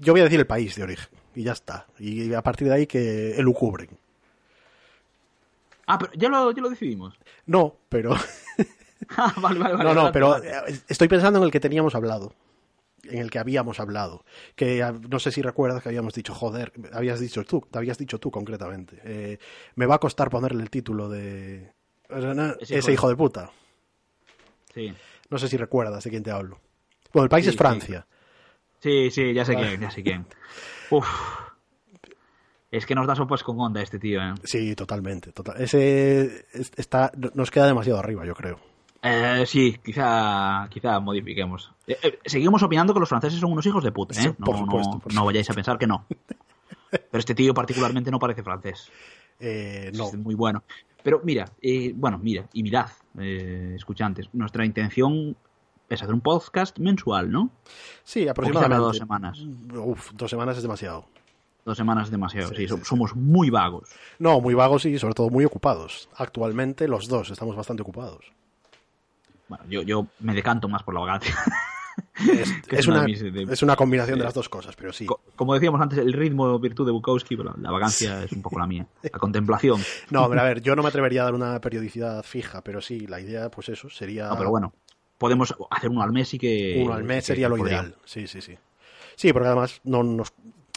yo voy a decir el país de origen, y ya está. Y a partir de ahí que elucubren. Ah, pero ya lo, ya lo decidimos. No, pero... <laughs> Ah, vale, vale, vale. no, no, pero estoy pensando en el que teníamos hablado. En el que habíamos hablado. Que no sé si recuerdas que habíamos dicho, joder, habías dicho tú, te habías dicho tú concretamente. eh, me va a costar ponerle el título de. Ese Ese, hijo de puta. Sí. No sé si recuerdas de quién te hablo. Bueno, el país Sí, es Francia. Sí, sí, ya sé quién, ya <laughs> sé quién. Uf. Es que nos da sopas con onda este tío, ¿eh? Sí, totalmente. total- Ese es- está, nos queda demasiado arriba, yo creo. Eh, sí, quizá, quizá modifiquemos. Eh, eh, seguimos opinando que los franceses son unos hijos de puta, ¿eh? No, por supuesto, no, por no vayáis a pensar que no. Pero este tío particularmente no parece francés. Eh, no. Es muy bueno. Pero mira, bueno, mira, y mirad, eh, escuchantes, nuestra intención es hacer un podcast mensual, ¿no? Sí, aproximadamente. dos semanas. Uf, dos semanas es demasiado. Dos semanas es demasiado, Sí, sí. somos muy vagos. No, muy vagos y sobre todo muy ocupados. Actualmente los dos estamos bastante ocupados. Bueno, yo, yo me decanto más por la vagancia. Es, <laughs> una una, de mis- de- es una combinación de de- las dos cosas, pero sí. Co- Como decíamos antes, el ritmo virtud de Bukowski, pero la vagancia es un poco la mía. La contemplación. <laughs> No, hombre, a ver, yo no me atrevería a dar una periodicidad fija, pero sí, la idea, pues eso, sería... No, pero bueno, podemos hacer uno al mes y que... Uno al mes sería lo podría. ideal. Sí, sí, sí. Sí, porque además no nos...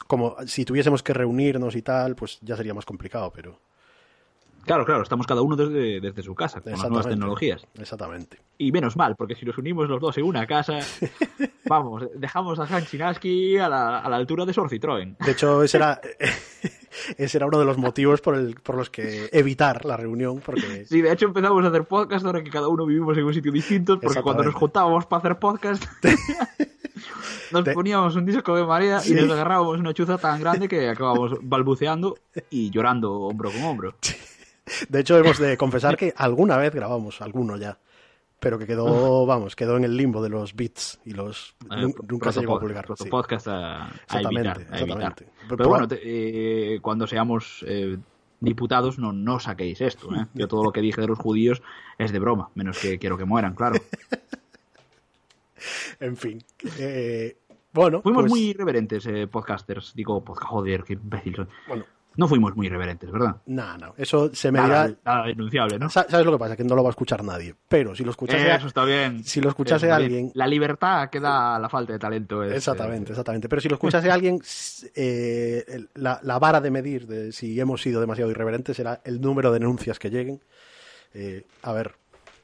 Como si tuviésemos que reunirnos y tal, pues ya sería más complicado, pero... Claro, claro, estamos cada uno desde, desde su casa, con las nuevas tecnologías. Exactamente. Y menos mal, porque si nos unimos los dos en una casa, <laughs> vamos, dejamos a San Chinaski a la, a la altura de Sor Citroën. De hecho, ese era, <laughs> ese era uno de los motivos por, el, por los que evitar la reunión, porque... <laughs> Sí, de hecho empezamos a hacer podcast ahora que cada uno vivimos en un sitio distinto, porque cuando nos juntábamos para hacer podcast, nos De- poníamos un disco de María Sí. y nos agarrábamos una chuza tan grande que acabábamos balbuceando y llorando hombro con hombro. De hecho, hemos de confesar que alguna vez grabamos, alguno ya, pero que quedó, vamos, quedó en el limbo de los beats y los... Eh, nun- nunca se llegó a publicar. sí. podcast a, a Exactamente, evitar, a evitar. exactamente. Pero, Pero- bueno, te- eh, cuando seamos eh, diputados no, no saquéis esto. ¿eh? Yo todo lo que dije de los judíos es de broma, menos que quiero que mueran, claro. <laughs> En fin. eh, bueno, Fuimos pues, muy irreverentes, eh, podcasters. Digo, podcast, joder, qué imbécil soy. Bueno, No fuimos muy irreverentes, ¿verdad? no, no, eso se Nada, medirá... nada denunciable, ¿no? Sa- ¿Sabes lo que pasa? Que no lo va a escuchar nadie. Pero si lo escuchase... Eso está bien. si lo escuchase bien. alguien- La libertad que da la falta de talento. Es, Exactamente, eh, exactamente. Pero si lo escuchase <laughs> alguien, eh, la, la vara de medir de si hemos sido demasiado irreverentes será el número de denuncias que lleguen. Eh, a ver,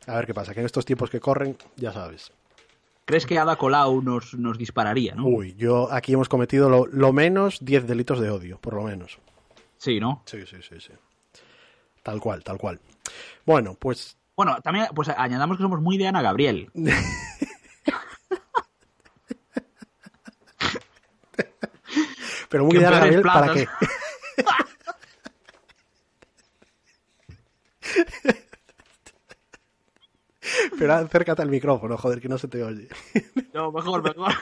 a ver qué pasa. Que en estos tiempos que corren, ya sabes. ¿Crees que Ada Colau nos, nos dispararía, no? Uy, yo aquí hemos cometido lo, lo menos 10 delitos de odio, por lo menos. Sí, ¿no? Sí, sí, sí, sí. Tal cual, tal cual. Bueno, pues Bueno, también pues añadamos que somos muy de Ana Gabriel. <laughs> Pero muy bien, en Gabriel, ¿para qué? Pero acércate al micrófono, joder, que no se te oye. No, mejor, mejor.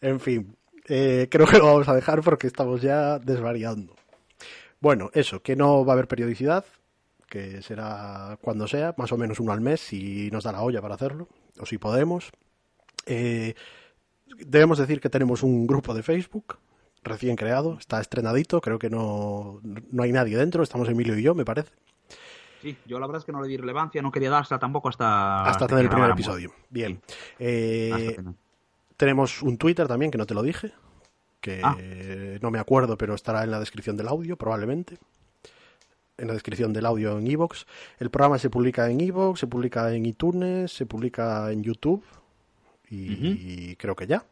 En fin, eh, creo que lo vamos a dejar porque estamos ya desvariando. Bueno, eso, que no va a haber periodicidad, que será cuando sea, más o menos uno al mes, si nos da la olla para hacerlo, o si podemos. Eh, debemos decir que tenemos un grupo de Facebook recién creado, está estrenadito, creo que no, no hay nadie dentro, estamos Emilio y yo, me parece. Sí, yo la verdad es que no le di relevancia, no quería dársela tampoco hasta... Hasta que tener el primer episodio. Bien. Hasta Eh. Tenemos un Twitter también, que no te lo dije, que Ah. no me acuerdo, pero estará en la descripción del audio, probablemente. En la descripción del audio en Evox. El programa se publica en Evox, se publica en iTunes, se publica en YouTube y creo que ya.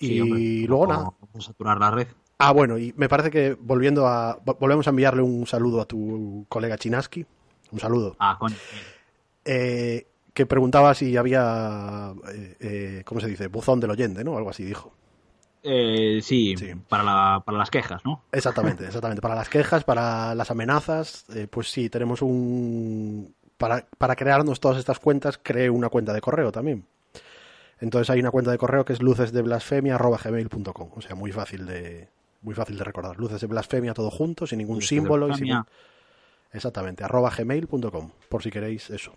Y hombre, luego nada. no saturar la red. Ah, bueno, y me parece que volviendo a. vo- Volvemos a enviarle un saludo a tu colega Chinaski. Un saludo. Ah, coño. Eh, que preguntaba si había. eh, eh, ¿Cómo se dice? Buzón del oyente, ¿no? Algo así dijo. Eh, sí, Sí. Para, la- para las quejas, ¿no? Exactamente, <laughs> exactamente. Para las quejas, para las amenazas, eh, pues sí, tenemos un. Para, para crearnos todas estas cuentas, creé una cuenta de correo también. Entonces hay una cuenta de correo que es lucesdeblasfemia.gmail.com. O sea, muy fácil de. Muy fácil de recordar. Luces de blasfemia todo junto, sin ningún Luces símbolo y sin. Exactamente, arroba gmail.com, por si queréis eso.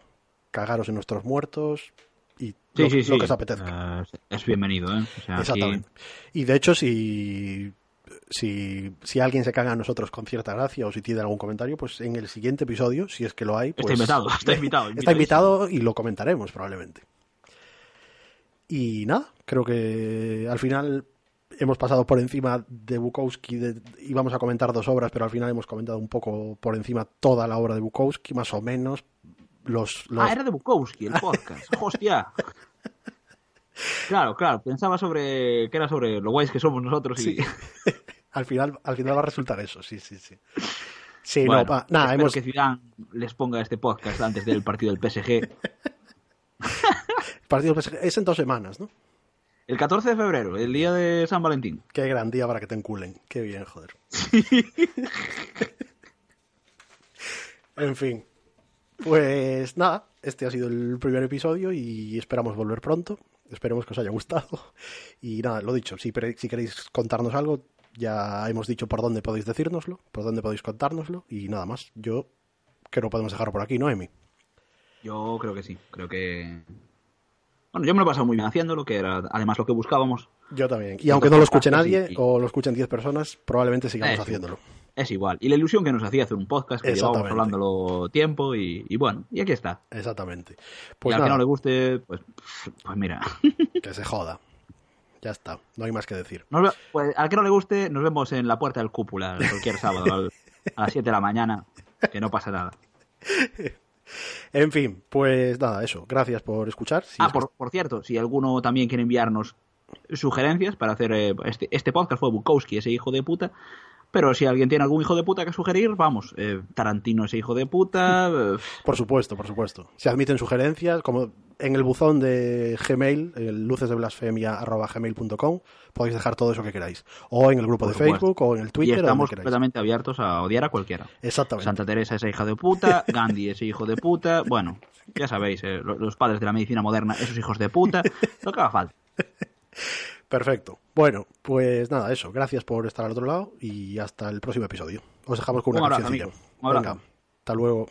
Cagaros en nuestros muertos y Sí, lo, sí, sí. lo que os apetezca. Eh, es bienvenido, ¿eh? O sea, aquí- Exactamente. Y de hecho, si, si, si alguien se caga a nosotros con cierta gracia o si tiene algún comentario, pues en el siguiente episodio, si es que lo hay, pues, <laughs> Está invitado, está invitado. está invitado y lo comentaremos probablemente. Y nada, creo que al final hemos pasado por encima de Bukowski, de- íbamos a comentar dos obras, pero al final hemos comentado un poco por encima toda la obra de Bukowski, más o menos. Los, los- Ah, era de Bukowski, el podcast. <laughs> Hostia. Claro, claro. Pensaba sobre que era sobre lo guays que somos nosotros y... Sí. <laughs> al, final, al final va a resultar eso, sí, sí, sí. Sí, Bueno, no, va- nada, espero hemos, que Zidane les ponga este podcast antes del partido del PSG. <laughs> partido del PSG es en dos semanas, ¿no? El 14 de febrero, el día de San Valentín. Qué gran día para que te enculen. Qué bien, joder. en fin. Pues nada, este ha sido el primer episodio y esperamos volver pronto. Esperemos que os haya gustado. Y nada, lo dicho, si, si queréis contarnos algo, ya hemos dicho por dónde podéis decírnoslo, por dónde podéis contárnoslo y nada más. Yo que no podemos dejar por aquí, ¿no, Emi? Yo creo que sí, creo que... Bueno, yo me lo he pasado muy bien haciéndolo, que era además lo que buscábamos. Yo también. Y aunque no lo escuche Sí, nadie sí. o lo escuchen 10 personas, probablemente sigamos Eh, sí. Es igual. Y la ilusión que nos hacía hacer un podcast, que llevábamos hablándolo tiempo y, y bueno, y aquí está. Exactamente. y Pues al que no le guste, pues, pues mira. <laughs> que se joda. Ya está, no hay más que decir. Nos pues, al que no le guste, nos vemos en la puerta del cúpula cualquier sábado al- a las 7 de la mañana, que no pasa nada. <laughs> En fin, pues nada, eso. Gracias por escuchar. Si ah, es por, por cierto, si alguno también quiere enviarnos sugerencias para hacer eh, este, este podcast fue Bukowski, ese hijo de puta. Pero si alguien tiene algún hijo de puta que sugerir, vamos, eh, Tarantino ese hijo de puta. eh, Por supuesto, por supuesto. Se admiten sugerencias, como en el buzón de Gmail, el lucesdeblasfemia.gmail.com, podéis dejar todo eso que queráis. O en el grupo de. Facebook, o en el Twitter, estamos completamente abiertos a odiar a cualquiera. Exactamente. Santa Teresa esa hija de puta, Gandhi ese hijo de puta, bueno, ya sabéis, eh, lo- los padres de la medicina moderna, esos hijos de puta, lo que haga falta. <laughs> Perfecto. Bueno, pues nada, eso. Gracias por estar al otro lado y hasta el próximo episodio. Os dejamos con una Un abrazo, cancioncilla. amigo. Un abrazo. Venga, hasta luego.